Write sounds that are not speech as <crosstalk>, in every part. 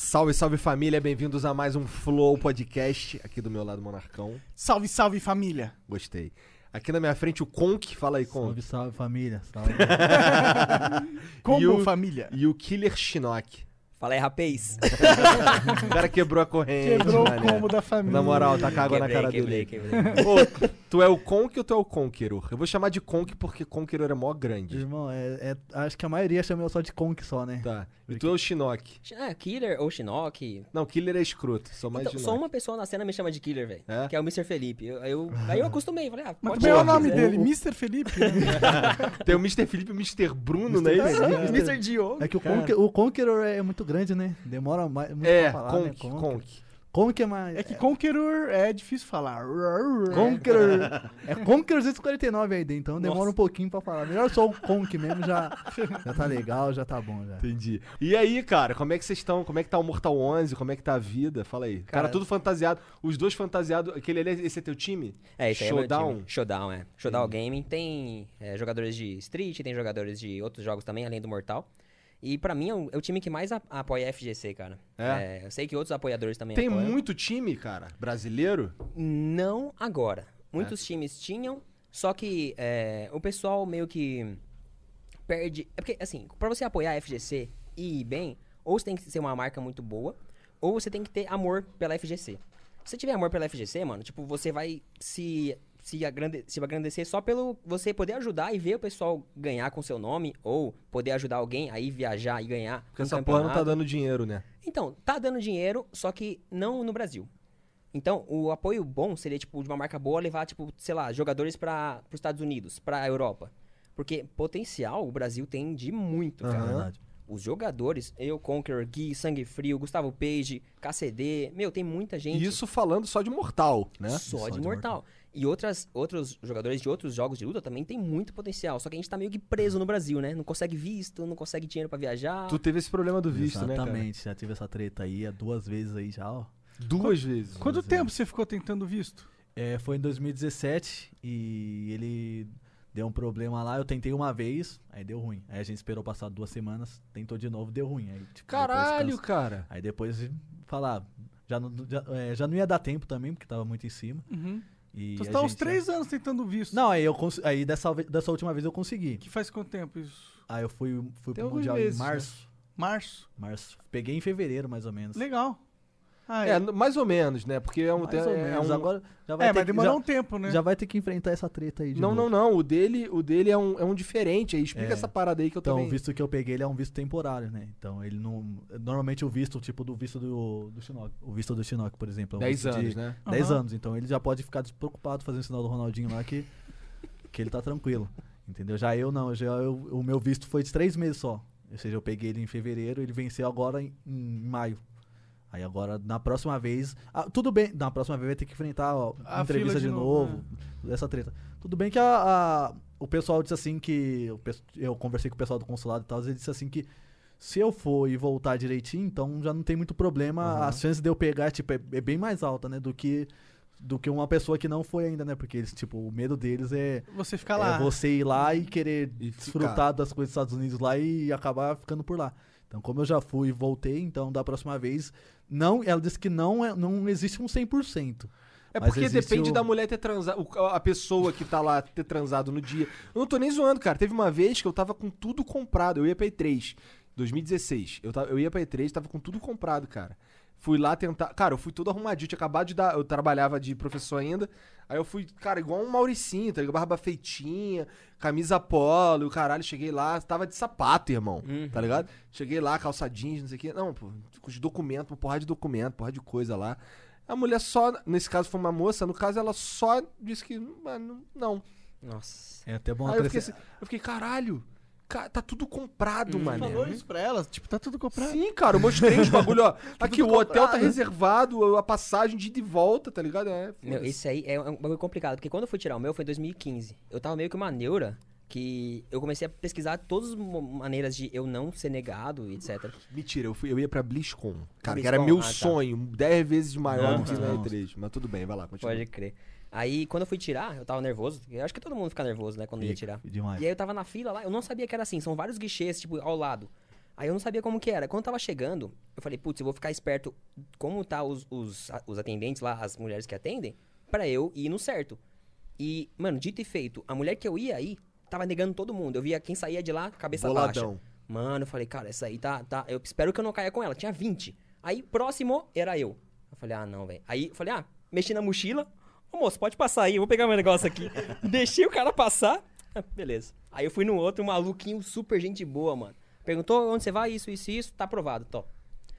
Salve, salve família, bem-vindos a mais um Flow Podcast. Aqui do meu lado, Monarcão. Salve, salve família. Gostei. Aqui na minha frente, o Conk. Fala aí, Conk. Salve, salve família. Salve. <laughs> Como E o- família? E o Killer Shinnok. Fala aí, rapaz. <laughs> O cara quebrou a corrente. Quebrou o mané. combo da família. Na moral, tá com água na Quebrei, cara quebrei, dele. quebrei. Ô, tu é o Conk ou tu é o Conqueror? Eu vou chamar de Conk porque Conqueror é mó grande. Irmão, é, é- acho que a maioria chama eu só de Conk só, né? Tá. E tu é o Shinnok. Ah, Killer ou Shinnok. Não, Killer é escroto. Sou mais Então, só uma pessoa na cena me chama de Killer, velho. É? Que é o Mr. Felipe. Eu, eu- aí eu acostumei. Falei, ah, Mas pode como é o nome dele? <laughs> O- Mr. Felipe? né? Tem o Mr. Felipe e o Mr. Bruno, não é Mr. Diogo. É que o, Conquer, o Conqueror é muito grande, né? Demora mais, muito É, pra falar, Conk, né? Conk. Conk. Conk é mais... É que Conqueror é difícil falar. Conqueror. É Conqueror 249 aí dentro, então demora Nossa. um pouquinho pra falar. Melhor só o Conk mesmo, já, já tá legal, já tá bom já. Entendi. E aí, cara, como é que vocês estão? Como é que tá o Mortal 11? Como é que tá a vida? Fala aí. Cara, Cara, tudo fantasiado. Os dois fantasiados. Aquele ali, esse é teu time? É, aí é meu Showdown? time. Showdown, é. Showdown Gaming tem é, jogadores de Street, tem jogadores de outros jogos também, além do Mortal. E pra mim é o, é o time que mais a- apoia a FGC, cara. É? É, eu sei que outros apoiadores também Tem apoiam. muito time, cara, brasileiro? Não agora. É. Muitos times tinham, só que é, o pessoal meio que perde. É porque, assim, pra você apoiar a FGC e ir bem, ou você tem que ser uma marca muito boa, ou você tem que ter amor pela FGC. Se você tiver amor pela FGC, mano, tipo, você vai se. Se, agrande, se agrandecer só pelo você poder ajudar e ver o pessoal ganhar com seu nome, ou poder ajudar alguém a ir viajar e ganhar. Porque um essa porra não tá campeonato. dando dinheiro, né? Então, tá dando dinheiro, só que não no Brasil. Então, o apoio bom seria, tipo, de uma marca boa levar, tipo, sei lá, jogadores para os Estados Unidos, pra Europa. Porque potencial o Brasil tem de muito, Aham. cara. Verdade. Os jogadores, eu, Conqueror, Gui, Sangue Frio, Gustavo Page, KCD, meu, tem muita gente. Isso falando só de Mortal, né? Só, Só de de mortal. E outras, outros jogadores de outros jogos de luta também tem muito potencial. Só que a gente tá meio que preso no Brasil, né? Não consegue visto, não consegue dinheiro pra viajar. Tu teve esse problema do visto, né, cara? Exatamente, já tive essa treta aí, é duas vezes aí já, ó. Duas vezes. Quanto tempo você ficou tentando visto? É, foi em 2017 e ele deu um problema lá. Eu tentei uma vez, aí deu ruim. Aí a gente esperou passar duas semanas, tentou de novo, deu ruim. Aí, tipo, Caralho, cara. Aí depois falar, já não, já, é, já não ia dar tempo também, porque tava muito em cima. Uhum. E Então você tá uns gente- três anos tentando visto. Não, aí eu cons- aí dessa, dessa última vez eu consegui. Que faz quanto tempo isso? Aí eu fui, fui Tem pro Mundial meses, em né? março. Março. Março. Peguei em fevereiro, mais ou menos. Legal. Ah, É, mais ou menos, né? Porque é um. Mais é, ou é menos. um- Agora já vai É, ter mas que- demorou já, um tempo, né? já vai ter que enfrentar essa treta aí de Não, novo. não, não. O dele, o dele é, um, é um diferente. Aí explica É. essa parada aí que eu Então, também. o visto que eu peguei ele é um visto temporário, né? Então, ele não. Normalmente o visto, tipo do visto do, do Shinnok. O visto do Shinnok, por exemplo. É um 10 visto de anos, né? 10 Aham. anos. Então, ele já pode ficar despreocupado fazendo o sinal do Ronaldinho lá que, que ele tá tranquilo. Entendeu? Já eu não. Já eu- o meu visto foi de 3 meses só. Ou seja, eu peguei ele em fevereiro, ele venceu agora em, em maio. Aí agora, na próxima vez. ah, tudo bem, na próxima vez vai ter que enfrentar ó, A entrevista de de, novo, novo, essa treta. Tudo bem que a, a- o pessoal disse assim que. Eu conversei com o pessoal do consulado e tal, ele disse assim que se eu for e voltar direitinho, então já não tem muito problema. Aham. A chance de eu pegar, tipo, é, é bem mais alta, né? Do que, do que uma pessoa que não foi ainda, né? Porque eles, tipo, o medo deles é, Você fica lá. é você ir lá e querer E desfrutar ficar. das coisas dos Estados Unidos lá e acabar ficando por lá. Então, como eu já fui e voltei, então da próxima vez, não, ela disse que não, é, não existe um 100%. É porque depende o- da mulher ter transado, a pessoa que tá lá ter transado no dia. Eu não tô nem zoando, cara. Teve uma vez que eu tava com tudo comprado. Eu ia pra E3, 2016. Eu, tava, eu ia pra E3, tava com tudo comprado, cara. Fui lá tentar. Cara, eu fui todo arrumadinho. Tinha acabado de dar. Eu trabalhava de professor ainda. Aí eu fui, cara, igual um Mauricinho, tá ligado? Barba feitinha, camisa polo, o caralho. Cheguei lá, tava de sapato, irmão. Uhum. Tá ligado? Cheguei lá, calça jeans, não sei o quê. Não, pô, com os documentos, uma porrada de documento, porrada de coisa lá. A mulher só, nesse caso foi uma moça, no caso ela só disse que, mano, não. Nossa. É até bom Aí eu fiquei, assim- eu fiquei, caralho, ca- tá tudo comprado, Hum. mano. Falou isso pra ela? Tipo, tá tudo comprado. Sim, cara, eu mostrei os bagulho, ó. <laughs> Aqui, tudo o hotel tá reservado, a passagem de ida e volta, tá ligado? É, Meu, esse aí é um bagulho complicado, porque quando eu fui tirar o meu foi em 2015. Eu tava meio que uma neura que eu comecei a pesquisar todas as maneiras de eu não ser negado e etc. Mentira, eu, fui, eu ia pra BlizzCon. Cara, que BlizzCon? era meu Ah, tá. sonho, 10 vezes maior do que na Aham. E3. Mas tudo bem, vai lá, continua. Pode crer. Aí, quando eu fui tirar, eu tava nervoso. Eu acho que todo mundo fica nervoso, né, quando ia tirar. Demais. E aí eu tava na fila lá, eu não sabia que era assim, são vários guichês, tipo, ao lado. Aí eu não sabia como que era. Quando tava chegando, eu falei, putz, eu vou ficar esperto como tá os, os, a- os atendentes lá, as mulheres que atendem, pra eu ir no certo. E, mano, dito e feito, a mulher que eu ia aí tava negando todo mundo. Eu via quem saía de lá, cabeça baixa. Boladão. Mano, eu falei, cara, essa aí tá, tá. Eu espero que eu não caia com ela. Tinha 20. Aí, próximo, era eu. Eu falei, ah, não, velho. Aí, eu falei, ah, mexi na mochila. Ô, moço, pode passar aí, eu vou pegar meu negócio aqui. <laughs> Deixei o cara passar. Ah, beleza. Aí eu fui no outro, um maluquinho super gente boa, mano. Perguntou onde você vai, isso, isso, isso, tá aprovado, top.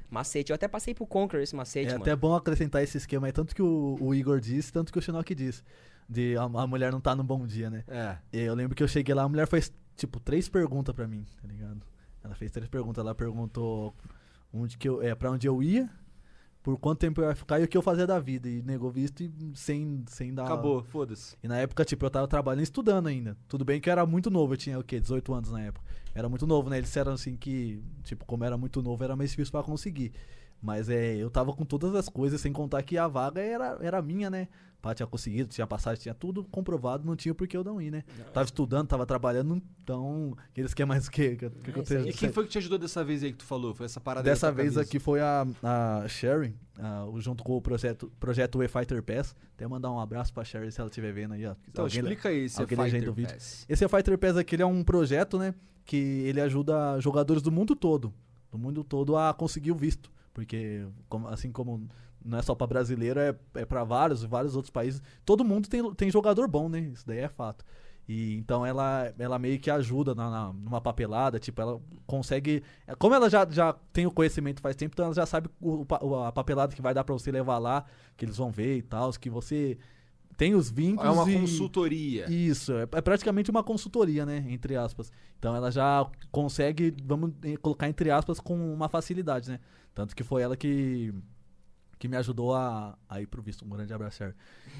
Macete, eu até passei pro Conquer esse macete, É mano. até bom acrescentar esse esquema aí, tanto que o, o Igor disse, tanto que o Shinnok disse. De a, a mulher não tá num bom dia, né? É. E Eu lembro que eu cheguei lá, a mulher fez, tipo, três perguntas pra mim, tá ligado? Ela fez três perguntas. Ela perguntou onde que eu, é, pra onde eu ia, por quanto tempo eu ia ficar e o que eu fazia da vida. E negou visto e sem, sem dar. Acabou, foda-se. E na época, tipo, eu tava trabalhando e estudando ainda. Tudo bem que eu era muito novo, eu tinha o quê? 18 anos na época. Era muito novo, né? Eles disseram assim que, tipo, como era muito novo, era mais difícil pra conseguir. Mas é, eu tava com todas as coisas, sem contar que a vaga era, era minha, né? Pá, tinha conseguido, tinha passagem, tinha tudo comprovado, não tinha por que eu não ir, né? Tava estudando, tava trabalhando, então. Eles querem mais o quê? Que, que É. E quem foi que te ajudou dessa vez aí que tu falou? Foi essa parada aí Dessa vez aqui foi a, a Sherry, a- o- junto com o projeto, projeto E-Fighter Pass. Até mandar um abraço pra Sherry se ela estiver vendo aí, ó. Então, Alguém- explica aí esse alguém Fighter legenda o vídeo. Pass. Esse Fighter Pass aqui ele é um projeto, né? Que ele ajuda jogadores do mundo todo. Do mundo todo a conseguir o visto. Porque, como- assim como não é só pra brasileiro, é, é para vários, vários outros países. Todo mundo tem, tem jogador bom, né? Isso daí é fato. E então ela, ela meio que ajuda na, na- numa papelada, tipo, ela consegue. é, Como ela já, já tem o conhecimento faz tempo, então ela já sabe o, o- a papelada que vai dar pra você levar lá, que eles vão ver e tal, que você tem os vínculos. É uma e- consultoria. isso, é, é praticamente uma consultoria, né? Entre aspas. Então ela já consegue, vamos eh, colocar entre aspas, com uma facilidade, né? Tanto que foi ela que, que me ajudou a, a ir pro visto. Um grande abraço, Sherry.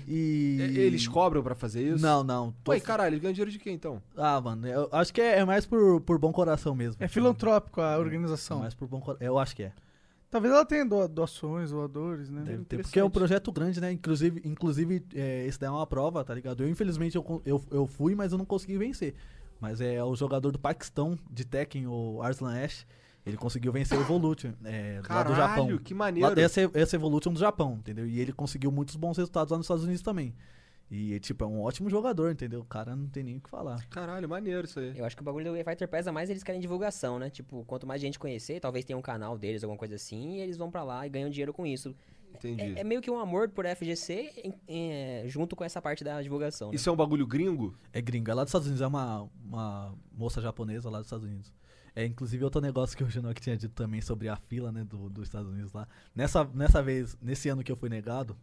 E. Eles cobram pra fazer isso? Não, não. tô- Ué, caralho, ele ganha dinheiro de quem então? Ah, mano, eu acho que é, é mais por, por bom coração mesmo. É filantrópico a É organização. mais por bom coração. Eu acho que é. Talvez ela tenha doa- doações, doadores, né? Deve ter, porque é um projeto grande, né? Inclusive, inclusive é, esse daí é uma prova, tá ligado? Eu, infelizmente, eu, eu, eu fui, mas eu não consegui vencer. Mas é o jogador do Paquistão de Tekken, o Arslan Ash. Ele conseguiu vencer o Evolution, é, lá do Japão. Caralho, que Lá, maneiro. essa, Evolution do Japão, entendeu? E ele conseguiu muitos bons resultados lá nos Estados Unidos também. E, tipo, é um ótimo jogador, entendeu? O cara não tem nem o que falar. Caralho, maneiro isso aí. Eu acho que o bagulho do Fighter Pass é mais eles querem divulgação, né? Tipo, quanto mais gente conhecer, talvez tenha um canal deles, alguma coisa assim, e eles vão pra lá e ganham dinheiro com isso. Entendi. É, é meio que um amor por FGC em- em- é, junto com essa parte da divulgação. né? Isso é um bagulho gringo? É gringo. É lá dos Estados Unidos. É uma, uma moça japonesa lá dos Estados Unidos. É, inclusive, outro negócio que o Genoque tinha dito também sobre a fila, né, do, dos Estados Unidos lá. Nessa, nessa vez, nesse ano que eu fui negado,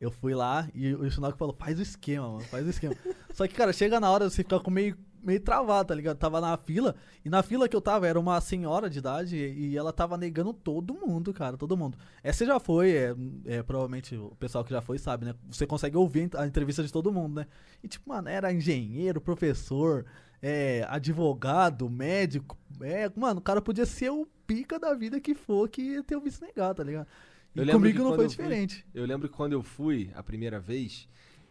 eu fui lá e o Genoque falou, faz o esquema, mano, faz o esquema. <laughs> Só que, cara, chega na hora, você fica com meio, meio travado, tá ligado? Tava na fila, e na fila que eu tava era uma senhora de idade e ela tava negando todo mundo, cara, todo mundo. Essa já foi, é, é, provavelmente o pessoal que já foi sabe, né? Você consegue ouvir a entrevista de todo mundo, né? E tipo, mano, era engenheiro, professor, é, advogado, médico. É, mano, o cara podia ser o pica da vida que for que ia ter o visto negado, tá ligado? E comigo não foi eu fui- diferente. Eu lembro que quando eu fui a primeira vez,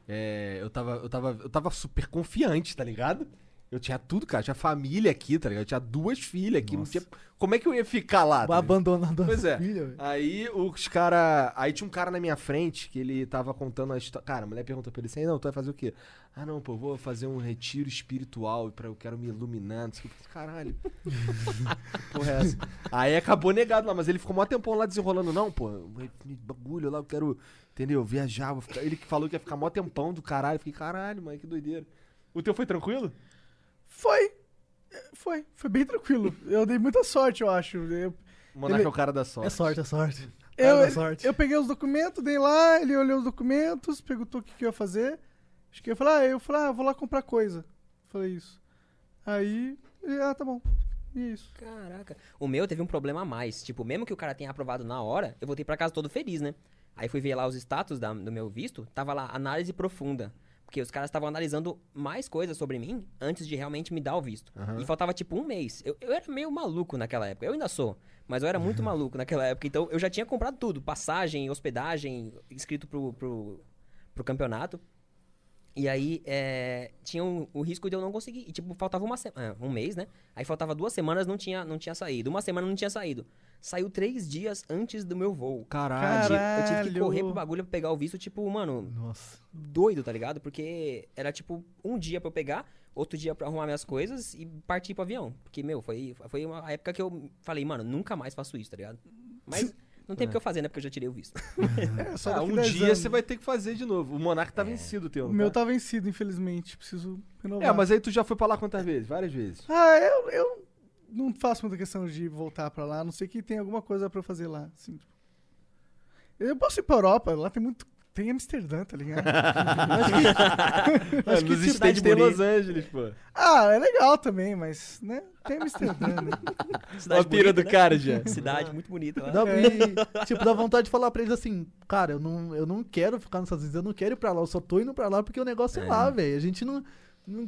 é, eu, tava, eu, tava, eu tava super confiante, tá ligado? Eu tinha tudo, cara. Tinha família aqui, tá ligado? Eu tinha duas filhas aqui. Não tinha... Como é que eu ia ficar lá? tá? Abandonando a Pois é. filha. Aí os cara. Aí tinha um cara na minha frente que ele tava contando a história. Cara, a mulher perguntou pra ele assim: não, tu vai fazer o quê? Ah, não, pô, eu vou fazer um retiro espiritual para eu quero me iluminar. Não sei o que. Caralho. <laughs> Porra, é essa? Aí acabou negado lá, mas ele ficou mó tempão lá desenrolando, não, pô. Bagulho lá, eu quero. Entendeu? Viajar. Ele que falou que ia ficar mó tempão do caralho. Eu fiquei, caralho, mano, que doideira. O teu foi tranquilo? Foi. É, Foi. Foi bem tranquilo. Eu dei muita sorte, eu acho. Eu, O Monarca Ele- é o cara da sorte. É sorte, é sorte. eu, Cara da sorte. eu peguei os documentos, dei lá, ele olhou os documentos, perguntou o que, que eu ia fazer. Acho que eu falei, ah, eu falei, ah, vou lá comprar coisa. Falei isso. Aí, ele, ah, tá bom. E isso. Caraca. O meu teve um problema a mais. Tipo, mesmo que o cara tenha aprovado na hora, eu voltei pra casa todo feliz, né? Aí fui ver lá os status da- do meu visto, tava lá, análise profunda. Porque os caras estavam analisando mais coisas sobre mim antes de realmente me dar o visto. Aham. E faltava tipo um mês. Eu, eu era meio maluco naquela época. Eu ainda sou, mas eu era muito <laughs> maluco naquela época. Então eu já tinha comprado tudo: passagem, hospedagem, inscrito pro, pro, pro campeonato. E aí, é, tinha um- o risco de eu não conseguir. E, tipo, faltava uma semana, um mês, né? Aí faltava duas semanas, não tinha, não tinha saído. Uma semana não tinha saído. Saiu três dias antes do meu voo. Caralho. Caralho. Eu tive que correr pro bagulho pra pegar o visto, tipo, mano, Nossa. doido, tá ligado? Porque era, tipo, um dia pra eu pegar, outro dia pra arrumar minhas coisas e partir pro avião. Porque, meu, foi, foi uma época que eu falei, mano, nunca mais faço isso, tá ligado? Mas não tem o que eu fazer, né? Porque eu já tirei o visto. <laughs> É, só Ah, um 10 dia anos. você vai ter que fazer de novo. O Monark tá vencido, teu. O meu tá? tá vencido, infelizmente. Preciso renovar. É, mas aí tu já foi pra lá quantas vezes? Várias vezes. Ah, eu, eu não faço muita questão de voltar pra lá, a não sei que tem alguma coisa pra eu fazer lá. Assim, tipo. Eu posso ir pra Europa, lá tem muito. Tem Amsterdã, tá ligado? <laughs> Acho que nos cidade States tem bonita. Los Angeles, pô. ah, é legal também, mas, né? Tem Amsterdã, né? Olha a pira do né? cara já. Cidade muito bonita lá. Dá, e, tipo, dá vontade de falar pra eles assim, cara, eu não, eu não quero ficar nos Estados Unidos, eu não quero ir pra lá, eu só tô indo pra lá porque o negócio é, É. lá, velho. A gente não.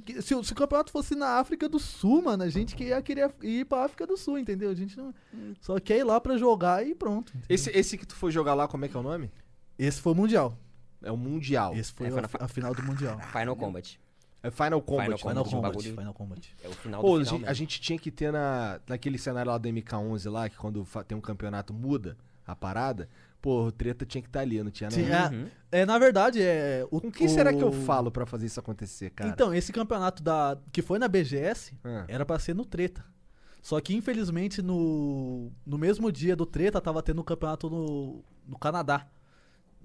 que- se, o- se o campeonato fosse na África do Sul, mano, a gente que ia querer ir pra África do Sul, entendeu? A gente não. Só quer ir lá pra jogar e pronto. entendeu? Esse, esse que tu foi jogar lá, como é que é o nome? Esse foi o Mundial. É o Mundial. Esse foi, É, foi a, na a final do Mundial. Final Combat. É Final Combat. Final né? Final Combat, Combat, Final Combat. É o final Pô, do a final gente, a gente tinha que ter na, naquele cenário lá do MK11 lá, que quando tem um campeonato muda a parada, pô, o treta tinha que estar ali, não tinha não? Tinha- Uhum. É, na verdade, é. O, Com quem será que eu o- falo pra fazer isso acontecer, cara? Então, esse campeonato da, que foi na BGS Ah. era pra ser no Treta. Só que, infelizmente, no, no mesmo dia do Treta, tava tendo um campeonato no, no Canadá.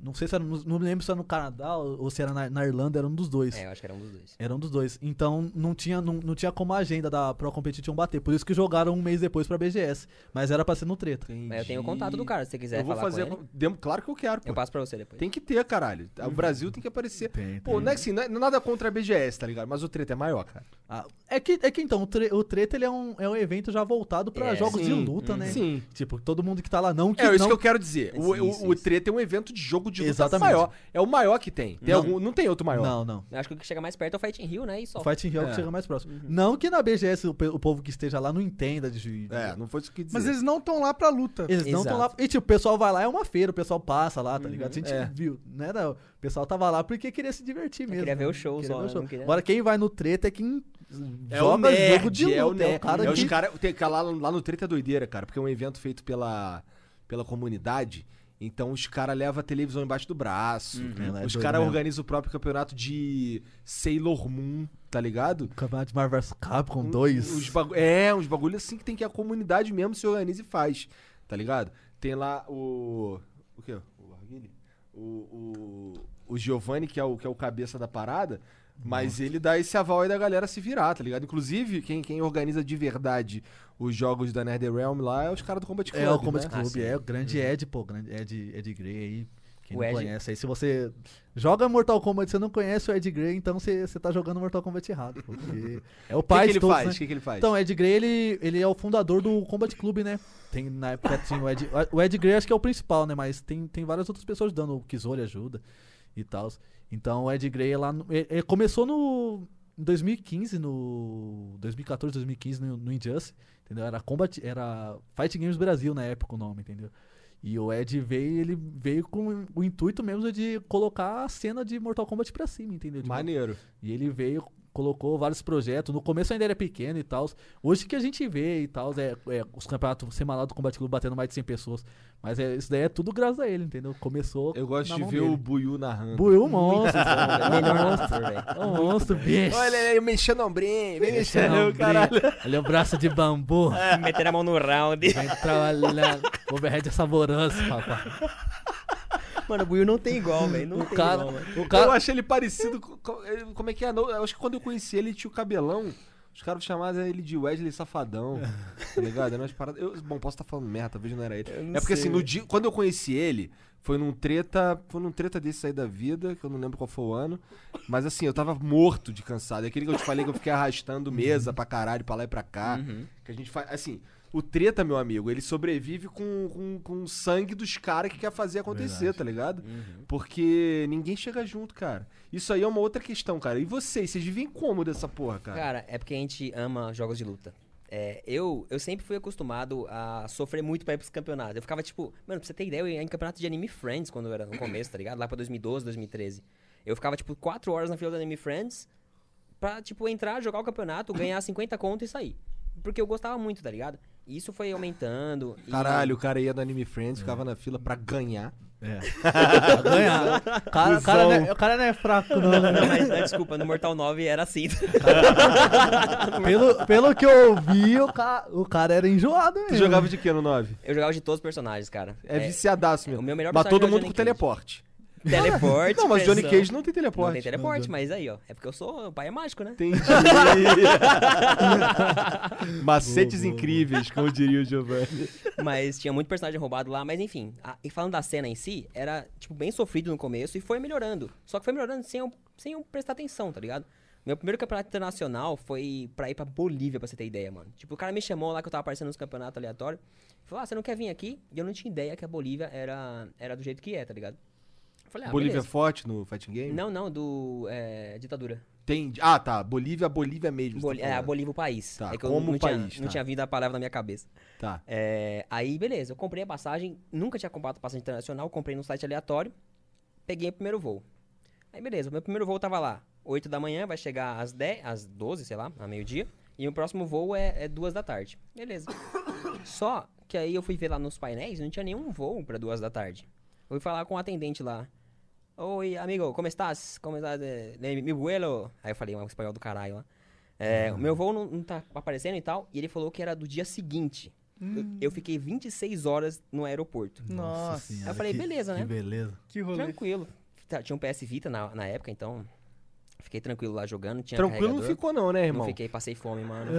Não sei se era, no- não me lembro se era no Canadá ou, se era na, na Irlanda, era um dos dois. É, eu acho que era um dos dois. Era um dos dois. Então não tinha, não, não tinha como a agenda da Pro Competition bater. Por isso que jogaram um mês depois pra BGS. Mas era pra ser no treta. Mas eu tenho o contato do cara, se você quiser Eu vou falar fazer. com ele. Dem- Claro que eu quero, pô. Eu passo pra você depois. Tem que ter, caralho. O Brasil tem que aparecer. Tem, Pô, não é assim, não é nada contra a BGS, tá ligado? Mas o treta é maior, cara. Ah, é, que, é que então, o, tre- o treta ele é, um, é um evento já voltado pra É, jogos de sim. luta, Uhum. né? Sim. Tipo, todo mundo que tá lá não que É isso não, que eu quero dizer. O, Sim, o, sim, o sim. treta é um evento de jogo de luta Exatamente. maior. É o maior que tem. Tem Não. algum, não tem outro maior. Não, não. Eu acho que o que chega mais perto é o Fighting Rio, né? E só. O Fighting Rio é o É. que chega mais próximo. Não que na BGS o, o povo que esteja lá não entenda de. de- É, não foi isso que eu dizer. Mas eles não estão lá pra luta. Eles não estão lá. Exato. E tipo, o pessoal vai lá, é uma feira, o pessoal passa lá, tá ligado? A gente é. viu, né? não, O pessoal tava lá porque queria se divertir mesmo. queria ver o show Queria só, ver o show. Queria- Agora quem vai no treta é quem É joga o nerd, jogo de luta. é o nerd. É o cara é que... os cara, tem, lá, lá no Treta é doideira, cara, porque é um evento feito pela, pela comunidade. Então os caras levam a televisão embaixo do braço. Ela é os caras organizam o próprio campeonato de Sailor Moon, tá ligado? Campeonato de Marvel vs Capcom Um- 2. Uns bagu- é, uns bagulho assim que tem que a comunidade mesmo se organiza e faz, tá ligado? Tem lá o. O quê? O Arguile? O, o, o Giovanni, que é o, que é o cabeça da parada, mas ele dá esse aval aí da galera se virar, tá ligado? Inclusive, quem, quem organiza de verdade os jogos da NetherRealm lá é os caras do Combat Club. É, o Combat né? Club, Ah, é o grande Ed, pô, grande Ed, Ed Grey aí. Quem O não Ed- conhece aí, se você joga Mortal Kombat e você não conhece o Ed Grey, então você, você tá jogando Mortal Kombat errado, porque é o <laughs> O que, pai que de ele todos, faz? O né? que, que ele faz? Então, o Ed Grey, ele, ele é o fundador do Combat Club, né? Tem, na época tinha o Ed... O Ed Grey acho que é o principal, né? Mas tem, tem várias outras pessoas dando, o Kizori ajuda e tal. Então, o Ed Grey é lá... no- ele, ele começou no... Em 2015, no... 2014, 2015, no, no Injustice, entendeu? Era Combat... Era Fight Games Brasil na época o nome, entendeu? E o Ed veio, ele veio com o intuito mesmo de colocar a cena de Mortal Kombat pra cima, entendeu? Tipo, Maneiro. e ele veio, colocou vários projetos. No começo ainda era pequeno e tal. Hoje que a gente vê e tal, é, é os campeonatos semanal do Combate Clube batendo mais de 100 pessoas. Mas é, isso daí é tudo graças a ele, entendeu? Começou. Eu gosto na de mão ver dele. o Buiu narrando. Buiu, monstro. É o melhor narrador, velho. É um monstro, bicho. Olha ele mexendo o ombrinho, vem mexendo, o caralho. Olha o braço de bambu. <laughs> Meter a mão no round. Vem trabalhando. Overhead é saboroso, papai. Mano, o Buiu não tem igual, velho. Não O tem cara, igual, mano. o Eu cara, achei ele parecido com. Como é que é? Eu acho que quando eu conheci ele, ele tinha o cabelão. Os caras chamavam ele de Wesley Safadão. tá ligado? Umas paradas. Eu, bom, posso estar falando merda, talvez não era ele. Eu não É porque sei, assim, no dia, quando eu conheci ele, foi num treta. Foi num treta desse aí da vida, que eu não lembro qual foi o ano. Mas assim, eu tava morto de cansado. É aquele que eu te falei que eu fiquei arrastando mesa pra caralho, pra lá e pra cá. Uhum. Que a gente faz. Assim, o treta, meu amigo, ele sobrevive com, com, com o sangue dos caras que quer fazer acontecer, Verdade. tá ligado? Uhum. Porque ninguém chega junto, cara. Isso aí é uma outra questão, cara. E vocês? Vocês vivem como dessa porra, cara? Cara, é porque a gente ama jogos de luta. É, eu, eu sempre fui acostumado a sofrer muito pra ir pros campeonatos. Eu ficava tipo, mano, pra você ter ideia, eu ia em campeonato de Anime Friends quando eu era no começo, tá ligado? Lá pra 2012, 2013. Eu ficava, tipo, 4 horas na fila da Anime Friends pra, tipo, entrar, jogar o campeonato, ganhar 50 conto e sair. Porque eu gostava muito, tá ligado? E isso foi aumentando. e- Caralho, o cara ia no Anime Friends, ficava na fila pra ganhar. É. <laughs> Pra ganhar. O cara, o, cara não é, o cara não é fraco, não. né? Não, mas, desculpa, no Mortal 9 era assim. <laughs> Pelo, pelo que eu vi, o cara, o cara era enjoado Tu mesmo. jogava de que no 9? Eu jogava de todos os personagens, cara. É, viciadaço mesmo. o meu melhor Mas todo personagem é mundo com teleporte. <laughs> Teleporte, Não, mas Johnny pressão. Cage não tem teleporte. Não tem teleporte, Não, mas aí, ó. É porque eu sou. O pai é mágico, né? Entendi. <laughs> Macetes Boa, boa, incríveis, como diria o Giovanni. Mas tinha muito personagem roubado lá, mas enfim. a- e falando da cena em si, era, tipo, bem sofrido no começo e foi melhorando. Só que foi melhorando sem eu, sem eu prestar atenção, tá ligado? Meu primeiro campeonato internacional foi pra ir pra Bolívia, pra você ter ideia, mano. Tipo, o cara me chamou lá que eu tava aparecendo nos campeonatos aleatórios. Falou, ah, você não quer vir aqui? E eu não tinha ideia que a Bolívia era, era do jeito que é, tá ligado? Falei, ah, Bolívia é beleza. forte no Fighting Game? Não, não, do. é, ditadura. Tem. Ah, tá. Bolívia, Bolívia mesmo. tá é, a. Bolívia o país. Tá, é que eu como não, tinha, país, não tá. tinha vindo a palavra na minha cabeça. Tá. É, aí, beleza, eu comprei a passagem, nunca tinha comprado passagem internacional, comprei num site aleatório, peguei o primeiro voo. Aí, beleza, meu primeiro voo tava lá, 8 da manhã, vai chegar às 10, às 12, sei lá, a meio-dia, e o próximo voo é, é 2 da tarde. Beleza. <coughs> Só que aí eu fui ver lá nos painéis, não tinha nenhum voo pra 2 da tarde. Eu fui falar com o atendente lá. Oi, amigo, como estás? Como estás? Eh, Mi vuelo. Aí eu falei um espanhol do caralho lá. É, O meu voo não, não tá aparecendo e tal. E ele falou que era do dia seguinte. Eu, eu fiquei 26 horas no aeroporto. Nossa, senhora, Aí eu falei, que- beleza, né? Que beleza. que rolê. Tranquilo. Tá, Tinha um PS Vita na, na época, então. Fiquei tranquilo lá jogando. Tinha Tranquilo não carregador. ficou, não, né, Não irmão? fiquei, passei fome, mano.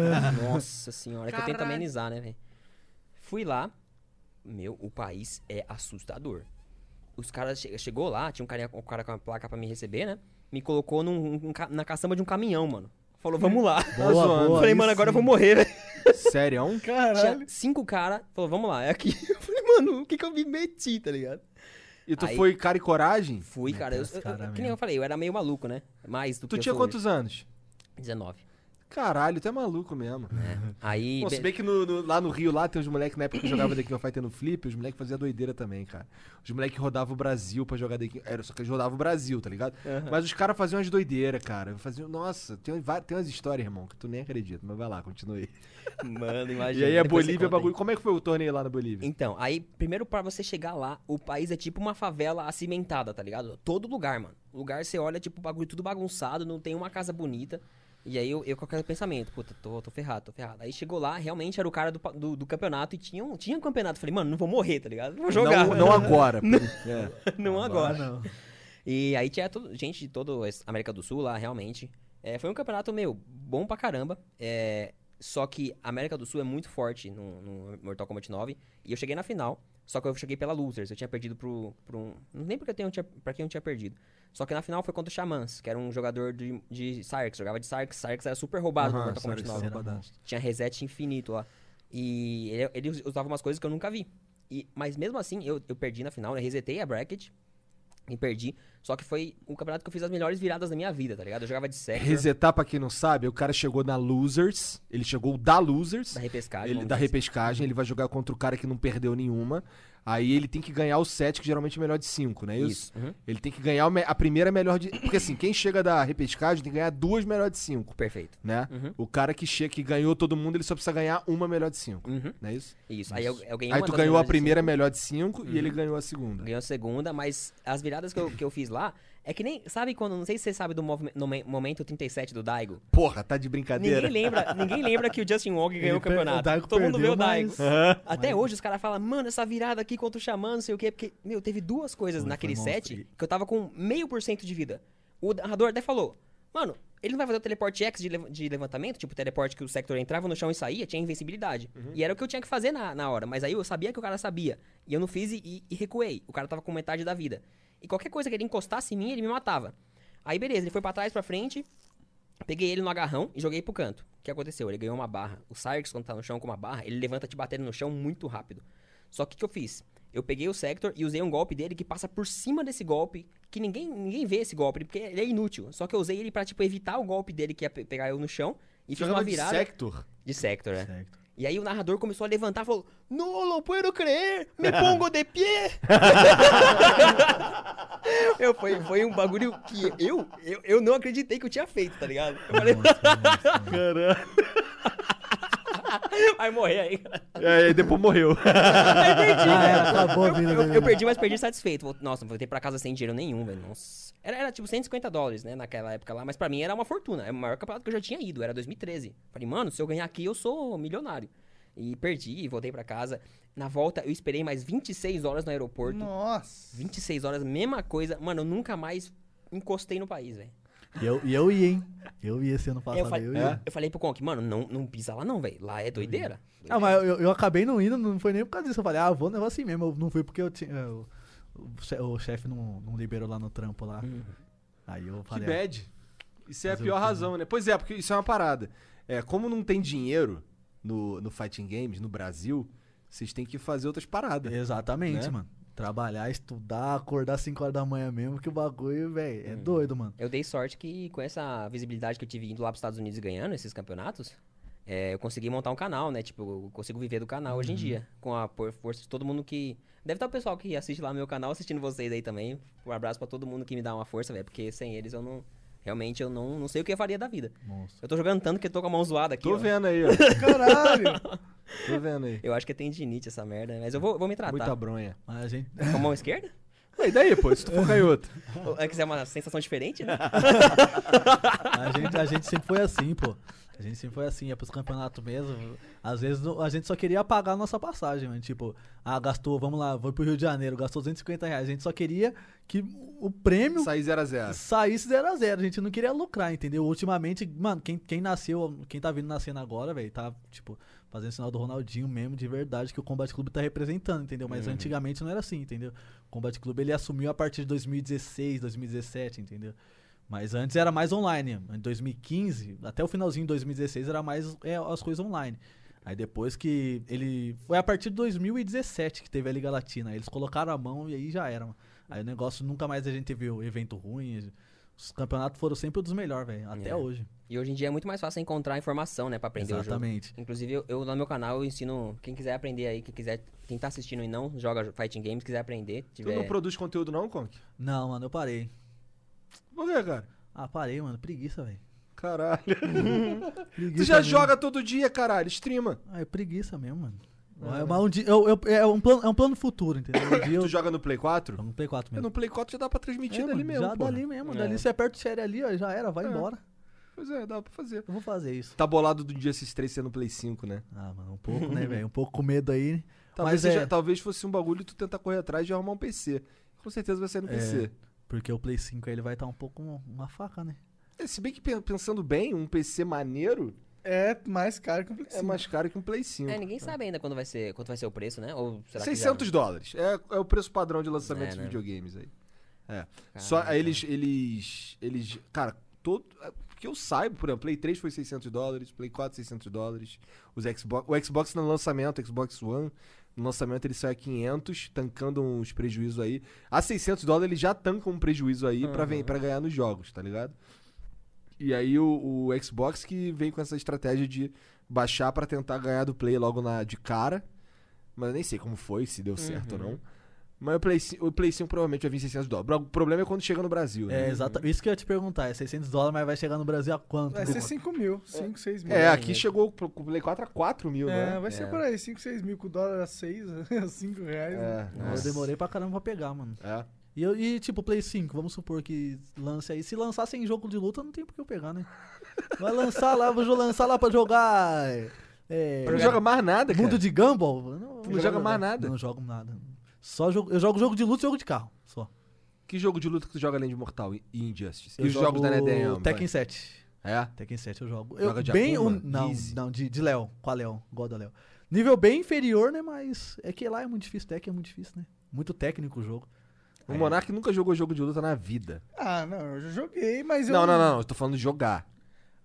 Nossa senhora, é que eu tento Caralho. amenizar, né, velho? Fui lá. Meu, o país é assustador. Os caras che chegou lá, tinha um, carinha, um cara com a placa pra me receber, né? Me colocou num, um na caçamba de um caminhão, mano. Falou, vamos lá. <laughs> Tá zoando. Falei, aí mano, agora eu sim. vou morrer, velho. <laughs> Sério? Caralho. Tinha cinco caras, falou, vamos lá, é aqui. <laughs> Eu falei, mano, o que que eu me meti, tá ligado? E tu Aí- foi cara e coragem? Fui, cara. Eu, eu- cara que nem mesmo. eu falei, eu era meio maluco, né? Mais do Tu que tinha eu sou quantos anos? hoje. 19. Caralho, tu é maluco mesmo. Aí. Pô, se be- bem que no- no- lá no Rio, lá tem uns moleques, na época que jogava The King of Fighter no Flip, os moleques faziam doideira também, cara. Os moleques rodavam o Brasil pra jogar The King... Era só que eles rodavam o Brasil, tá ligado? Mas os caras faziam umas doideiras, cara. Faziam... Nossa, tem, tem umas histórias, irmão, que tu nem acredita. Mas vai lá, continue. Mano, E imagina. aí a Bolívia, aí. bagulho... Como é que foi o torneio lá na Bolívia? Então, aí, primeiro pra você chegar lá, o país é tipo uma favela acimentada, tá ligado? Todo lugar, mano. O lugar você olha, tipo, o bagulho tudo bagunçado, não tem uma casa bonita. E aí eu, eu com aquele pensamento, puta, tô, tô ferrado, tô ferrado. Aí chegou lá, realmente era o cara do, do, do campeonato e tinha um, tinha um campeonato. Falei, mano, não vou morrer, tá ligado? Vou jogar. Não, não agora. pô. <laughs> É. não agora. não. E aí tinha todo- gente de toda a América do Sul lá, realmente. É, foi um campeonato, meu, bom pra caramba. É, só que a América do Sul é muito forte no, no Mortal Kombat 9. E eu cheguei na final, só que eu cheguei pela Losers. Eu tinha perdido pro, pro um... Não lembro que eu tinha, pra quem eu tinha perdido. Só que na final foi contra o Xamãs, que era um jogador de, de Sarks. Jogava de Sarks. Sarks era super roubado no Aham, Mortal Kombat Sarks 9. era Tinha reset infinito lá. E ele, ele usava umas coisas que eu nunca vi. E, mas mesmo assim, eu, eu perdi na final, né? Resetei a bracket e perdi. Só que foi um campeonato que eu fiz as melhores viradas da minha vida, tá ligado? Eu jogava de Sector, Resetar, pra quem não sabe, o cara chegou na Losers. Ele chegou da Losers. da repescagem. Ele, da assim. repescagem, ele vai jogar contra o cara que não perdeu nenhuma. Aí ele tem que ganhar o set, que geralmente é melhor de 5, não é isso? Isso. uhum, Ele tem que ganhar a primeira melhor de. Porque assim, quem chega da repescagem tem que ganhar duas melhor de 5, Perfeito. né? Uhum. O cara que chega, que ganhou todo mundo, ele só precisa ganhar uma melhor de 5, Uhum. não é isso? Isso. Aí eu, eu ganhei Aí uma tu ganhou a primeira cinco, melhor de 5 e ele Uhum. ganhou a segunda. Ganhou a segunda, mas as viradas que eu, que eu fiz lá é que nem. Sabe quando. Não sei se você sabe do momento 37 do Daigo. Porra, tá de brincadeira. Ninguém lembra, <laughs> ninguém lembra que o Justin Wong ganhou Ele o per- o campeonato. Daigo Todo mundo vê o perdeu, Daigo. mas- Até hoje os caras falam, mano, essa virada aqui contra o Xamã, não sei o quê. Porque, meu, teve duas coisas Foi, naquele set monstro. que eu tava com meio por cento de vida. O narrador até falou, mano, ele não vai fazer o teleporte X de, lev- de levantamento, tipo o teleporte que o Sector entrava no chão e saía, tinha invencibilidade. E era o que eu tinha que fazer na, na hora. Mas aí eu sabia que o cara sabia. E eu não fiz e, e- e recuei. O cara tava com metade da vida. E qualquer coisa que ele encostasse em mim, ele me matava. Aí beleza, ele foi pra trás, pra frente, Peguei ele no agarrão e joguei pro canto. O que aconteceu? Ele ganhou uma barra. O Sarks, quando tá no chão com uma barra, ele levanta te batendo no chão muito rápido. Só que o que eu fiz? Eu peguei o Sector e usei um golpe dele que passa por cima desse golpe, que ninguém, ninguém vê esse golpe, porque ele é inútil. Só que eu usei ele pra, tipo, evitar o golpe dele que ia pe- pegar eu no chão. E fiz Jogava uma de virada Sector. de Sector, é. Certo. E aí o narrador começou a levantar e falou: Não, não puedo creer, me <laughs> pongo de pé. <laughs> eu foi, foi um bagulho que eu, eu, eu não acreditei que eu tinha feito, tá ligado? Eu falei, Caralho. <laughs> <laughs> vai morrer aí. E aí depois morreu. <laughs> Aí perdi, Ah, é, acabou a eu, vida eu, dele. eu perdi, mas perdi satisfeito. Vou- Nossa, voltei pra casa sem dinheiro nenhum, velho. Nossa. Era, era tipo 150 dólares, né, naquela época lá. Mas pra mim era uma fortuna. É o maior campeonato que eu já tinha ido. Era 2013. Falei, mano, se eu ganhar aqui, eu sou milionário. E perdi, voltei pra casa. Na volta, eu esperei mais 26 horas no aeroporto. Nossa. 26 horas, mesma coisa. Mano, eu nunca mais encostei no país, velho. E eu, e eu ia, hein? Eu ia esse ano passado. Eu, falei- eu É? ia. eu falei pro Conk, mano, não, não pisa lá não, velho. Lá é doideira. Ah, mas eu, eu acabei não indo, não foi nem por causa disso. Eu falei, ah, vou levar assim mesmo. Eu não fui porque eu tinha. O, o che- o chefe não, não liberou lá no trampo lá. Uhum. Aí eu Que falei. bad. Isso é a pior quê, razão, né? Pois é, porque isso é uma parada. É, como não tem dinheiro no, no Fighting Games, no Brasil, vocês têm que fazer outras paradas. Exatamente, Né? mano. Trabalhar, estudar, acordar 5 horas da manhã mesmo, que o bagulho, velho, Uhum. é doido, mano. Eu dei sorte que com essa visibilidade que eu tive indo lá pros Estados Unidos ganhando esses campeonatos, é, eu consegui montar um canal, né? Tipo, eu consigo viver do canal hoje em dia. Com a força de todo mundo que. Deve estar o pessoal que assiste lá meu canal assistindo vocês aí também. Um abraço pra todo mundo que me dá uma força, velho. Porque sem eles eu não. Realmente eu não, não sei o que eu faria da vida. Monstro. Eu tô jogando tanto que eu tô com a mão zoada aqui. Tô ó. vendo aí, ó. <laughs> Caralho. Tô vendo aí. Eu acho que é tendinite essa merda, mas eu vou, vou me tratar. Muita bronha. Mas a gente. Com a mão esquerda? <laughs> E daí, pô, se tu for canhoto? É que é uma sensação diferente, né? <laughs> A gente, a gente sempre foi assim, pô. A gente sempre foi assim, ia pros campeonatos mesmo. Às vezes a gente só queria pagar a nossa passagem, mano. Tipo, ah, gastou, vamos lá, vou pro Rio de Janeiro, gastou 250 reais. A gente só queria que o prêmio Sair 0 a 0 saísse 0 a 0 A gente não queria lucrar, entendeu? Ultimamente, mano, quem, quem nasceu, quem tá vindo nascendo agora, velho, tá, tipo, fazendo sinal do Ronaldinho mesmo, de verdade, que o Combat Clube tá representando, entendeu? Mas antigamente não era assim, entendeu? O Combat Clube ele assumiu a partir de 2016, 2017, entendeu? Mas antes era mais online. Em 2015, até o finalzinho de 2016 era mais é, as coisas online. Aí depois que ele. Foi a partir de 2017 que teve a Liga Latina. Aí eles colocaram a mão e aí já era, mano. Aí o negócio nunca mais a gente viu evento ruim. Os campeonatos foram sempre os melhores, velho. Até É. hoje. E hoje em dia é muito mais fácil encontrar informação, né, pra aprender o jogo. Exatamente. Inclusive, eu, eu no meu canal eu ensino quem quiser aprender aí, quem quiser, quem tá assistindo e não joga fighting games, quiser aprender, Tu tiver não produz conteúdo não, Conk? Não, mano, eu parei. Por quê, cara? Ah, parei, mano. Preguiça, velho. Caralho. <laughs> Preguiça tu já mesmo. joga todo dia, caralho. Streama. Ah, é preguiça mesmo, mano. É. É, mas um dia, eu, eu- é, um plano, é um plano futuro, entendeu? Um <coughs> dia eu Tu joga no Play 4? jogo no Play 4 É, mesmo. No Play 4 já dá pra transmitir É, dali mano, mesmo, já pô. dali mesmo. É. Dali você aperta o share ali, ó, já era, vai É. embora. Pois é, dá pra fazer. Eu vou fazer isso. Tá bolado do dia esses três ser no Play 5, né? Ah, mano, um pouco, né, <laughs> velho? Um pouco com medo aí. Talvez, Mas seja- é- talvez fosse um bagulho tu tentar correr atrás de arrumar um PC. Com certeza vai sair no É. PC. Porque o Play 5 aí ele vai estar um pouco um- uma faca, né? É, se bem que pen- pensando bem, um PC maneiro É mais caro que um Play é 5. mais caro que um Play 5. É, ninguém sabe ainda quando vai ser, quanto vai ser o preço, né? Ou será que 600 dólares. É, é o preço padrão de lançamento É, de né? videogames aí. É. já... Só Caraca. aí eles, eles, eles, cara, todo, é, que eu saiba, por exemplo, Play 3 foi 600 dólares, Play 4 600 dólares, os Xbox, o Xbox no lançamento, o Xbox One, no lançamento ele sai a 500, tancando uns prejuízos aí. A 600 dólares ele já tanca um prejuízo aí pra, vem, pra ganhar nos jogos, tá ligado? E aí o, o Xbox que vem com essa estratégia de baixar pra tentar ganhar do Play logo na, de cara. Mas eu nem sei como foi, se deu certo ou Uhum. não. Mas o Play, 5 o Play 5 provavelmente vai vir 600 dólares. O problema é quando chega no Brasil, né? É, exato. Isso que eu ia te perguntar. É 600 dólares, mas vai chegar no Brasil a quanto? Vai ser 5 mil, 5, 6 mil. É, né? aqui chegou pro- com o Play 4 a 4 mil, É, né? vai ser É. por aí, 5, 6 mil com o dólar a 6, 5 <laughs> reais. né? É, Eu nossa. demorei pra caramba pra pegar, mano. É. E, eu, e tipo, Play 5, vamos supor que lance aí. Se lançar sem jogo de luta, não tem por que eu pegar, né? Vai lançar lá, vou lançar lá pra jogar. É, Não joga mais nada, cara. Mundo de Gumball? Não, não joga mais nada. Não jogo nada. Só jogo, eu jogo jogo de luta e jogo de carro. Só. Que jogo de luta que tu joga além de Mortal e Injustice? Eu e os jogos da jogo NetDM? Tekken 7. É? Tekken 7 eu jogo. Joga eu, de bem Akuma? um- Não, Easy? não, de, de Léo. Com a Léo. God da Léo. Nível bem inferior, né? Mas é que lá é muito difícil. Tekken é muito difícil, né? Muito técnico o jogo. O Monark nunca jogou jogo de luta na vida. Ah, não, eu joguei, mas eu. Não, não, não, eu tô falando de jogar.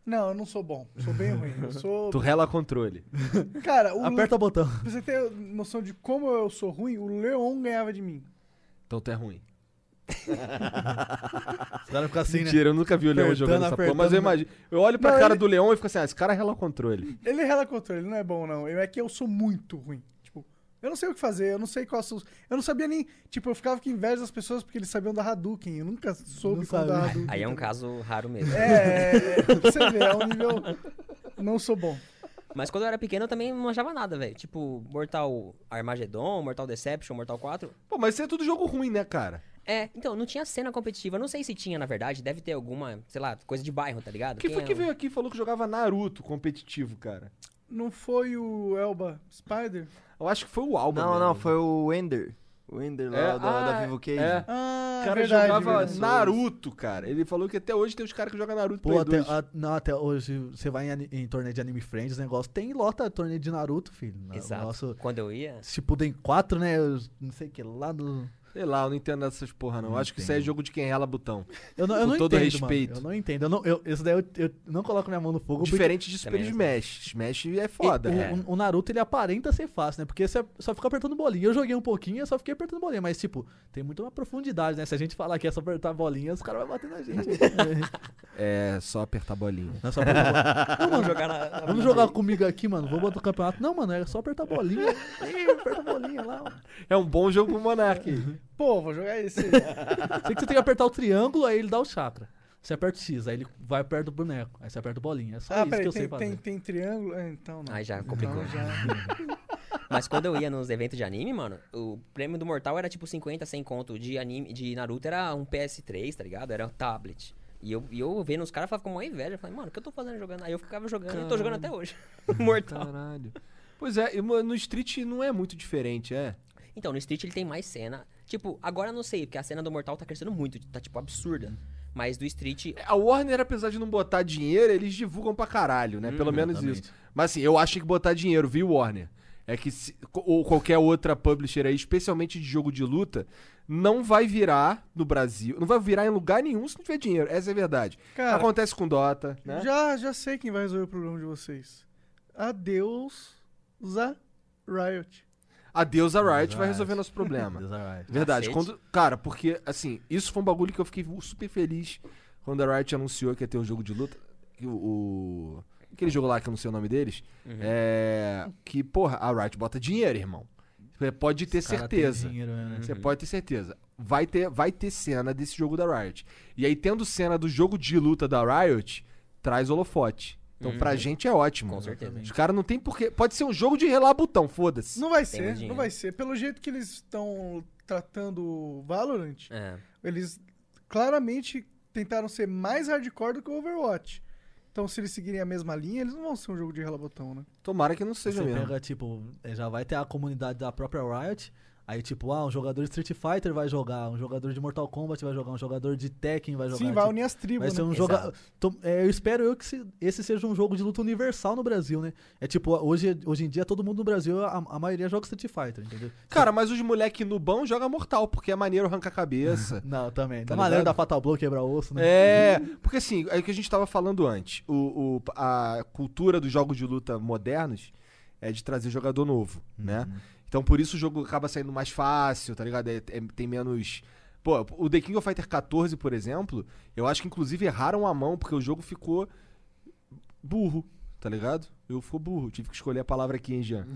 Não, eu não sou bom. Sou bem ruim. Eu sou. <laughs> Tu rela controle. <laughs> Cara, o Aperta o botão. pra você ter noção de como eu sou ruim, o Leon ganhava de mim. Então tu é ruim. <laughs> Os caras ficam assim, né? Mentira, eu nunca vi o Leão Apertando, jogando essa porra, mas eu imagino. Eu olho pra Não, cara ele- do Leão e fico assim, ah, esse cara rela controle. Ele rela controle, ele não é bom, não. Eu, é que eu sou muito ruim. Eu não sei o que fazer, eu não sei qual são. Eu não sabia nem. Tipo, eu ficava com inveja das pessoas porque eles sabiam da Hadouken. Eu nunca soube Não como dar sabe. Hadouken. Aí é um caso raro mesmo. É, é, é, você vê, é um nível. Não sou bom. Mas quando eu era pequeno eu também não manjava nada, velho. Tipo, Mortal Armageddon, Mortal Deception, Mortal 4. Pô, mas isso é tudo jogo ruim, né, cara? É, então, não tinha cena competitiva. Não sei se tinha, na verdade. Deve ter alguma, sei lá, coisa de bairro, tá ligado? Quem foi é que o- veio aqui e falou que jogava Naruto competitivo, cara? Não foi o Elba Spider? Eu acho que foi o Alba. Não, mesmo. não, foi o Ender. O Ender lá É, da, da ah, Vivo Cage. é. Ah, O cara verdade, jogava verdade. Naruto, cara. Ele falou que até hoje tem os caras que jogam Naruto Pô, até, 2. a- não, até hoje você vai em, em torneio de Anime Friends, negócio tem lota torneio de Naruto, filho. Exato. Nosso, Quando eu ia. Shippuden 4, né? eu Não sei o que, lá do... Sei lá, eu não entendo dessas porra, não. Não acho que isso é entendo. jogo de quem rela botão. Eu não, eu Com não todo entendo, respeito. mano. Eu não entendo. Eu não, eu, esse daí eu, eu não coloco minha mão no fogo. porque Diferente de Super Smash. Smash é foda. o, é. o- o Naruto, ele aparenta ser fácil, né? Porque você só fica apertando bolinha. Eu joguei um pouquinho, eu só fiquei apertando bolinha. Mas, tipo, tem muito uma profundidade, né? Se a gente falar que é só apertar bolinha, os caras vão bater na gente. <laughs> É só apertar bolinha. Não é só apertar bolinha. <laughs> Não, mano, jogar na, na Vamos jogar comigo aqui, mano. Vou botar o campeonato. Não, mano, é só apertar bolinha. Aperta a bolinha lá. mano. É um bom jogo pro Monark. Pô, vou jogar esse. <laughs> Sei que você tem que apertar o triângulo, aí ele dá o chakra. Você aperta o X, aí ele vai perto do boneco. Aí você aperta o bolinha. É só ah, isso que peraí, eu sei tem, fazer. tem, tem triângulo? É, então não. Aí já complicou. Então já. <laughs> Mas quando eu ia nos eventos de anime, mano, o prêmio do Mortal era tipo 50, 100 conto. De anime, de Naruto era um PS3, tá ligado? Era um tablet. E eu, e eu vendo os caras, falava com uma inveja. Eu falei, mano, o que eu tô fazendo jogando? Aí eu ficava jogando e tô jogando até hoje. <laughs> Mortal. Caralho. Pois é, no Street não é muito diferente, é? Então, no Street ele tem mais cena. Tipo, agora eu não sei, porque a cena do Mortal tá crescendo muito, tá tipo absurda. Mas do Street. A Warner, apesar de não botar dinheiro, eles divulgam pra caralho, né? Pelo menos exatamente. isso. Mas assim, eu acho que botar dinheiro, viu, Warner? É que se- ou qualquer outra publisher aí, especialmente de jogo de luta, não vai virar no Brasil, não vai virar em lugar nenhum se não tiver dinheiro. Essa é a verdade. Cara, Acontece com Dota, né? já, já sei quem vai resolver o problema de vocês. Adeus, Za Riot. Adeus a Riot vai Riot. resolver nosso problema. <laughs> Verdade. Quando, cara, porque, assim, isso foi um bagulho que eu fiquei super feliz quando a Riot anunciou que ia ter um jogo de luta. que O, o- aquele jogo lá que eu não sei o nome deles. É. Que, porra, a Riot bota dinheiro, irmão. Você pode ter certeza. dinheiro, né? Você pode ter certeza. Vai ter, vai ter cena desse jogo da Riot. E aí, tendo cena do jogo de luta da Riot, traz holofote. Então, pra gente é ótimo. Com certeza. Os caras não tem porquê. Pode ser um jogo de relar botão, foda-se. Não vai ser, não vai ser. Pelo jeito que eles estão tratando o Valorant, É. eles claramente tentaram ser mais hardcore do que o Overwatch. Então, se eles seguirem a mesma linha, eles não vão ser um jogo de relabotão, né? Tomara que não seja Você mesmo. pega, tipo, eh, já vai ter a comunidade da própria Riot. Aí, tipo, ah, um jogador de Street Fighter vai jogar, um jogador de Mortal Kombat vai jogar, um jogador de Tekken vai jogar. Sim, vai tipo, unir as Vai tribos, ser né? um jogo. Tom- é, eu espero eu que se- esse seja um jogo de luta universal no Brasil, né? É tipo, hoje, hoje em dia todo mundo no Brasil, a, a maioria joga Street Fighter, entendeu? Cara, mas os moleque nubão joga mortal, porque é maneiro arrancar a cabeça. <laughs> Não, também. Tá maneiro da Fatal Blow quebrar osso, né? é, porque assim, é o que a gente tava falando antes. O, o- a cultura dos jogos de luta modernos é de trazer jogador novo, né? Então por isso o jogo acaba saindo mais fácil, tá ligado? É- é- tem menos. Pô, o The King of Fighter 14, por exemplo, eu acho que inclusive erraram a mão, porque o jogo ficou burro, tá ligado? Eu ficou burro, tive que escolher a palavra aqui, hein, Jean?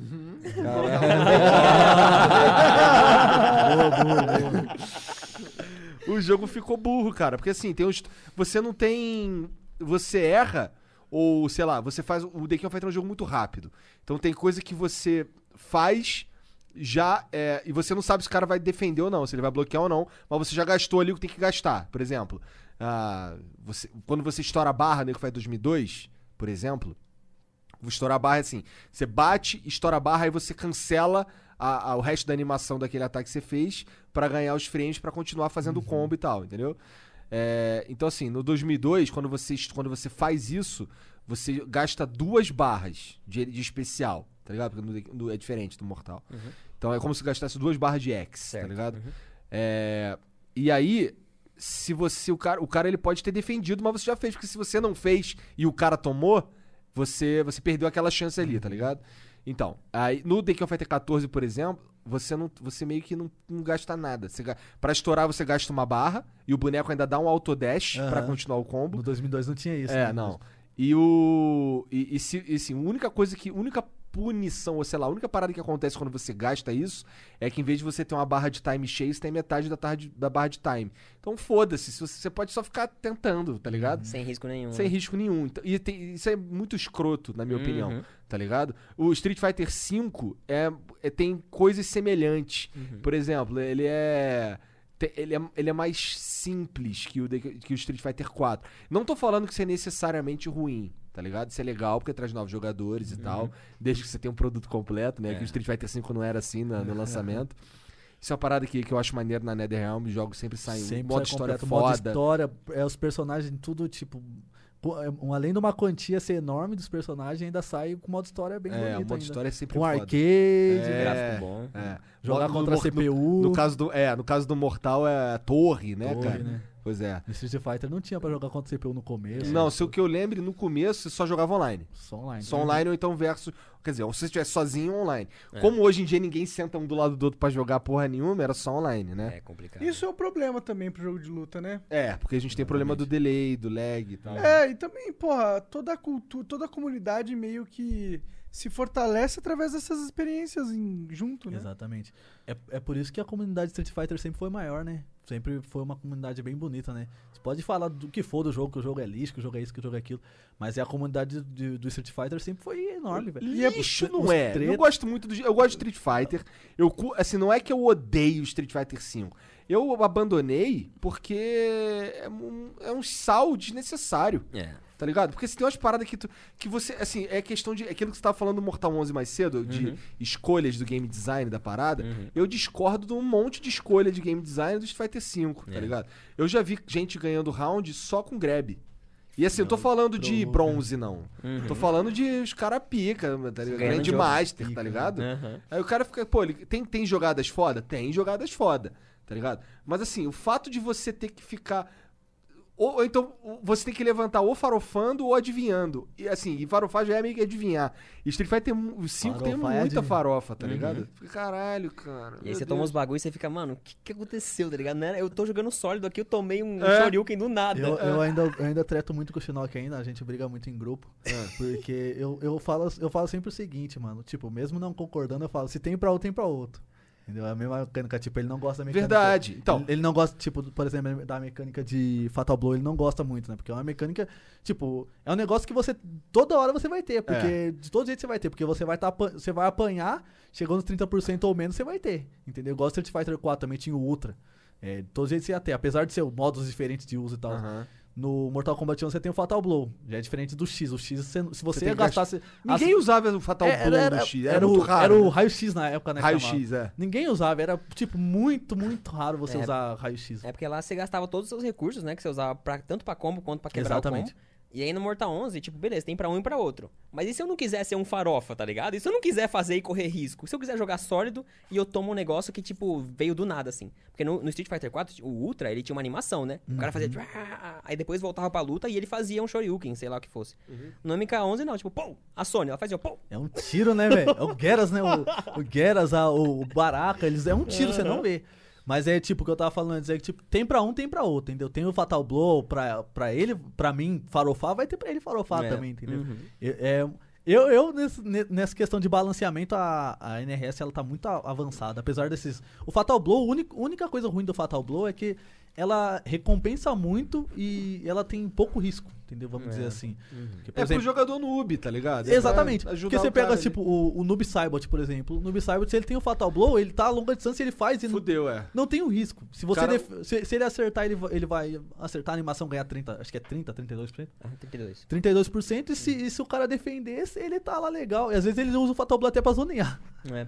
Boa, <laughs> boa, boa. o jogo ficou burro, cara. Porque assim, tem os. Você não tem. Você erra, ou sei lá, você faz. O The King of Fighters é um jogo muito rápido. Então tem coisa que você faz já. é, e você não sabe se o cara vai defender ou não, se ele vai bloquear ou não, mas você já gastou ali o que tem que gastar. Por exemplo, ah, você- quando você estoura a barra, né, que faz 2002, por exemplo. Vou estourar a barra é assim: você bate, estoura a barra, aí você cancela a- a- o resto da animação daquele ataque que você fez pra ganhar os frames pra continuar fazendo o combo e tal, entendeu? É, então, assim, no 2002, quando você, quando você faz isso, você gasta duas barras de, de especial, tá ligado? Porque no- no- é diferente do Mortal. Então é como se gastasse duas barras de X, tá Certo. ligado? É, e aí, se você. O cara, o cara ele pode ter defendido, mas você já fez. Porque se você não fez e o cara tomou, você, você perdeu aquela chance ali, tá ligado? Então, aí, no The King of Fighter 14, por exemplo, você não você meio que não, não gasta nada. Você, ga- pra estourar, você gasta uma barra e o boneco ainda dá um autodash pra Aham. continuar o combo. No 2002 não tinha isso. É, né? não. E o. E, e, se, e, assim, a única coisa que. Única punição, ou sei lá, a única parada que acontece quando você gasta isso é que em vez de você ter uma barra de time cheia, você tem metade da, tarde, da barra de time. Então foda-se, se você, você pode só ficar tentando, tá ligado? Sem risco nenhum. Sem né? risco nenhum. Então, E tem- isso é muito escroto, na minha Uhum. opinião, tá ligado? O Street Fighter V é, é- tem coisas semelhantes. Uhum. Por exemplo, ele é. Ele é, ele é mais simples que o, que o Street Fighter 4. Não tô falando que isso é necessariamente ruim, tá ligado? Isso é legal porque traz novos jogadores e tal. Desde que você tenha um produto completo, né? Uhum. É. Que o Street Fighter V não era assim na- no <laughs> lançamento. Isso é uma parada que, que eu acho maneiro na NetherRealm. Os jogos sempre saem. Sempre modo sai história completo, foda. Modo história, é, os personagens tudo, tipo... é, Além de uma quantia ser enorme dos personagens, ainda sai com modo história bem É, bonito o modo ainda. história é sempre Com foda. arcade, É. Gráfico bom. É. jogar No- contra a no- CPU. No caso do, é, no caso do Mortal é a torre, né, torre, cara? né? Pois é. No Street Fighter não tinha pra jogar contra a CPU no começo. Não, se o que eu lembre, no começo você só jogava online. Só online. Só online ou então versus. Quer dizer, ou se você estivesse sozinho online. É. Como hoje em dia ninguém senta um do lado do outro pra jogar porra nenhuma, era só online, né? É complicado. Isso é um problema também pro jogo de luta, né? É, porque a gente tem problema do delay, do lag e tal. É, e também, porra, toda a cultura, toda a comunidade meio que se fortalece através dessas experiências em- junto, né? Exatamente. É, é por isso que a comunidade Street Fighter sempre foi maior, né? Sempre foi uma comunidade bem bonita, né? Você pode falar do que for do jogo, que o jogo é lixo, que o jogo é isso, que o jogo é aquilo. Mas é a comunidade do, do Street Fighter sempre foi enorme, velho. Lixo não os é. Eu gosto muito do. Eu gosto de Street Fighter. Eu, assim, não é que eu odeio Street Fighter V. Eu abandonei porque é um, é um sal desnecessário. É. Tá ligado? Porque se tem umas paradas que tu. Que você. Assim, é questão de. Aquilo que você tava falando do Mortal 11 mais cedo, de Uhum. escolhas do game design da parada. Uhum. Eu discordo de um monte de escolha de game design do Street Fighter V, tá É. ligado? Eu já vi gente ganhando round só com grab. E assim, eu tô falando de bronze, não. Uhum. Tô falando de os cara pica, tá ligado? Jogo. Grandmaster, tá Pica, ligado? Aham. Aí o cara fica, pô, ele tem, tem jogadas foda? Tem jogadas foda, tá ligado? Mas assim, o fato de você ter que ficar. Ou, ou então você tem que levantar ou farofando ou adivinhando. E assim, e farofar já é meio que adivinhar. E Street Fighter 5 tem é muita farofa, tá Uhum. ligado? Fica, caralho, cara. E aí você toma os bagulho e você fica, mano, o que, que aconteceu, tá ligado? Eu tô jogando sólido aqui, eu tomei um É. Shoryuken do nada. Eu, eu ainda, eu ainda treto muito com o Shinnok ainda, a gente briga muito em grupo. Porque eu, eu, falo, eu falo sempre o seguinte, mano. Tipo, mesmo não concordando, eu falo, se tem pra um, tem pra outro. Entendeu? É a mesma mecânica, tipo, ele não gosta da mecânica. Verdade. Então, Ele, ele não gosta, tipo, por exemplo, da mecânica de Fatal Blow, ele não gosta muito, né? Porque é uma mecânica, tipo, é um negócio que você, toda hora você vai ter, porque É. de todo jeito você vai ter, porque você vai, tá, você vai apanhar, chegou nos 30% ou menos, você vai ter, entendeu? Igual Street Fighter 4 também tinha o Ultra. É, de todo jeito você ia ter, apesar de ser modos diferentes de uso e tal. aham. No Mortal Kombat 1 você tem o Fatal Blow, já é diferente do X. O X, você- se você, você- ninguém usava o Fatal É, Blow era, no X. Era, era muito o, raro. era o né? raio-x na época, né? raio-x, é. Ninguém usava, era, tipo, muito, muito raro você É. usar raio-x. É porque lá você gastava todos os seus recursos, né? Que você usava pra, tanto pra combo quanto pra quebrar Exatamente. o combo. E aí no Mortal 11, tipo, beleza, tem pra um e pra outro. Mas e se eu não quiser ser um farofa, tá ligado? E se eu não quiser fazer e correr risco? Se eu quiser jogar sólido e eu tomo um negócio que, tipo, veio do nada, assim. Porque no, no Street Fighter 4, o Ultra, ele tinha uma animação, né? O cara fazia... Uhum. "Trá", <laughs> Aí depois voltava pra luta e ele fazia um Shoryuken, sei lá o que fosse. Uhum. No MK11, não. Tipo, pô, a Sony, ela fazia, pô, É um tiro, né, velho? É o Geras, né? O, o Geras, a- o, Baraka, eles é um tiro, você não vê. Mas é tipo o que eu tava falando antes, é que tipo, tem pra um, tem pra outro, entendeu? Tem o Fatal Blow pra, pra ele, pra mim, farofar, vai ter pra ele farofar É. também, entendeu? Uhum. Eu- É, eu, eu nessa questão de balanceamento, a, a NRS ela tá muito avançada. Apesar desses. O Fatal Blow, a única coisa ruim do Fatal Blow é que ela recompensa muito e ela tem pouco risco, entendeu? Vamos É. dizer assim. Porque, por É exemplo, pro jogador noob, tá ligado? É Exatamente. Porque você pega, ali. tipo, o, o Noob Saibot, por exemplo. O Noob Saibot, se ele tem o Fatal Blow, ele tá a longa distância, ele faz e não, Fudeu, é. não tem o risco. Se você Cara- def- se, se ele acertar, ele, ele vai acertar a animação ganhar 30, acho que é 30, 32%. ah, 32. 32% e se, e se o cara defender, ele tá lá legal. E às vezes ele usa o Fatal Blow até pra zonear. É.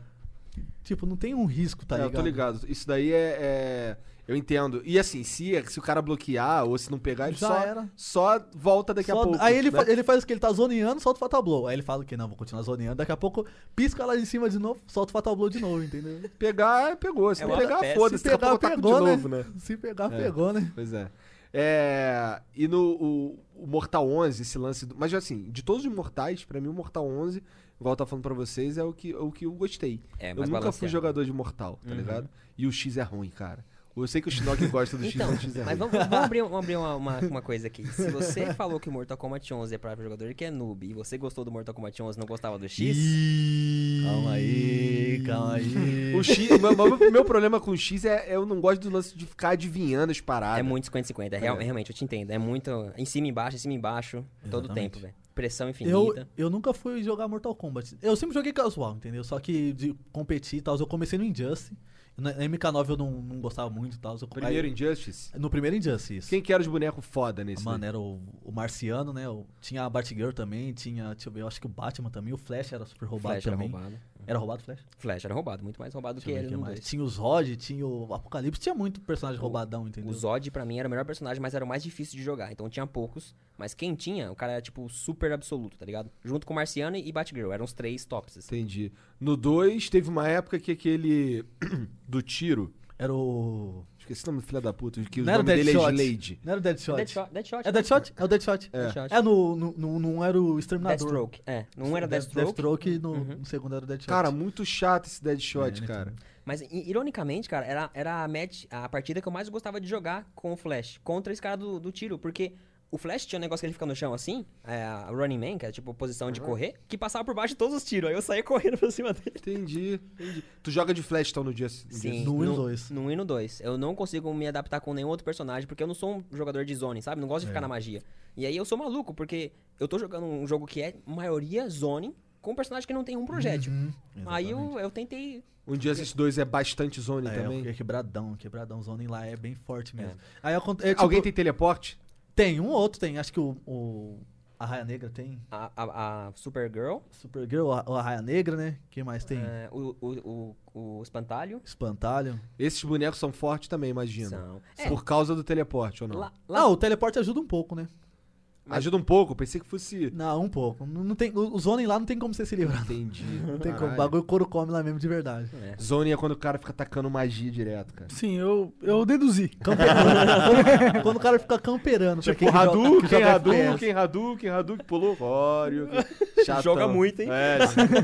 Tipo, não tem um risco, tá É, eu ligado? tô ligado. Isso daí é, é- Eu entendo. E assim, se, se o cara bloquear ou se não pegar, ele Já só, era. só volta daqui Só- a pouco. aí ele, né? fa- ele faz o que? Ele tá zoneando, solta o Fatal Blow. Aí ele fala que não, vou continuar zoneando. Daqui a pouco pisca lá de cima de novo, solta o Fatal Blow de novo, entendeu? <laughs> Pegar, pegou. Se É não pegar, foda-se. Se pegar, taco pegou, de né? novo, né? Se pegar, É. pegou, né? Pois é. É, e no o, o Mortal 11, esse lance. Do, mas assim, de todos os mortais, pra mim o Mortal 11, igual eu tava falando pra vocês, é o que, é o que eu gostei. É, eu nunca fui jogador de Mortal, tá Uhum. ligado? E o X é ruim, cara. Eu sei que o Shinnok <laughs> gosta do Então, X, mas vamos, vamos abrir, vamos abrir uma, uma, uma coisa aqui. Se você <laughs> falou que o Mortal Kombat 11 é pra jogador que é noob e você gostou do Mortal Kombat 11 e não gostava do X, Calma aí, calma aí. O X, <laughs> meu, meu- meu problema com o X é eu não gosto do lance de ficar adivinhando as paradas. é muito 50-50. É, real- realmente, eu te entendo. É muito em cima e embaixo, em cima e embaixo, todo Exatamente. tempo, velho. Pressão Eu, infinita. eu nunca fui jogar Mortal Kombat. Eu sempre joguei casual, entendeu? Só que de competir e tal, eu comecei no Injustice. Na na MK9 eu não, não gostava muito e tal. eu- Primeiro aí- Injustice. No primeiro Injustice. Quem que era os bonecos foda nesse? Mano, era o, o Marciano, né? O- tinha a Batgirl também, tinha, deixa eu ver, eu acho que o Batman também, o Flash era super roubado Flash era também. roubado. Era roubado o Flash? Flash era roubado, muito mais roubado do Deixa que ele mais. 2. Tinha o Zod, tinha o Apocalipse, tinha muito personagem O- roubadão, entendeu? O Zod, pra mim, era o melhor personagem, mas era o mais difícil de jogar. Então tinha poucos. Mas quem tinha, o cara era, tipo, super absoluto, tá ligado? Junto com Marciano e Batgirl. Eram os três tops. assim. Entendi. No 2, teve uma época que aquele <clears throat> do tiro. Era o. Esqueci o nome do filho da puta. Que o Não era nome dele é Deadshot. Slade. Não era o Deadshot. Deadshot. Deadshot. É Deadshot? É o Deadshot. É. Deadshot. É, no, no, no- não era o Exterminador. Deathstroke. É, não era Death- Deathstroke. Deathstroke e no, Uhum. no segundo era o Deadshot. Cara, muito chato esse Deadshot, É, né, cara. Mas, ironicamente, cara, era, era a, match, a partida que eu mais gostava de jogar com o Flash. Contra esse cara do, do tiro. Porque o Flash tinha um negócio que ele fica no chão assim. É, a Running Man, que é tipo posição de correr. Que passava por baixo de todos os tiros. Aí eu saía correndo <laughs> pra cima dele. Entendi, entendi. Tu joga de flash então no dia no Sim. dia- No 1 e no no- 2. No 1 e no 2. Eu não consigo me adaptar com nenhum outro personagem, porque eu não sou um jogador de zone, sabe? Não gosto de ficar É. na magia. E aí eu sou maluco, porque eu tô jogando um jogo que é maioria zone, com um personagem que não tem um projétil. Uhum. Aí eu, eu tentei. Um dia esses dois é bastante zone É, também. é quebradão, quebradão. Zone lá é bem forte mesmo. É. Aí é, tipo, Alguém tem teleporte? Tem, um ou outro tem. Acho que o. o a Raia Negra tem. A, a, a Supergirl, Supergirl, a, a Raia Negra, né? Quem mais tem? é, o, o, o, o Espantalho. Espantalho. Esses bonecos são fortes também, imagino. São. É, Por causa do teleporte ou não? lá, lá- Ah, o teleporte ajuda um pouco, né? Ajuda um pouco, pensei que fosse. Não, um pouco. Não, não tem, o o Zone lá não tem como você se livrar. Entendi. <laughs> Não tem como. O bagulho couro come lá mesmo de verdade. é. Zone é quando o cara fica atacando magia direto, cara. Sim, eu, eu deduzi. Camperando. <laughs> quando o cara fica camperando. Tipo, Hadouken, Hadouken, FPS. Hadouken, Hadouken, pulou Rório. <laughs> Joga muito, hein? É,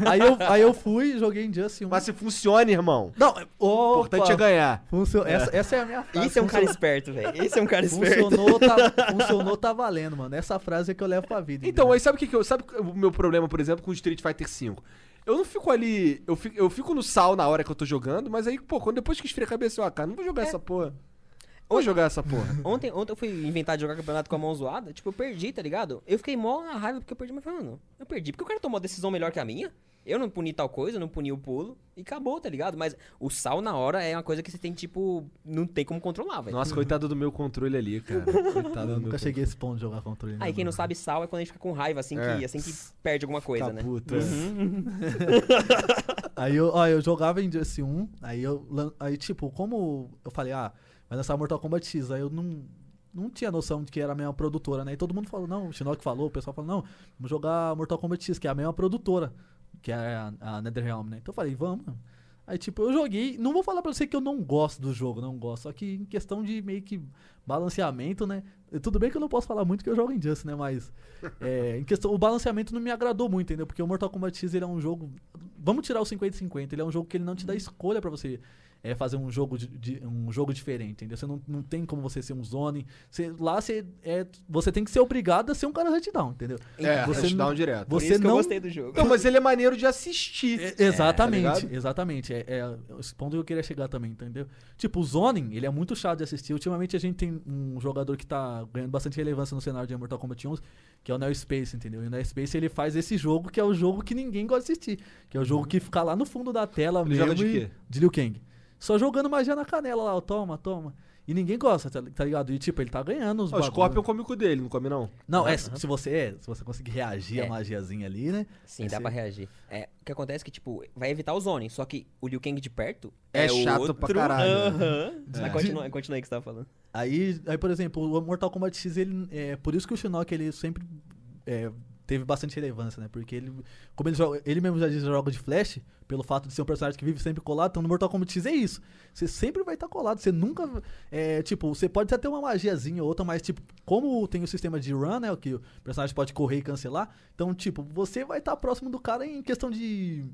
Aí eu, aí eu fui, joguei em Just 1. mas se funciona, irmão. Não, O importante é ganhar. Funcio- Essa, essa é a minha frase. Esse é um cara esperto, velho. Esse é um cara esperto. Funcionou tá, funcionou, tá valendo, mano. Essa frase é que eu levo pra vida. Então, aí sabe o que, que eu. Sabe o meu problema, por exemplo, com o Street Fighter V? Eu não fico ali. Eu fico, eu fico no sal na hora que eu tô jogando, mas aí, pô, quando depois que esfria a cabeça, eu, ah, cara, não vou jogar essa porra. Vou jogar essa porra. Ontem, ontem eu fui inventar de jogar campeonato com a mão zoada. Tipo, eu perdi, tá ligado? Eu fiquei mó na raiva porque eu perdi. Mas falei, mano, eu perdi porque o cara tomou uma decisão melhor que a minha. Eu não puni tal coisa, eu não puni o pulo. E acabou, tá ligado? Mas o sal na hora é uma coisa que você tem, tipo, não tem como controlar, velho. Nossa, coitado do meu controle ali, cara. <laughs> Coitado Eu do meu nunca cheguei a esse ponto de jogar controle. Aí quem não sabe sal é quando a gente fica com raiva, assim, É. que, assim que perde alguma coisa, Fica né? puto, é. <laughs> <laughs> Aí eu, ó, eu jogava em Just 1, aí eu. Aí, tipo, como eu falei, ah, vai lançar Mortal Kombat X, aí eu não. Não tinha noção de que era a mesma produtora, né? E todo mundo falou, não, o Shinnok falou, o pessoal falou, não, vamos jogar Mortal Kombat X, que é a mesma produtora, que é a, a NetherRealm, né? Então eu falei, vamos. Aí, tipo, eu joguei. Não vou falar pra você que eu não gosto do jogo, não gosto. Só que em questão de meio que balanceamento, né? Tudo bem que eu não posso falar muito que eu jogo em Just, né? Mas <laughs> é, em questão, o balanceamento não me agradou muito, entendeu? Porque o Mortal Kombat X ele é um jogo. Vamos tirar o 50-50. Ele é um jogo que ele não te dá escolha pra você é, fazer um jogo, de, de- um jogo diferente, entendeu? Você não, não tem como você ser um zone. Você, lá você, é, você tem que ser obrigado a ser um cara touchdown, entendeu? É, Você touchdown não- direto. Por Você isso que não- eu gostei do jogo. Não, mas ele é maneiro de assistir. É, exatamente, tá ligado? exatamente. É, é esse ponto que eu queria chegar também, entendeu? Tipo, o Zoning, ele é muito chato de assistir. Ultimamente a gente tem um jogador que tá ganhando bastante relevância no cenário de Mortal Kombat 11, que é o Neo Space, entendeu? E o Neo Space ele faz esse jogo que é o jogo que ninguém gosta de assistir. Que é o jogo que fica lá no fundo da tela Ele mesmo. joga de e- quê? De Liu Kang. Só jogando magia na canela lá, ó, toma, toma. E ninguém gosta, tá, tá ligado? E tipo, ele tá ganhando os Ó, o. Scorpion come o cu dele, não come não? Não, é, se você é, se você conseguir reagir É. à magiazinha ali, né? Sim, dá pra reagir. É, o que acontece é que, tipo, vai evitar o zone, só que o Liu Kang de perto É o chato outro... pra caralho. Aham. É. Mas continua, continua aí que você tava falando. Aí, aí, por exemplo, o Mortal Kombat X, ele, é por isso que o Shinnok ele sempre é, teve bastante relevância, né? Porque ele, como ele, joga, ele mesmo já diz joga de flash, pelo fato de ser um personagem que vive sempre colado, então no Mortal Kombat X é isso. Você sempre vai estar colado, você nunca. É, tipo, você pode até ter uma magiazinha ou outra, mas, tipo, como tem o sistema de run, né? O que o personagem pode correr e cancelar, então, tipo, você vai estar próximo do cara em questão de,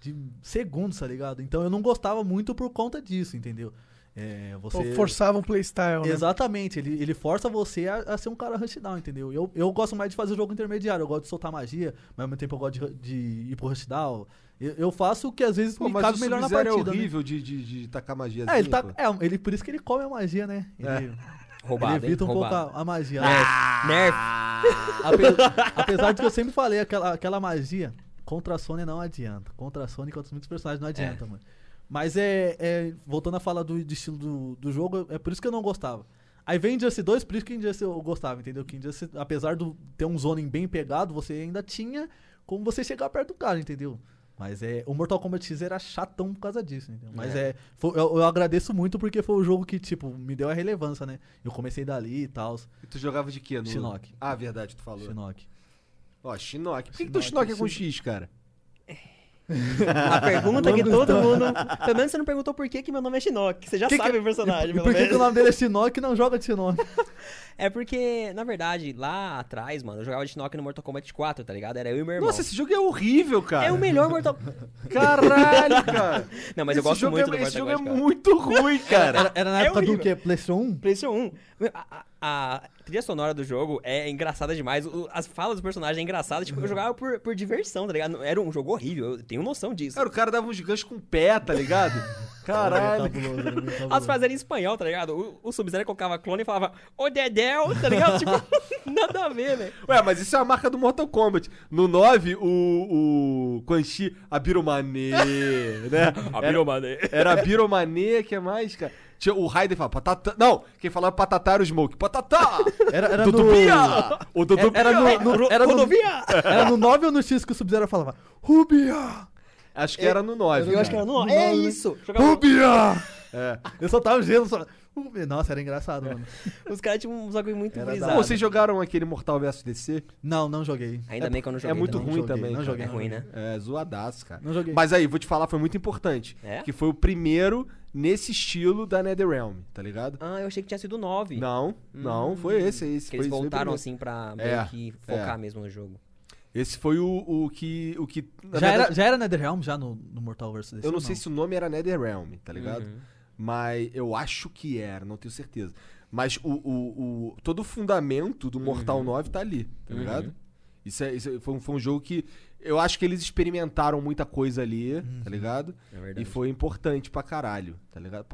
de segundos, tá ligado? Então eu não gostava muito por conta disso, entendeu? É, Ou você... forçava um playstyle, né? Exatamente, ele, ele força você a, a ser um cara rushdown, entendeu? Eu, eu gosto mais de fazer o jogo intermediário, eu gosto de soltar magia, mas ao mesmo tempo eu gosto de, de ir pro rushdown. Eu, eu faço o que às vezes Pô, me cabe melhor na Sub-Zero partida. é né? horrível de, de, de tacar magia. É, ele tá. É, ele, por isso que ele come a magia, né? Ele, É. ele Roubado, evita hein? um pouco Roubado. a, a magia. Nerf. Ape- apesar de que eu sempre falei, aquela, aquela magia contra a Sony não adianta. Contra a Sony e contra muitos personagens não adianta, mano. Mas é, é- Voltando a falar do, do estilo do, do jogo, é por isso que eu não gostava. Aí vem Injustice 2, por isso que Injustice eu gostava, entendeu? Que Injustice, apesar de ter um zoning bem pegado, você ainda tinha como você chegar perto do cara, entendeu? Mas é. O Mortal Kombat X era chatão por causa disso, entendeu? Mas é. foi- eu, eu agradeço muito porque foi o jogo que, tipo, me deu a relevância, né? Eu comecei dali e tal. E tu jogava de quê? No... Shinnok. Ah, verdade, tu falou. Shinnok. Ó, Shinnok. Por que, que teu Shinnok, Shinnok é com X, cara? <laughs> A pergunta que todo história. mundo. Pelo menos você não perguntou por que, que meu nome é Shinnok. Você já Que sabe que- o personagem, E pelo por que, que o nome dele é Shinnok e não joga de Shinnok? <laughs> É porque, na verdade, lá atrás, mano, eu jogava de Shinnok no Mortal Kombat 4, tá ligado? Era eu e meu irmão. Nossa, esse jogo é horrível, cara. É o melhor Mortal <laughs> Caralho, cara. Não, mas eu Esse gosto jogo muito é, do Esse Mortal jogo Kombat é 4. muito ruim, cara. Era, era na É época do quê? PlayStation 1? PlayStation 1. Meu, A, a- a trilha sonora do jogo é engraçada demais. o- as falas dos personagens é engraçada. Tipo, eu jogava por, por diversão, tá ligado? Não- Era um jogo horrível, eu tenho noção disso. Cara, o cara dava uns ganchos com o pé, tá ligado? <laughs> Caralho. Era As frases eram em espanhol, tá ligado? O, o Sub-Zero colocava clone e falava, ô Dedéu, tá ligado? <laughs> tipo, <laughs> nada a ver, né? Ué, mas isso é a marca do Mortal Kombat. No 9, o, o Quan Chi, a Biromane, né? Era, mané. era a Biromane, que é mais, cara? Tinha o Raiden fala patatá. Não, quem falava patatá era o Smoke. Patatá! Era, era no... Dudubia! O Dudubia! Era no, no- era, no, era no 9 ou no X que o Sub-Zero falava Rubia! Acho que era no 9. Eu acho que era no... No É nove, né? isso! Rubia! É. Eu só tava gelo, só... Nossa, era engraçado, mano. <laughs> Os caras tinham uns bagulho muito Era Pô, brisados. vocês jogaram aquele Mortal vs DC? Não, não joguei. Ainda bem que eu não joguei é muito também. ruim joguei, também. não joguei, É ruim, né? É, zoadaço, cara. Não joguei. Mas aí, vou te falar, foi muito importante. É? Que foi o primeiro nesse estilo da NetherRealm, tá ligado? Ah, eu achei que tinha sido 9. Não, não, foi esse. esse Que foi, eles voltaram assim pra meio É, que focar é. mesmo no jogo. Esse foi o, o que. O que Já era, verdade, já era NetherRealm já no, no Mortal vs. Eu não ou sei se o nome era NetherRealm, tá ligado? Uhum. Mas eu acho que era, não tenho certeza. Mas o, o, o- todo o fundamento do Mortal 9 tá ali, tá Uhum. ligado? Isso, é, isso é- foi, um, foi um jogo que eu acho que eles experimentaram muita coisa ali, tá ligado? É verdade. E foi importante pra caralho, tá ligado?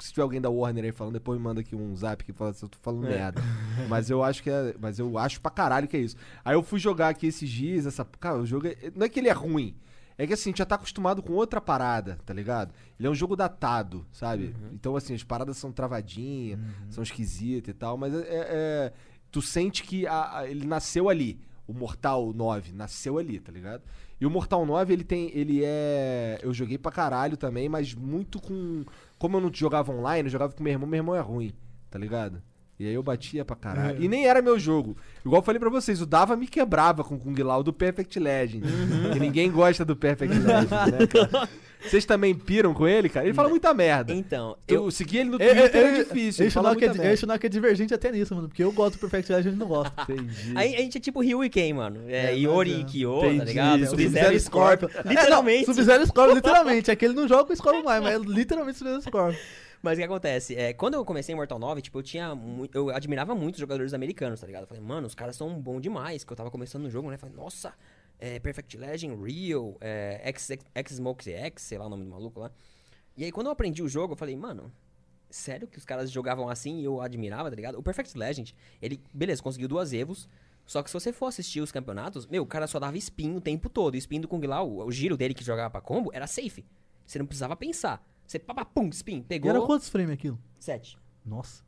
Se tiver alguém da Warner aí falando, depois me manda aqui um zap que fala se eu tô falando É. merda. <laughs> Mas eu acho que é. Mas eu acho pra caralho que é isso. Aí eu fui jogar aqui esses dias, essa. Cara, o jogo. É, não é que ele é ruim. É que assim, a gente já tá acostumado com outra parada, tá ligado? Ele é um jogo datado, sabe? Então, assim, as paradas são travadinhas, são esquisitas e tal, mas é. é- tu sente que a- a- ele nasceu ali. O Mortal 9 nasceu ali, tá ligado? E o Mortal 9, ele tem. Ele é. Eu joguei pra caralho também, mas muito com. Como eu não jogava online, eu jogava com meu irmão, meu irmão é ruim, tá ligado? E aí eu batia pra caralho. E nem era meu jogo. Igual eu falei pra vocês, o Dava me quebrava com o Kung Lao do Perfect Legend. Que ninguém gosta do Perfect Legend, né, cara? <laughs> Vocês também piram com ele, cara? Ele fala muita merda. Então, Eu eu... segui ele no Eu, Twitter, eu, é difícil. Ele Esse fala Shinnok é, é divergente até nisso, mano. Porque eu gosto do Perfect Legend e não gosto. <laughs> Entendi. A, a gente é tipo Ryu e Ken, mano. É, É, Yori mas e é. Kyo, tá ligado? Sub-Zero Scorpion. Literalmente. <laughs> Sub-Zero Scorpion, literalmente. É que ele não joga com o Scorpion mais, mas é literalmente Sub-Zero Scorpion. Mas o que acontece? É, quando eu comecei em Mortal 9, tipo, eu tinha. Eu admirava muito os jogadores americanos, tá ligado? Eu falei, mano, os caras são bons demais. Que eu tava começando no jogo, né? Eu Falei, nossa, é, Perfect Legend, Real, é, X, X, sei lá o nome do maluco lá. E aí, quando eu aprendi o jogo, eu falei, mano, sério que os caras jogavam assim e eu admirava, tá ligado? O Perfect Legend, ele, beleza, conseguiu duas Evos. Só que se você for assistir os campeonatos, meu, o cara só dava spin o tempo todo. E o spin do Kung Lao, o, o giro dele que jogava pra combo, era safe. Você não precisava pensar. Você, pá, pá, pum, spin, E pegou. era quantos frames aquilo? Sete. Nossa.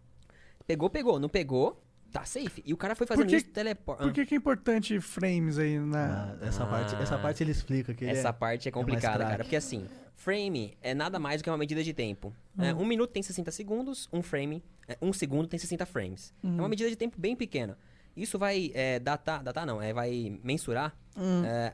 Pegou, pegou. Não pegou, tá safe. E o cara foi fazendo que- isso teleport. Por que, que é importante frames aí na. Ah, essa, parte, essa parte ele explica que Essa é- parte é mais complicada, craque. cara. Porque assim, frame é nada mais do que uma medida de tempo. É, um minuto tem 60 segundos, um frame. é, um segundo tem 60 frames. É uma medida de tempo bem pequena. Isso vai é, datar, datar não, é, vai mensurar é,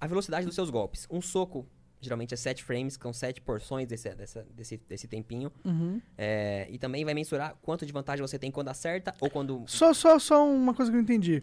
a velocidade dos seus golpes. Um soco, geralmente é 7 frames, que são 7 porções desse, dessa- desse, desse tempinho. Uhum. É, e também vai mensurar quanto de vantagem você tem quando acerta ou quando Só, só, só uma coisa que eu não entendi.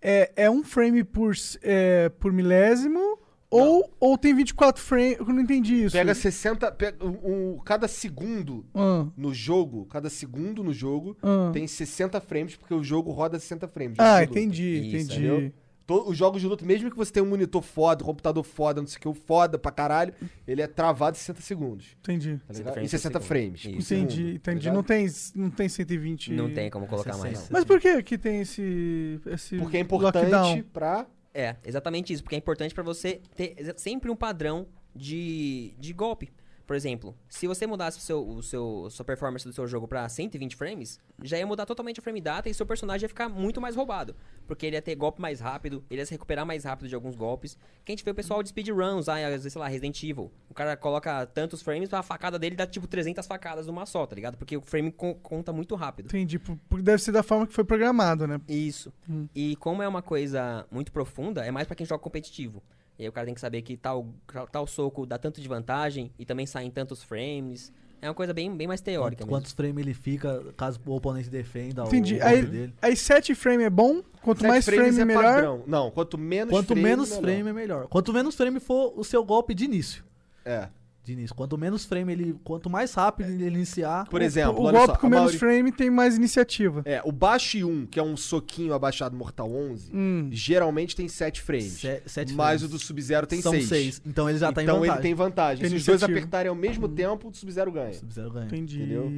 É, é um frame por, é, por milésimo Ou, ou tem 24 frames. Eu não entendi isso. Pega 60. Pega, um, um- cada segundo Ah, no jogo, cada segundo no jogo ah. tem 60 frames, porque o jogo roda 60 frames. Ah, entendi, Isso, entendi. entendeu? Os jogos de luta, mesmo que você tenha um monitor foda, um computador foda, não sei o que, o foda pra caralho, ele é travado em 60 segundos. Entendi. Tá 60 ligado? Em frames 60 por segundo. frames. Isso. segundo, Entendi, tá entendi. ligado? não, tem, não tem 120. Não tem como colocar mais, não. 60. Mas por que que tem esse. esse Porque é importante lockdown? pra. É, exatamente isso, porque é importante pra você ter sempre um padrão de, de golpe. Por exemplo, se você mudasse o seu, o seu, sua performance do seu jogo pra 120 frames, já ia mudar totalmente a frame data e seu personagem ia ficar muito mais roubado. Porque ele ia ter golpe mais rápido, ele ia se recuperar mais rápido de alguns golpes. Que a gente vê o pessoal de speedrun usar, às vezes, sei lá, Resident Evil. O cara coloca tantos frames pra facada dele dar tipo 300 facadas numa só, tá ligado? Porque o frame con- conta muito rápido. Entendi. por- Porque deve ser da forma que foi programado, né? Isso. Hum. E como é uma coisa muito profunda, é mais pra quem joga competitivo. E aí o cara tem que saber que tal, tal soco dá tanto de vantagem e também sai em tantos frames. É uma coisa bem, bem mais teórica Quantos, mesmo. frames ele fica caso o oponente defenda Entendi. o Aí, dele. aí 7 frame é bom? Quanto Sete mais frames frame, é melhor? padrão. Não, quanto menos Quanto frame, menos melhor. frame é melhor. Quanto menos frame for o seu golpe de início. É. De início. Quanto menos frame ele. Quanto mais rápido ele iniciar. Por exemplo, o olha golpe só, com menos maioria- frame tem mais iniciativa. É, o baixo 1, que é um soquinho abaixado Mortal 11, Hum. geralmente tem 7 frames. se- sete mas frames. o do Sub-Zero tem São 6. seis. Então ele já tá em então vantagem. ele tem vantagem. Tem Se os dois iniciativa. apertarem ao mesmo tempo, o Sub-Zero ganha. Sub-Zero ganha. Entendi. Entendeu?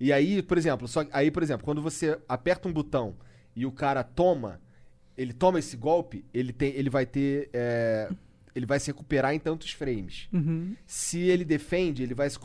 E aí, por exemplo, só, aí, por exemplo, quando você aperta um botão e o cara toma, ele toma esse golpe, ele, tem, ele vai ter. é, ele vai se recuperar em tantos frames. Uhum. Se ele defende, ele vai se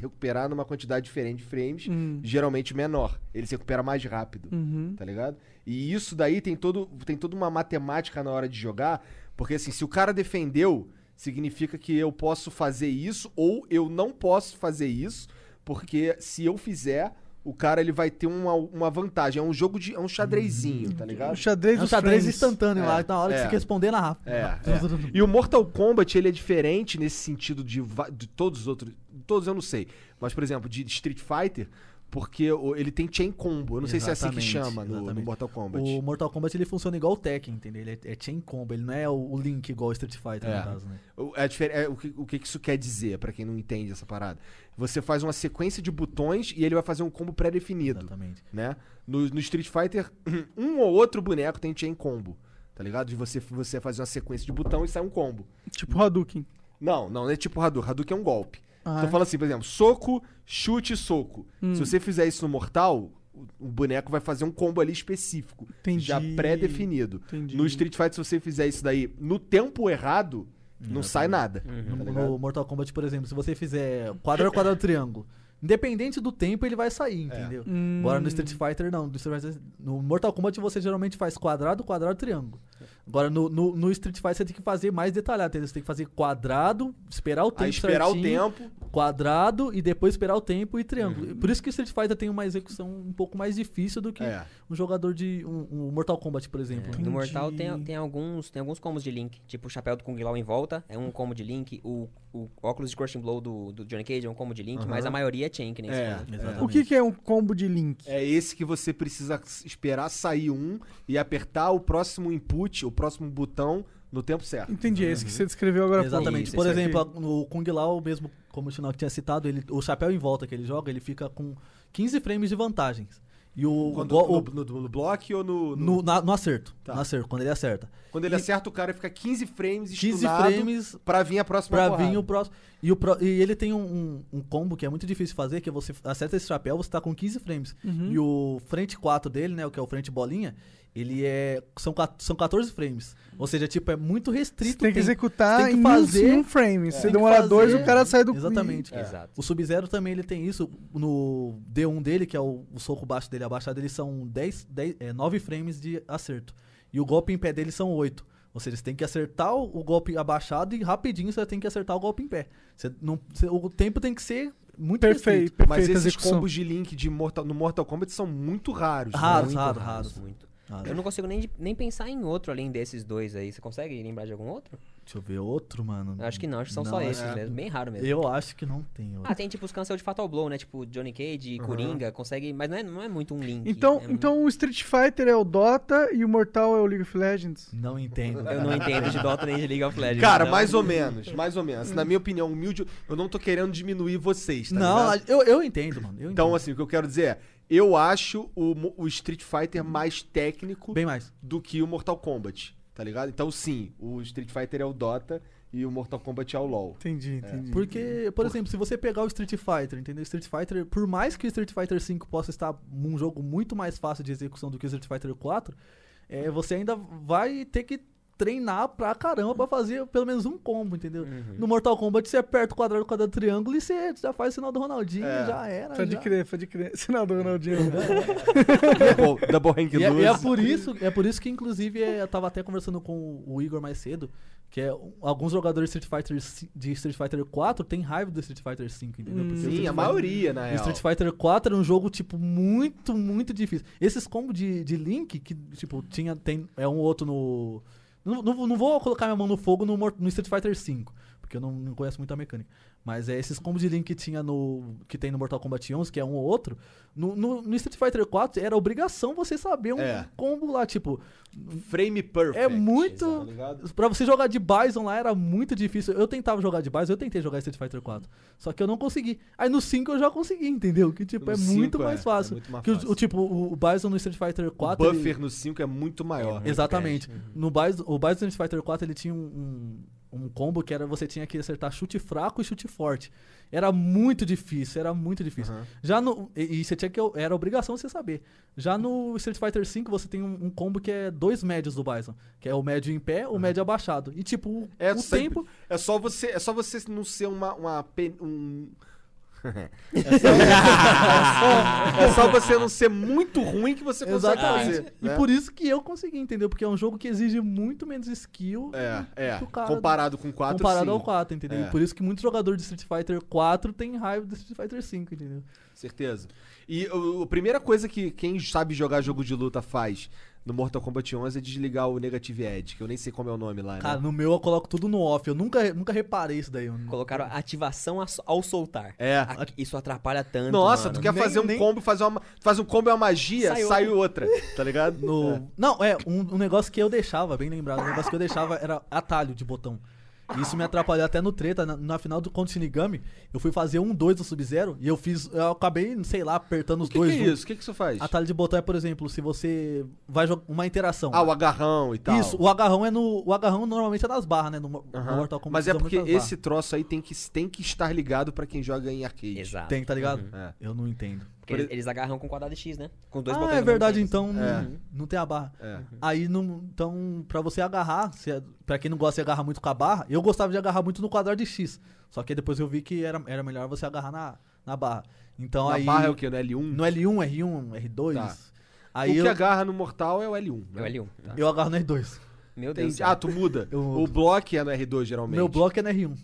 recuperar numa quantidade diferente de frames, Hum. geralmente menor. Ele se recupera mais rápido. Uhum. Tá ligado? E isso daí tem, todo, tem toda uma matemática na hora de jogar, porque assim, se o cara defendeu, significa que eu posso fazer isso ou eu não posso fazer isso, porque se eu fizer, o cara ele vai ter uma, uma vantagem. É um jogo de. É um xadrezinho, tá O ligado? xadrez É um xadrez É, instantâneo lá, na hora que é. você quer responder na rápida. É, é. E o Mortal Kombat, ele é diferente nesse sentido de, de todos os outros. Todos eu não sei. Mas, por exemplo, de Street Fighter, porque o- ele tem chain combo. Eu não sei se é assim que Exatamente, chama no, no exatamente. Mortal Kombat. O Mortal Kombat ele funciona igual o Tekken, entendeu? Ele é, é chain combo, ele não é o, Link igual o Street Fighter, É. no caso, né? O, é é, o, que, o que isso quer dizer, pra quem não entende essa parada? Você faz uma sequência de botões e ele vai fazer um combo pré-definido, Exatamente. né? No, no Street Fighter, <clears throat> um ou outro boneco tem chain combo, tá ligado? De você, você fazer uma sequência de botão e sai um combo. Tipo Hadouken. Não, não, não é tipo Hadouken. Hadouken é um golpe. Ah, Tô é? falando assim, por exemplo, soco, chute, soco. Hum. Se você fizer isso no Mortal, o, o boneco vai fazer um combo ali específico, Entendi. já pré-definido. Entendi. No Street Fighter, se você fizer isso daí no tempo errado, não sai nada. No, Tá no? Mortal Kombat, por exemplo, se você fizer quadrado, quadrado, <laughs> triângulo, independente do tempo, ele vai sair, entendeu? Hum. Agora no Street Fighter, não. No, Street Fighter- no Mortal Kombat você geralmente faz quadrado, quadrado, triângulo. Agora no, no, no Street Fighter você tem que fazer mais detalhado, entendeu? Você tem que fazer quadrado, esperar o tempo Aí esperar o certinho, tempo. quadrado e depois esperar o tempo e triângulo. Por isso que o Street Fighter tem uma execução um pouco mais difícil do que É. um jogador de um, um Mortal Kombat, por exemplo. É, no Mortal tem, tem, alguns, tem alguns combos de Link, tipo o chapéu do Kung Lao em volta, é um combo de Link, o, o óculos de Crushing Blow do, do Johnny Cage é um combo de Link, mas a maioria é chain, que nem É. Exatamente. O que, que é um combo de link? É esse que você precisa esperar sair um e apertar o próximo input, o próximo botão no tempo certo. Entendi, é esse que você descreveu agora. Exatamente. Isso, Por isso exemplo, a- no Kung Lao, mesmo como o Chinal tinha citado, ele, o chapéu em volta que ele joga, ele fica com 15 frames de vantagens. E o, Quando, o- no, no, no bloco ou no. no- no, na- no acerto. Tá. No acerto, quando ele acerta. Quando ele acerta, o cara fica 15 frames 15 estunado frames pra vir a próxima pra porrada. vir o próximo. E, o pro- e ele tem um, um- um combo que é muito difícil de fazer, que é você acerta esse chapéu, você tá com 15 frames. Uhum. E o frente 4 dele, né, o que é o frente bolinha, ele é. São, são 14 frames. Ou seja, tipo, é muito Você restrito. tem o que tempo. executar Você tem que em, fazer- em um frame. Se Tem que demorar dois, o cara sai do... Exatamente. É. Exato. O Sub-Zero também ele tem isso. No D1 dele, que é o, o soco baixo dele abaixado, eles são 10, 10, é, 9 frames de acerto. E o golpe em pé dele são 8. Ou seja, você tem que acertar o, o golpe abaixado e rapidinho você tem que acertar o golpe em pé. Você não, você- o tempo tem que ser muito Perfeito, perfeita Mas esses execução. combos de link de Mortal, no Mortal Kombat são muito raros. raros, raros, raros. muito. Ah, Eu não consigo nem, nem pensar em outro além desses dois aí. Você consegue lembrar de algum outro? Deixa eu ver outro, mano. Acho que não, acho que são Não, só é- esses mesmo. Bem raro mesmo. Eu acho que não tem outro. Ah, tem tipo os cancel de Fatal Blow, né? Tipo Johnny Cage, Coringa, consegue. Mas não é, não é muito um link. Então, é muito- então o Street Fighter é o Dota e o Mortal é o League of Legends. Não entendo. Eu não entendo de Dota nem de League of Legends. Cara, então- mais ou menos, mais ou menos. Na minha opinião, humilde, eu não tô querendo diminuir vocês, tá não, ligado? eu, eu entendo, mano. Eu Então, entendo. assim, o que eu quero dizer é, eu acho o, o Street Fighter mais técnico Bem mais. do que o Mortal Kombat, tá ligado? Então, sim, o Street Fighter é o Dota e o Mortal Kombat é o LoL. Entendi, entendi. Porque, por exemplo, se você pegar o Street Fighter, entendeu? Street Fighter, por mais que o Street Fighter V possa estar um jogo muito mais fácil de execução do que o Street Fighter 4, é, você ainda vai ter que treinar pra caramba pra fazer pelo menos um combo, entendeu? Uhum. No Mortal Kombat você aperta o quadrado, o quadrado, triângulo e você já faz o sinal do Ronaldinho, É. já era. Pode já. crer, pode crer. <laughs> Sinal do Ronaldinho. double, double Rank E é, e é por isso, é por isso que, inclusive, é, eu tava até conversando com o Igor mais cedo, que é alguns jogadores de Street Fighter, de Street Fighter 4 têm raiva do Street Fighter 5, entendeu? Porque Sim, a maioria, real. Street Fighter 4 era um jogo, tipo, muito, muito difícil. Esses combos de, de Link, que, tipo, tinha, tem, é um outro no... Não, não, não vou colocar minha mão no fogo no, no Street Fighter 5, porque eu não, não conheço muito a mecânica. Mas é esses combos de Link que tinha no... que tem no Mortal Kombat 11, que é um ou outro, no, no, no Street Fighter 4 era obrigação você saber um É. combo lá, tipo... Frame perfect. É muito... Tá ligado? Pra você jogar de Bison lá era muito difícil. Eu tentava jogar de Bison, eu tentei jogar Street Fighter 4. Só que eu não consegui. Aí no 5 eu já consegui, entendeu? Que tipo, No é muito 5 é, mais é fácil. muito mais que o- fácil. O, tipo, o, o Bison no Street Fighter 4. o ele- buffer no 5 é muito maior. muito Exatamente. Uhum. No Bison, o Bison no Street Fighter 4 ele tinha um, um, um combo que era você tinha que acertar chute fraco e chute forte. Era muito difícil, era muito difícil. Aham. Já no. E, e você tinha que. Era obrigação você saber. Já no Street Fighter V você tem um, um combo que é dois médios do Bison. Que é o médio em pé, o médio abaixado. E tipo, o, É o sempre- tempo. É só você, é só você não ser uma, uma um <laughs> <laughs> é só você não ser muito ruim que você consegue Exatamente. fazer. E né? por isso que eu consegui, entendeu? Porque é um jogo que exige muito menos skill É, é. Comparado com 4, comparado sim. ao 4, entendeu? É. E por isso que muitos jogadores de Street Fighter 4 têm raiva do Street Fighter 5, entendeu? Certeza. E o- a primeira coisa que quem sabe jogar jogo de luta faz no Mortal Kombat 11 é desligar o Negative Edge, que eu nem sei como é o nome lá, né? Cara, no meu eu coloco tudo no off. Eu nunca, nunca reparei isso daí. não- Colocaram ativação ao soltar. É. A- Isso atrapalha tanto. Nossa, mano. tu quer Nem- fazer um nem- combo, fazer uma, faz um combo e uma magia, sai, Sai outra, tá ligado? No... Não, é, um, um negócio que eu deixava, bem lembrado, um negócio que eu deixava era atalho de botão. Isso me atrapalhou até no treta. Na, na final do contra Shinigami, eu fui fazer um 2 do Sub-Zero e eu fiz. Eu acabei, sei lá, apertando O os que, dois. que é isso? O que, que isso faz? Atalho de botão é, por exemplo, se você vai jogar uma interação. Ah, o agarrão e tal. Isso, o agarrão é no. O agarrão normalmente é nas barras, né? No, no Aham. Mortal Kombat. Mas é porque esse troço aí tem que, tem que estar ligado pra quem joga em arcade. Exato. Tem, tá ligado? É. Eu não entendo. Porque eles, eles agarram com quadrado X, né? Com dois ah, botões. é verdade, então não, É. não tem a barra. É. Aí, não, então, pra você agarrar, se é- pra quem não gosta de agarrar muito com a barra, eu gostava de agarrar muito no quadrado de X. Só que aí depois eu vi que era, era melhor você agarrar na, na barra. Então Na aí. barra é o quê? No L1? No L1, R1, R2. Tá. Aí o que eu, agarra no Mortal é o L1. É o né? L1. Tá. eu agarro no R2. Meu Deus. do Entendi. céu. Ah, tu muda. Eu O bloco é no R2, geralmente. Meu bloco é no R1.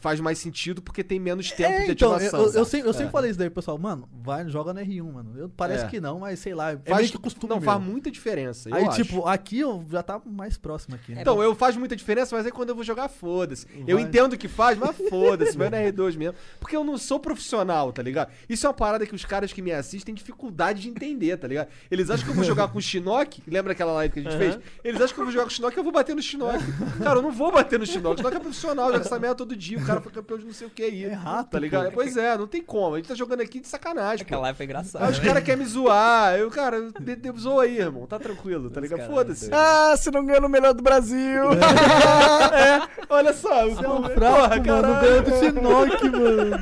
Faz mais sentido porque tem menos tempo É, de então, ativação. eu, eu, sempre, eu É. sempre falei isso daí, pessoal. Mano, vai, joga no R1, mano. Eu, parece É. que não, mas sei lá. É Faz, meio que costume não, meu. faz muita diferença. eu Aí, acho. tipo, aqui eu já tá mais próximo aqui. né? Então, eu faz muita diferença, mas aí quando eu vou jogar, foda-se. Eu entendo que faz, mas <laughs> foda-se, vai na R2 mesmo. Porque eu não sou profissional, tá ligado? Isso é uma parada que os caras que me assistem têm dificuldade de entender, tá ligado? Eles acham que eu vou jogar com o Shinnok, lembra aquela live que a gente fez? Eles acham que eu vou jogar com o Shinnok e eu vou bater no Shinnok. Cara, eu não vou bater no Shinnok. O Shinnok é profissional, joga essa merda todo dia, o cara foi campeão de não sei o que aí. É rato, tá ligado? pô. Pois é, não tem como. A gente tá jogando aqui de sacanagem, pô. Aquela live foi engraçada. Aí os caras querem me zoar. Eu, cara, de, de, zoa aí, irmão. Tá tranquilo, tá ligado? Foda-se. Ah, você não ganhou no melhor do Brasil. <laughs> É, olha só. Você é porra, um fraco, mano. caralho. Ganhou do Shinnok, mano.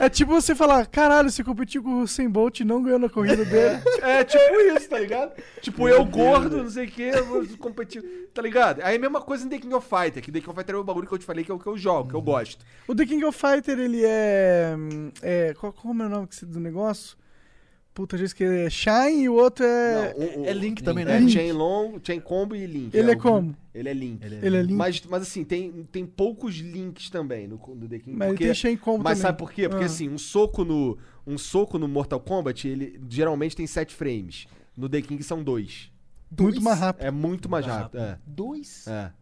É tipo você falar, caralho, você competiu com o Usain Bolt e não ganhou na corrida dele. É tipo isso, tá ligado? Tipo, eu gordo, não sei o que, eu vou competir. Tá ligado? Aí é a mesma coisa em The King of Fighter, que The King of Fighter é o bagulho que eu te falei que é o que eu jogo, que eu gosto. O The King of Fighter, ele é. é qual, qual é o nome que do negócio? Puta, já esqueci. É Shine e o outro é. Não, o- o- é Link também, É né? Link. Chain Long, Chain Combo e Link. Ele é o- como? Ele é Link. Ele Ele é Link. Mas, mas assim, tem, tem poucos links também no, no The King. Mas ele porque, tem Shane Combo mas também. sabe por quê? Porque Ah. assim, um soco no um soco no Mortal Kombat, ele geralmente tem 7 frames. No The King são dois. Muito mais rápido. É muito mais rápido. É. Dois? É.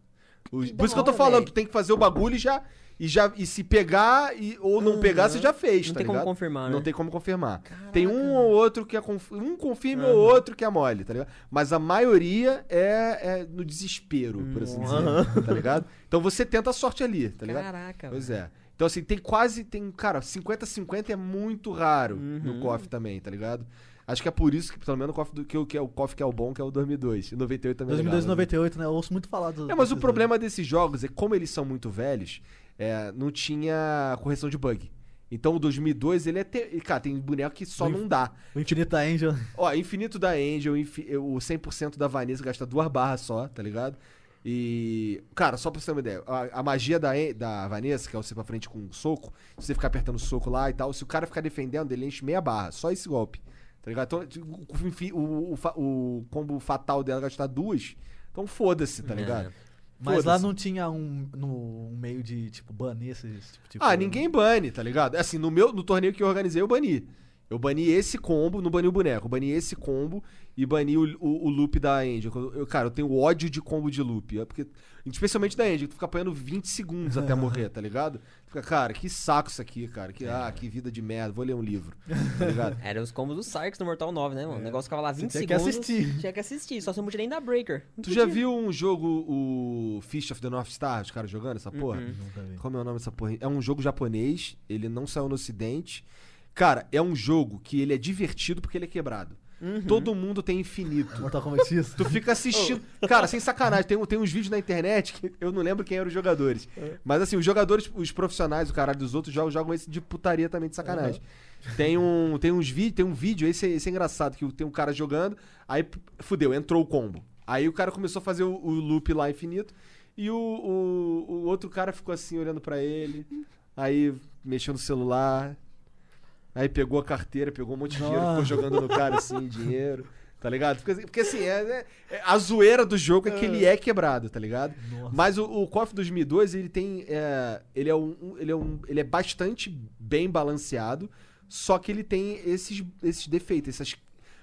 Os- Que por isso que eu tô falando, tu tem que fazer o bagulho e já. E, já, e se pegar e, ou não pegar, você já fez, Não tá tem como confirmar, né? Não tem como confirmar. Tem um ou outro que é conf... um confirma ou outro que é mole, tá ligado? Mas a maioria é, é no desespero, por assim dizer, <laughs> tá ligado? Então você tenta a sorte ali, tá ligado? Caraca, Pois é. Então, assim, tem quase. Tem, cara, 50-50 é muito raro no Uhum. KOF também, tá ligado? Acho que é por isso que, pelo menos, o KOF, do, que, que é o KOF que é o bom, que é o 2002. E 98 também 2002 e é legal, né? 98, né? Eu ouço muito falar dos. É, mas o problema desses jogos é como eles são muito velhos, é, não tinha correção de bug. Então o 2002, ele é. Te... Cara, tem boneco que só O não dá. O Infinito da Angel. Ó, Infinito da Angel, infi- o 100% da Vanessa gasta duas barras só, tá ligado? E. Cara, só pra você ter uma ideia, a, a magia da, da Vanessa, que é você pra frente com um soco, se você ficar apertando o soco lá e tal, se o cara ficar defendendo, ele enche meia barra, só esse golpe. Tá ligado? Então, tipo, o, o, o combo fatal dela gastar duas, então foda-se, tá ligado? Mas lá não tinha um, no, um meio de, tipo, banir esses tipo, tipo Ah, ninguém bane, tá ligado? Assim, no meu no torneio que eu organizei, eu bani. Eu bani esse combo, não bani o boneco. Eu bani esse combo e bani o, o, o loop da Angel. Eu, eu- cara, eu tenho ódio de combo de loop. É porque, especialmente da Angel, que tu fica apanhando 20 segundos até morrer, tá ligado? Fica, cara, que saco isso aqui, cara. Que, ah, que vida de merda. Vou ler um livro, tá ligado? <laughs> Era os combos do Sarks no Mortal 9, né, mano? O negócio ficava lá 20 tinha que segundos. assistir. <laughs> Tinha que assistir, só se não podia nem dar breaker. Não Tu já podia. viu um jogo, o Fish of the North Star, os caras jogando essa porra? Uhum. Como é o nome dessa porra? É um jogo japonês, ele não saiu no ocidente. Cara, é um jogo que ele é divertido porque ele é quebrado. Uhum. Todo mundo tem infinito. <laughs> Mortal Kombat X? Tu fica assistindo. <laughs> Cara, sem sacanagem, tem, tem uns vídeos na internet que <laughs> eu não lembro quem eram os jogadores. Mas assim, os jogadores, os profissionais, o caralho dos outros, jogam, jogam esse de putaria também, de sacanagem. Tem um, tem uns vídeos, tem um vídeo, esse, é- esse é engraçado, que tem um cara jogando, aí fudeu, entrou o combo. Aí o cara começou a fazer o, o loop lá infinito, e o, o, o outro cara ficou assim, olhando pra ele, aí mexeu no celular, aí pegou a carteira, pegou um monte de dinheiro, ficou jogando no cara assim, <laughs> dinheiro. Tá ligado? Porque, porque assim, é, é- é- a zoeira do jogo é que ele é quebrado, tá ligado? Nossa. Mas o, o KOF 2002, ele tem. é, ele, é um, um- ele, é um, ele é bastante bem balanceado, só que ele tem esses, esses defeitos. Essas,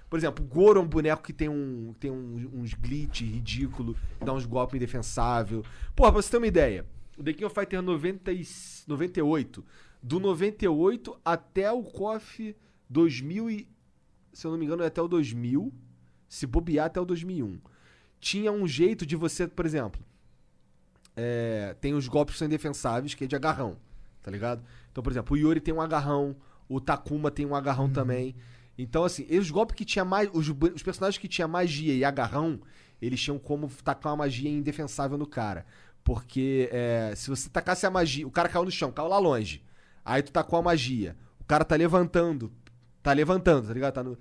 por exemplo, o Goro é um boneco que tem, um, tem um- uns glitch ridículo, dá uns golpes indefensável. Porra, pra você ter uma ideia, o The King of Fighter 90 e- 98, do 98 até o KOF 2000 e, se eu não me engano, é até o 2000, se bobear até o 2001. Tinha um jeito de você, por exemplo, é, tem os golpes que são indefensáveis, que é de agarrão, tá ligado? Então, por exemplo, o Yori tem um agarrão, o Takuma tem um agarrão também. Então, assim, os golpes que tinha mais. Os, os personagens que tinha magia e agarrão, eles tinham como tacar uma magia indefensável no cara. Porque é, se você tacasse a magia, o cara caiu no chão, caiu lá longe. Aí tu tacou a magia. O cara tá levantando. Tá levantando, tá ligado? Tá no...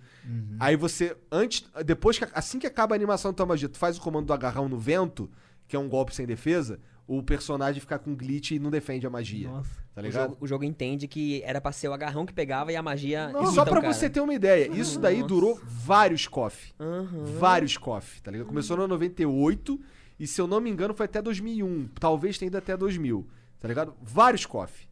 Aí você, antes, depois que, assim que acaba a animação da tua magia, tu faz o comando do agarrão no vento, que é um golpe sem defesa, o personagem fica com glitch e não defende a magia. Nossa. Tá O ligado? jogo, o jogo entende que era pra ser o agarrão que pegava e a magia. E só o pra cara. você ter uma ideia, isso daí Nossa. durou vários KOF. Aham. Vários KOF, tá ligado? Começou no 98 e, se eu não me engano, foi até 2001. Talvez tenha ido até 2000, tá ligado? Vários KOF.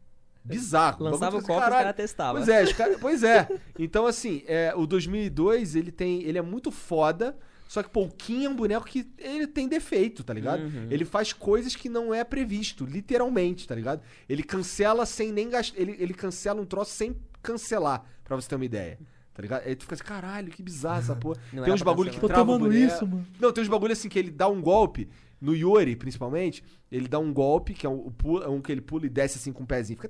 Bizarro. Lançava o Bagulho copo e os caras testavam. Pois é, cara- <laughs> pois é. Então, assim, é, o 2002, ele tem. Ele é muito foda. Só que, pô, o Kim é um boneco que ele tem defeito, tá ligado? Uhum. Ele faz coisas que não é previsto, literalmente, tá ligado? Ele cancela sem nem gastar. Ele, ele cancela um troço sem cancelar, pra você ter uma ideia. Tá ligado? Aí tu fica assim, caralho, que bizarro essa porra. Não tem uns bagulho que cancelar. Tô trava o tomando boneco. isso, mano. Não, tem uns bagulho assim que ele dá um golpe. No Yori, principalmente, ele dá um golpe, que é um, é um que ele pula e desce assim com o pezinho. Fica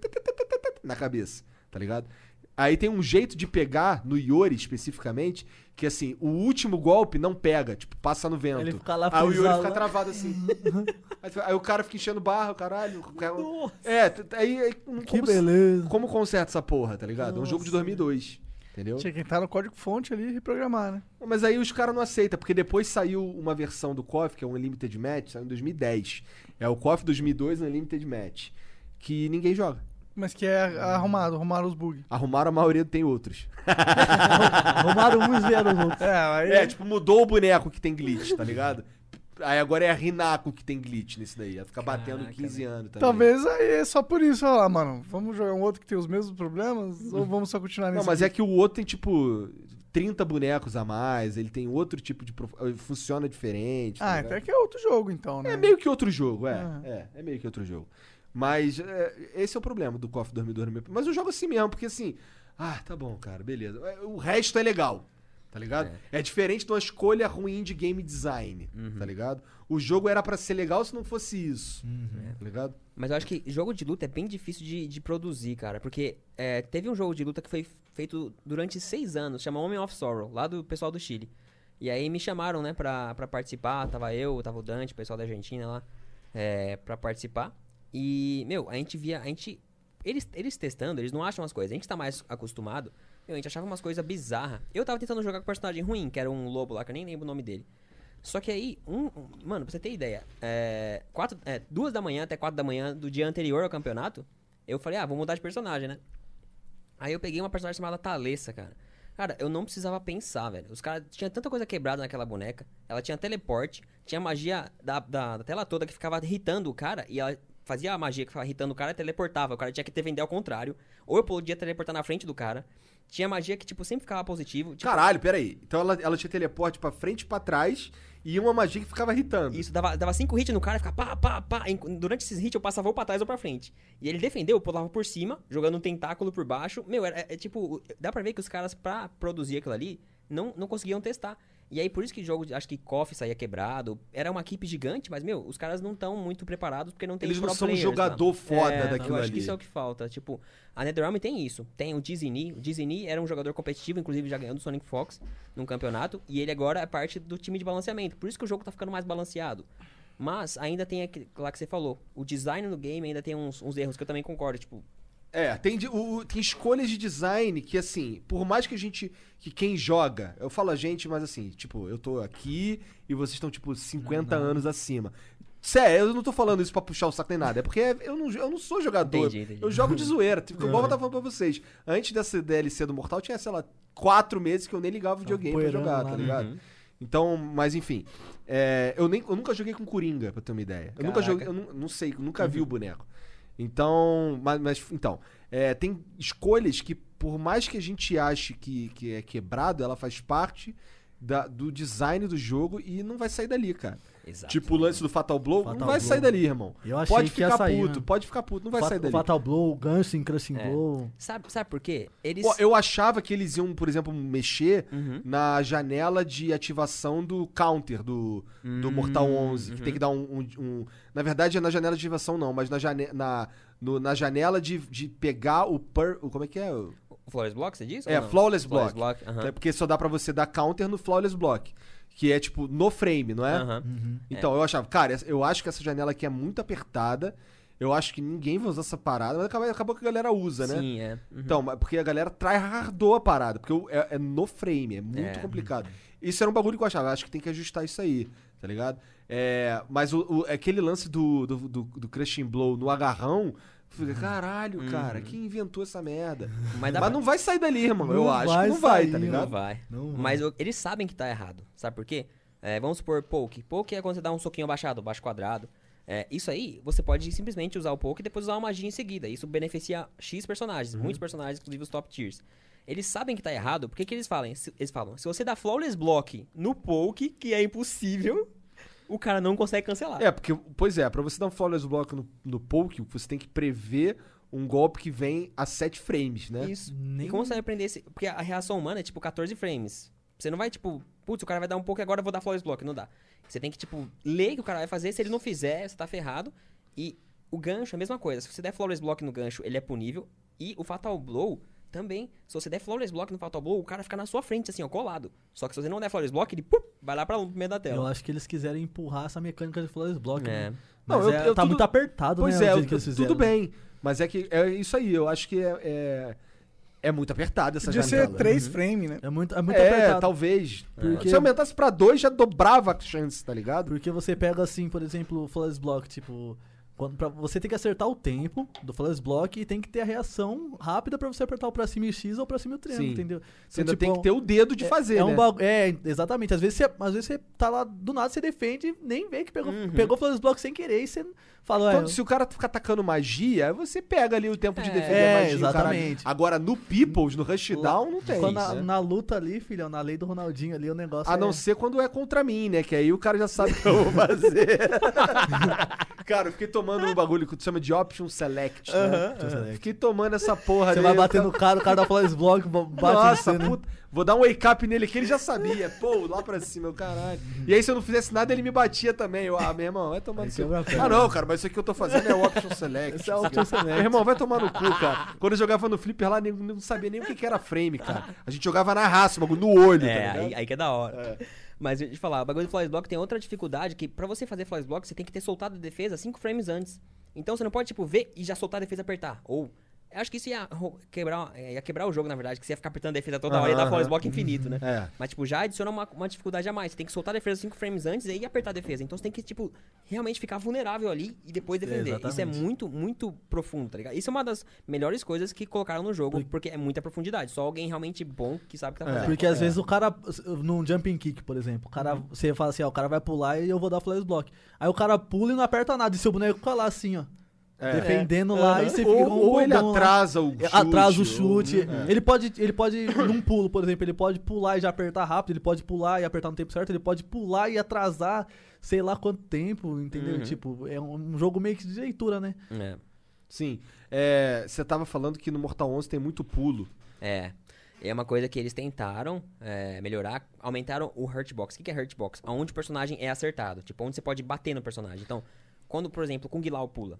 na cabeça, tá ligado? Aí tem um jeito de pegar, no Yori especificamente, que assim, o último golpe não pega, tipo, passa no vento. Ele fica lá Aí o Yori fica lá. travado assim. <laughs> aí, o cara fica enchendo barra, o caralho. cara- É, aí, Que como- beleza. como conserta essa porra, tá ligado? É um jogo de Nossa. 2002, entendeu? Tinha que entrar no código-fonte ali e reprogramar, né? Mas aí os caras não aceitam, porque depois saiu uma versão do KOF, que é um Unlimited Match, saiu em 2010. É o KOF 2002 Unlimited Match, que ninguém joga. Mas que é arrumado, arrumaram os bugs. Arrumaram a maioria, tem outros. <laughs> Arrumaram uns e vieram os outros. É, aí. É, tipo, mudou o boneco que tem glitch, tá ligado? Aí agora é a Rinako que tem glitch nesse daí. Ela fica batendo Caraca, 15 anos também. Talvez aí é só por isso, olha lá, mano. Vamos jogar um outro que tem os mesmos problemas? ou vamos só continuar nesse? Não, mas é que o outro tem, tipo... 30 bonecos a mais, ele tem outro tipo de. prof- Funciona diferente. tá Ah, ligado? até que é outro jogo, então, né? É meio que outro jogo, é. Ah. É, é meio que outro jogo. Mas é, esse é o problema do KOF 2002 no meu. Mas eu jogo assim mesmo, porque assim. Ah, tá bom, cara, beleza. É, O resto é legal. Tá ligado? É, diferente de uma escolha ruim de game design. Tá ligado? O jogo era pra ser legal se não fosse isso. Tá ligado? Mas eu acho que jogo de luta é bem difícil de, de produzir, cara. Porque é, teve um jogo de luta que foi feito durante seis anos, chama Homem of Sorrow, lá do pessoal do Chile. E aí me chamaram, né, pra, pra participar. Tava eu, tava o Dante, o pessoal da Argentina lá, é, pra participar. E, meu, a gente via. A gente. Eles, eles testando, eles não acham as coisas. A gente tá mais acostumado. Meu, a gente achava umas coisas bizarras. Eu tava tentando jogar com um personagem ruim, que era um lobo lá, que eu nem lembro o nome dele. Só que aí, um, mano, pra você ter ideia, é, quatro, é, duas da manhã até quatro da manhã do dia anterior ao campeonato, eu falei, ah, vou mudar de personagem, né? Aí eu peguei uma personagem chamada Thalessa, cara. Cara, eu não precisava pensar, velho. Os caras tinha tanta coisa quebrada naquela boneca. Ela tinha teleporte, tinha magia da, da, da tela toda que ficava irritando o cara e ela fazia a magia que ficava irritando o cara e teleportava. O cara tinha que ter vender ao contrário. Ou eu podia teleportar na frente do cara. Tinha magia que, tipo, sempre ficava positivo. Tipo, Caralho, peraí. Então ela, ela tinha teleporte pra frente e pra trás e uma magia que ficava irritando. Isso, dava, dava cinco hits no cara, ficava pá, pá, pá. Durante esses hits eu passava ou pra trás ou pra frente. E ele defendeu, pulava por cima, jogando um tentáculo por baixo. Meu, era, é, tipo, dá pra ver que os caras, pra produzir aquilo ali, não, não conseguiam testar. E aí, por isso que o jogo, acho que KOF saía quebrado. Era uma equipe gigante, mas, meu, os caras não estão muito preparados porque não tem Eles não são um players, jogador lá. foda É, daquilo eu acho ali. que isso é o que falta. Tipo, a NetherRealm tem isso. Tem o Dizzy O Dizzy era um jogador competitivo, inclusive já ganhou do Sonic Fox num campeonato. E ele agora é parte do time de balanceamento. Por isso que o jogo tá ficando mais balanceado. Mas ainda tem aquele lá que você falou. O design no game ainda tem uns, uns erros que eu também concordo. Tipo, É, tem, o- o- tem escolhas de design que, assim, por mais que a gente. que quem joga, eu falo a gente, mas assim, tipo, eu tô aqui e vocês estão, tipo, 50 anos acima. Sério, eu não tô falando isso pra puxar o saco nem nada. É porque eu não, eu não sou jogador. Entendi, entendi. Eu jogo de zoeira. Tipo, <laughs> igual eu tava falando pra vocês. Antes dessa DLC do Mortal, tinha, sei lá, quatro meses que eu nem ligava o videogame pra jogar, lá, tá né? ligado? Uhum. Então, mas enfim. é, eu, nem, eu nunca joguei com Coringa, pra ter uma ideia. Eu nunca Caraca. joguei, eu não, não sei, nunca vi o boneco. Então, mas, mas, então, é, tem escolhas que, por mais que a gente ache que, que é quebrado, ela faz parte da- do design do jogo e não vai sair dali, cara. Exato. Tipo o lance do Fatal Blow, não Fatal vai Blow. sair dali, irmão. Eu achei Pode que ia ficar sair, puto, né? pode ficar puto, não vai Fat- sair dali. Fatal Blow, Gunsing, Crushing É. Blow. sabe, sabe por quê? Eles. Pô, eu achava que eles iam, por exemplo, mexer Uhum. na janela de ativação do counter do, do Mortal 11. Que tem que dar um, um- um- Na verdade, é na janela de ativação, não, mas na, jane... na, no- na janela de, de pegar o, per... Como é que é? O- Flawless Block, você disse? É, não? Flawless Block. É porque só dá pra você dar counter no Flawless Block. Que é tipo no frame, não é? Aham. Então, eu achava, cara, eu acho que essa janela aqui é muito apertada. Eu acho que ninguém vai usar essa parada, mas acabou, acabou que a galera usa, né? Sim, é. Uhum. Então, mas porque a galera tryhardou a parada, porque é, é no frame, é muito É. complicado. Isso era um bagulho que eu achava, acho que tem que ajustar isso aí, tá ligado? É, mas o, o- aquele lance do, do, do, do Crushing Blow no agarrão, eu falei, caralho, cara, quem inventou essa merda? Mas Mas, pra- não vai sair dali, irmão, eu acho que não vai, sair, tá não ligado? Não vai. Não vai. Mas o- eles sabem que tá errado. Sabe por quê? É, vamos supor poke. Poke é quando você dá um soquinho abaixado, baixo quadrado. É, isso aí, você pode simplesmente usar o poke e depois usar uma magia em seguida. Isso beneficia X personagens, Uhum. muitos personagens, inclusive os top tiers. Eles sabem que tá errado, porque que eles falam? Eles falam, se você dá flawless block no poke, que é impossível, o cara não consegue cancelar. É, porque, pois é, pra você dar um flawless block no, no poke, você tem que prever um golpe que vem a 7 frames, né? Isso. Nem- E como você vai aprender esse... Porque a reação humana é tipo 14 frames. Você não vai, tipo, putz, o cara vai dar um pouco e agora eu vou dar flawless block. Não dá. Você tem que, tipo, ler o que o cara vai fazer. Se ele não fizer, você tá ferrado. E o gancho é a mesma coisa. Se você der flawless block no gancho, ele é punível. E o fatal blow também. Se você der flawless block no fatal blow, o cara fica na sua frente, assim, ó, colado. Só que se você não der flawless block, ele pum, vai lá pra, pro meio da Eu tela. acho que eles quiserem empurrar essa mecânica de Flawless Block, É. né? Não, Mas eu- é- eu tá tudo- muito apertado, Pois né? é, o jeito que eles tu- fizeram. tudo bem. Mas é que é isso aí, eu acho que é, é, é muito apertado essa Podia janela. ser 3 frames, né? É muito, é muito É, apertado. talvez. Porque- Se aumentasse pra dois, já dobrava a chance, tá ligado? Porque você pega assim, por exemplo, o Flawless Block, tipo. Quando, pra, você tem que acertar o tempo do Flawless Block e tem que ter a reação rápida pra você apertar o pra cima e X ou pra cima e o triângulo, Sim. entendeu? Você ainda tipo, tem que ter o dedo de é- fazer, é, né? um É, exatamente. Às vezes, você, às vezes você tá lá, do nada você defende, nem vê que pegou, Uhum. pegou o Flawless Block sem querer e você Falou, é, Quando- se o cara ficar atacando magia, você pega ali o tempo de É. defender É, a magia. o caralho. exatamente. Agora, no Peoples, no Rushdown, não tem. quando na, né? na luta ali, filhão, na lei do Ronaldinho ali, o negócio A é... não ser quando é contra mim, né? Que aí o cara já sabe o que eu vou fazer. <laughs> cara, eu fiquei tomando um bagulho que tu chama de Option Select. né? Fiquei tomando essa porra Você ali, vai bater no cara, o cara da Flores Block bate Nossa, você, né? puta. Vou dar um wake up nele que ele já sabia. Pô, lá pra cima, meu caralho. E aí, se eu não fizesse nada, ele me batia também. Eu, ah, meu irmão, vai tomar no seu. perna. Ah, não, cara, mas isso aqui que eu tô fazendo é o Option Select. Esse é o Option Select. Meu irmão, vai tomar no cu, cara. Quando eu jogava no Flipper lá, nem- não sabia nem o que que era frame, cara. A gente jogava na raça, o bagulho no olho, tá É, ligado? aí, aí que é da hora. Mas deixa eu te falar, o bagulho do Flawless Block tem outra dificuldade, que pra você fazer Flawless Block, você tem que ter soltado a defesa 5 frames antes. Então você não pode, tipo, ver e já soltar a defesa e apertar. Ou, eu acho que isso ia quebrar, é, ia quebrar o jogo, na verdade, que você ia ficar apertando a defesa toda hora e ia dar aham. Block infinito, né? É. Mas, tipo, já adiciona uma, uma dificuldade a mais. Você tem que soltar a defesa 5 frames antes e aí apertar a defesa. Então você tem que, tipo, realmente ficar vulnerável ali e depois defender. Isso é muito, muito profundo, tá ligado? Isso é uma das melhores coisas que colocaram no jogo, porque é muita profundidade. Só alguém realmente bom que sabe o que tá É. fazendo. Porque às vezes o cara, num jumping kick, por exemplo, o cara, Uhum. você fala assim, ó, o cara vai pular e eu vou dar flash block. Aí o cara pula e não aperta nada, e seu boneco fica lá assim, ó, É. defendendo lá, e você fica Ou, um ou ele lá. atrasa o chute. atrasa o ou- chute. É. Ele pode, ele pode num pulo, por exemplo, ele pode pular e já apertar rápido, ele pode pular e apertar no tempo certo, ele pode pular e atrasar sei lá quanto tempo, entendeu? Uhum. Tipo, é um jogo meio que de leitura, né? É. Sim. É, Você tava falando que no Mortal 11 tem muito pulo. É. É uma coisa que eles tentaram é, melhorar, aumentaram o Hurtbox. O que é Hurtbox? Onde o personagem é acertado. Tipo, onde você pode bater no personagem. Então, quando, por exemplo, o Kung Lao pula,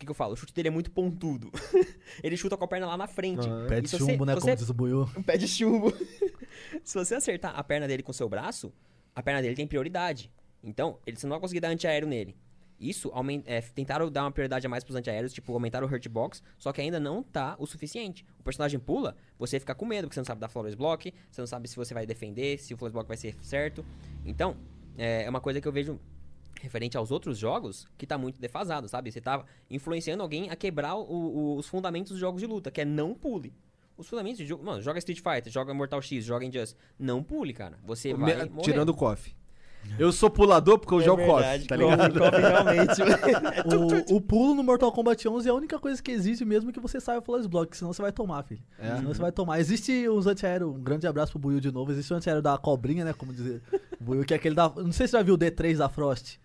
que, que eu falo? O chute dele é muito pontudo. <laughs> ele chuta com a perna lá na frente. Aham. Pé E de você- chumbo, né? você- Como diz o Buiu. <laughs> um pé de chumbo. <laughs> Se você acertar a perna dele com seu braço, a perna dele tem prioridade. Então, ele, você não vai conseguir dar antiaéreo nele. Isso, aumen- é, tentaram dar uma prioridade a mais pros antiaéreos, tipo, aumentaram o Hurtbox, só que ainda não tá o suficiente. O personagem pula, você fica com medo, porque você não sabe dar Flawless Block, você não sabe se você vai defender, se o Flawless Block vai ser certo. Então, é, é uma coisa que eu vejo referente aos outros jogos que tá muito defasado, sabe? Você tá influenciando alguém a quebrar o- o- os fundamentos dos jogos de luta, que é não pule. Os fundamentos de jogo. Mano, joga Street Fighter, joga Mortal X, joga Injustice. Não pule, cara. Você vai. Me- morrer. Tirando o KOF. Eu sou pulador porque eu É jogo KOF, verdade, tá Kof, ligado? Kof realmente. <laughs> O, o pulo no Mortal Kombat 11 é a única coisa que existe mesmo que você saiba Flawless Block, senão você vai tomar, filho. É. Senão você vai tomar. Existe os antiaéreos, um grande abraço pro Buiu de novo, existe o antiaéreo da cobrinha, né, como dizer, o Buiu, que é aquele da, não sei se você já viu o D3 da Frost,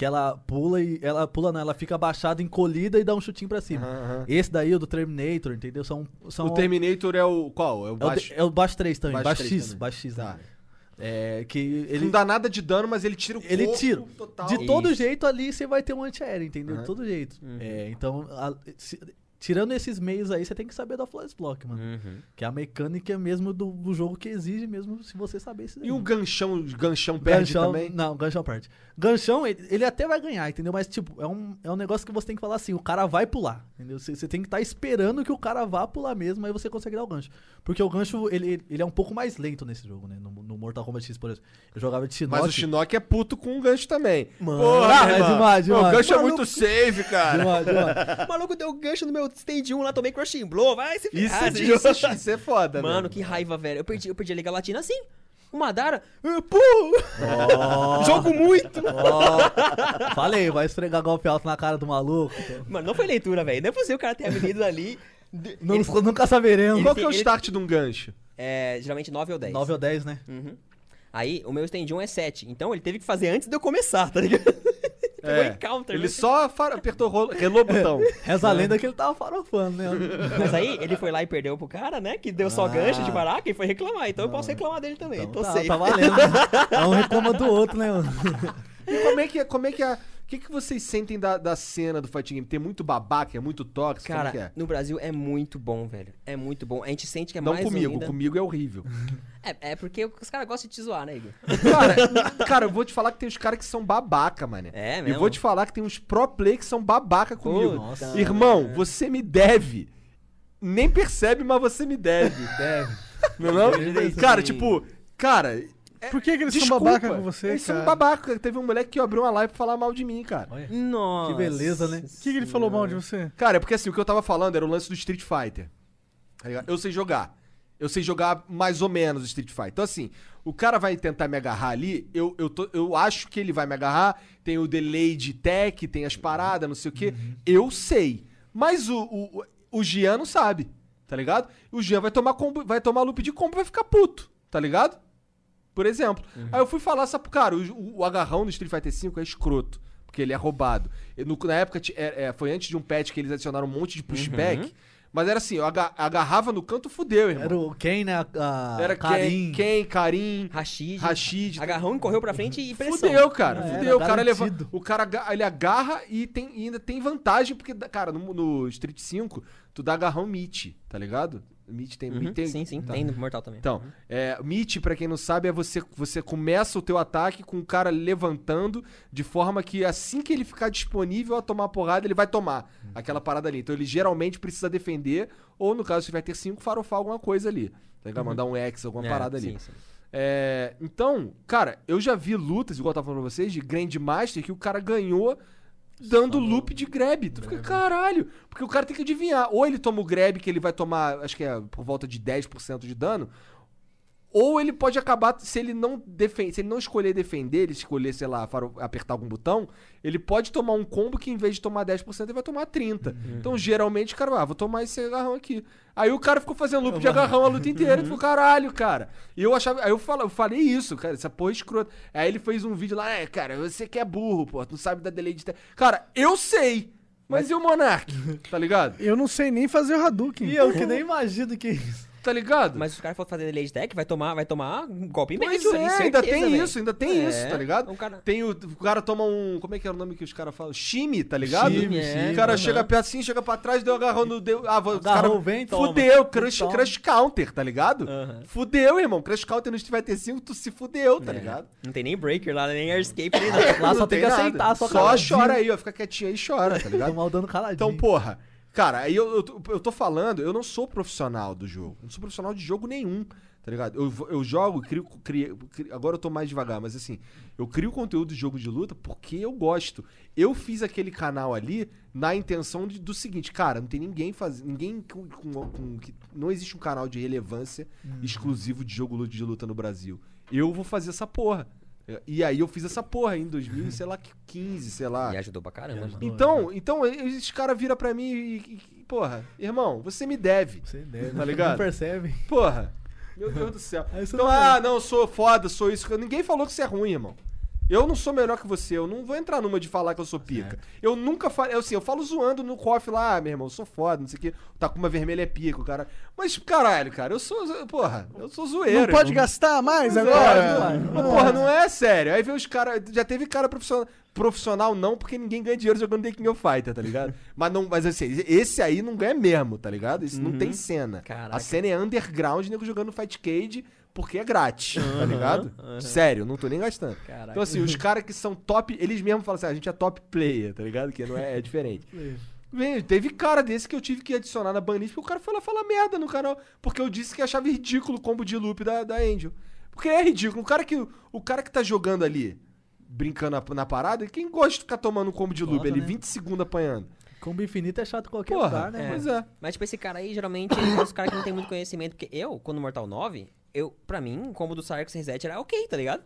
que ela pula e, ela pula não, ela fica abaixada, encolhida e dá um chutinho pra cima. Aham. Esse daí, o do Terminator, entendeu? São, são O Terminator é o qual? É o é o, baixo. D- é o baixo 3 também, Baixo baixo, 3 X, também. baixo X, Tá. né? É, que Ele não dá nada de dano, mas ele tira o Ele corpo tira. total. De todo Isso. jeito ali você vai ter um antiaéreo, entendeu? Aham. De todo jeito. Uhum. É, então, a- se- tirando esses meios aí, você tem que saber da Flawless Block, mano. Uhum. Que é a mecânica mesmo do, do jogo que exige mesmo se você saber isso. E o ganchão, o ganchão perde ganchão, também? Não, ganchão perde. Ganchão, ele, ele até vai ganhar, entendeu? Mas, tipo, é um, é um negócio que você tem que falar assim, o cara vai pular, entendeu? Você, você tem que estar esperando que o cara vá pular mesmo, aí você consegue dar o gancho. Porque o gancho, ele, ele é um pouco mais lento nesse jogo, né? No, no Mortal Kombat X, por exemplo. Eu jogava de Shinnok. Mas o Shinnok é puto com o gancho também. Mano. Porra, é demais, Pô, O demais. gancho é Maluco. muito safe, cara. Demais, demais. O <laughs> maluco deu gancho no meu stage 1 lá, tomei Crushing Blow, vai se Isso, ferrar. é, esse isso, jogo. isso é foda, Mano, velho. que raiva, velho. Eu perdi, eu perdi a Liga Latina assim. O Madara, pô, <laughs> jogo muito. Ó, falei, vai esfregar golpe alto na cara do maluco. Mano, não foi leitura, velho. Não é possível o cara ter a menina ali. Não- ele- nunca saberemos. Qual que é o ele- start de um gancho? é, geralmente 9 ou 10. 9 ou 10, né? Uhum. Aí, o meu stand 1 é 7. Então, ele teve que fazer antes de eu começar, tá ligado? Pegou É, em counter. Ele né? só far- apertou o rolo, relou o botão. <laughs> Reza a lenda que ele tava farofando, né? Mas aí, ele foi lá e perdeu pro cara, né? Que deu só Ah. gancho de baraca e foi reclamar. Então, eu posso reclamar dele também. Então Tô tá, safe. tá valendo. né? <laughs> Um reclama do outro, né? mano? E como é que é? Como é que é? O que, que vocês sentem da, da cena do Fighting Game? Tem muito babaca, é muito tóxico? como Cara, que é? no Brasil é muito bom, velho. É muito bom. A gente sente que é Não mais comigo, unida. comigo é horrível. <laughs> É, é porque os caras gostam de te zoar, né, Igor? Cara, cara, eu vou te falar que tem os caras que são babaca, mané. É E mesmo? vou te falar que tem uns pro play que são babaca comigo. Puta. Irmão, você me deve. Nem percebe, mas você me deve. Deve. Não é não? Cara, tipo, cara. É- Por que, que eles desculpa, são babaca com você, Eles cara? são babaca. Teve um moleque que abriu uma live pra falar mal de mim, cara. Olha. Nossa. Que beleza, né? O que, que ele falou mal de você? Cara, é porque assim, o que eu tava falando era o lance do Street Fighter. Tá ligado? Eu sei jogar. Eu sei jogar mais ou menos Street Fighter. Então, assim, o cara vai tentar me agarrar ali, eu, eu, tô- eu acho que ele vai me agarrar. Tem o delay de tech, tem as paradas, não sei o quê. Eu sei. Mas o, o, o Gian não sabe, tá ligado? O Gian vai tomar, combo, vai tomar loop de combo e vai ficar puto, tá ligado? Por exemplo. Aí eu fui falar, sabe, cara, o, o- agarrão do Street Fighter V é escroto. Porque ele é roubado. E no- na época, é- é, foi antes de um patch que eles adicionaram um monte de pushback. Mas era assim, eu aga- agarrava no canto, fudeu, irmão. Era o Ken, né? A, Era Karim. Ken, Karim, Rashid. Rashid. Agarrão e correu pra frente e pressão. Fudeu, cara. Já fudeu. era, O cara, leva, o cara ele agarra e, tem, e ainda tem vantagem, porque, cara, no, no Street 5, tu dá agarrão Meet, tá ligado? Meet tem. Uhum, tem sim, sim. tá. Tem no Mortal também. Então, é, Meet, pra quem não sabe, é você, você começa o teu ataque com o cara levantando de forma que assim que ele ficar disponível a tomar porrada, ele vai tomar aquela parada ali. Então ele geralmente precisa defender, ou no caso, se vai ter cinco, farofar alguma coisa ali. Tá ligado? Mandar um X, alguma É, parada ali. sim, sim. É, então, cara, eu já vi lutas, igual eu tava falando pra vocês, de Grandmaster, que o cara ganhou dando loop de grab. Tu fica, caralho. Porque o cara tem que adivinhar. Ou ele toma o grab, que ele vai tomar, acho que é por volta de 10% de dano. Ou ele pode acabar, se ele não defende, se ele não escolher defender, ele escolher, sei lá, faro- apertar algum botão, ele pode tomar um combo que em vez de tomar 10%, ele vai tomar 30%. Então, geralmente, o cara, ah, vou tomar esse agarrão aqui. Aí o cara ficou fazendo loop de agarrão a luta inteira e ficou, caralho, cara. E eu achava, aí eu, falo, eu falei isso, cara, essa porra é escrota. Aí ele fez um vídeo lá, é, cara, você que é burro, pô, tu não sabe da delay de... te-" Cara, eu sei, mas, e o Monark? <laughs> Tá ligado? Eu não sei nem fazer o Hadouken. E eu que nem imagino que isso. Tá ligado? Mas se o cara for fazer delay de tech, vai tomar, vai tomar um golpe Pois médio ali, é, certeza, ainda tem velho. isso, ainda tem É, isso, tá ligado? o cara- Tem o, o cara toma um. Como é que é o nome que os caras falam? Shime, tá ligado? Shime, o shime, cara chega perto assim, chega pra trás, deu agarrão no. Deu, ah, vou- os Agarrou, cara, vem. Fudeu, crush, Toma. crush counter, tá ligado? Aham. Fudeu, irmão. Crush counter no Street Fighter 5, tu se fudeu, tá É. ligado? Não tem nem breaker lá, nem air escape, <laughs> nem nada. Lá só Não tem que nada. aceitar, só Só caladinho. chora aí, ó. Fica quietinho aí e chora, tá ligado? <laughs> Tomar o dano caladinho. Então, porra. Cara, aí eu, eu, tô- eu tô falando, eu não sou profissional do jogo. Não sou profissional de jogo nenhum, tá ligado? Eu, eu jogo, crio, crio- crio- Agora eu tô mais devagar, mas assim, eu crio conteúdo de jogo de luta porque eu gosto. Eu fiz aquele canal ali na intenção de- do seguinte, cara, não tem ninguém fazendo. Ninguém com, com- com- que- Não existe um canal de relevância exclusivo de jogo de luta no Brasil. Eu vou fazer essa porra. E aí eu fiz essa porra em 2000, sei lá, 15, sei lá. E ajudou pra caramba, mano. Então, então esses caras viram pra mim e, e- e, porra, irmão, você me deve. Você deve, Tá ligado? <laughs> Não percebe. Porra. Meu Deus do céu. Então, não ah, não, sou foda, sou isso. Ninguém falou que você é ruim, irmão. Eu não sou melhor que você, eu não vou entrar numa de falar que eu sou pica. Eu nunca falei, assim, eu falo zoando no coffee lá, ah, meu irmão, eu sou foda, não sei o quê. Tá com uma vermelha é pica, o cara. Mas, caralho, cara, eu sou, porra, eu sou zoeiro. Não pode irmão. gastar mais agora? é, mas, porra, não é sério. Aí vem os caras. Já teve cara profissional. Profissional não, porque ninguém ganha dinheiro jogando The King of Fighter, tá ligado? <laughs> mas, não, mas assim, esse aí não ganha mesmo, tá ligado? Esse não tem cena. Caraca. A cena é underground, nego jogando Fight Cage porque é grátis, tá ligado? Sério, não tô nem gastando. Caraca. Então, assim, os caras que são top, eles mesmos falam assim: a gente é top player, tá ligado? Que não é, é diferente. Vem, teve cara desse que eu tive que adicionar na banlist porque o cara foi lá falar merda no canal. Porque eu disse que achava ridículo o combo de loop da, da Angel. Porque é ridículo. O cara que, o cara que tá jogando ali, brincando na, na parada, quem gosta de ficar tomando um combo de loop Foda, ali, né? 20 segundos apanhando? Combo infinito é chato em qualquer Porra, lugar, né? é. pois é. Mas, tipo, esse cara aí, geralmente, é os caras que não tem muito conhecimento. Porque eu, quando Mortal 9, eu, pra mim, o combo do Sarx Reset era ok, tá ligado?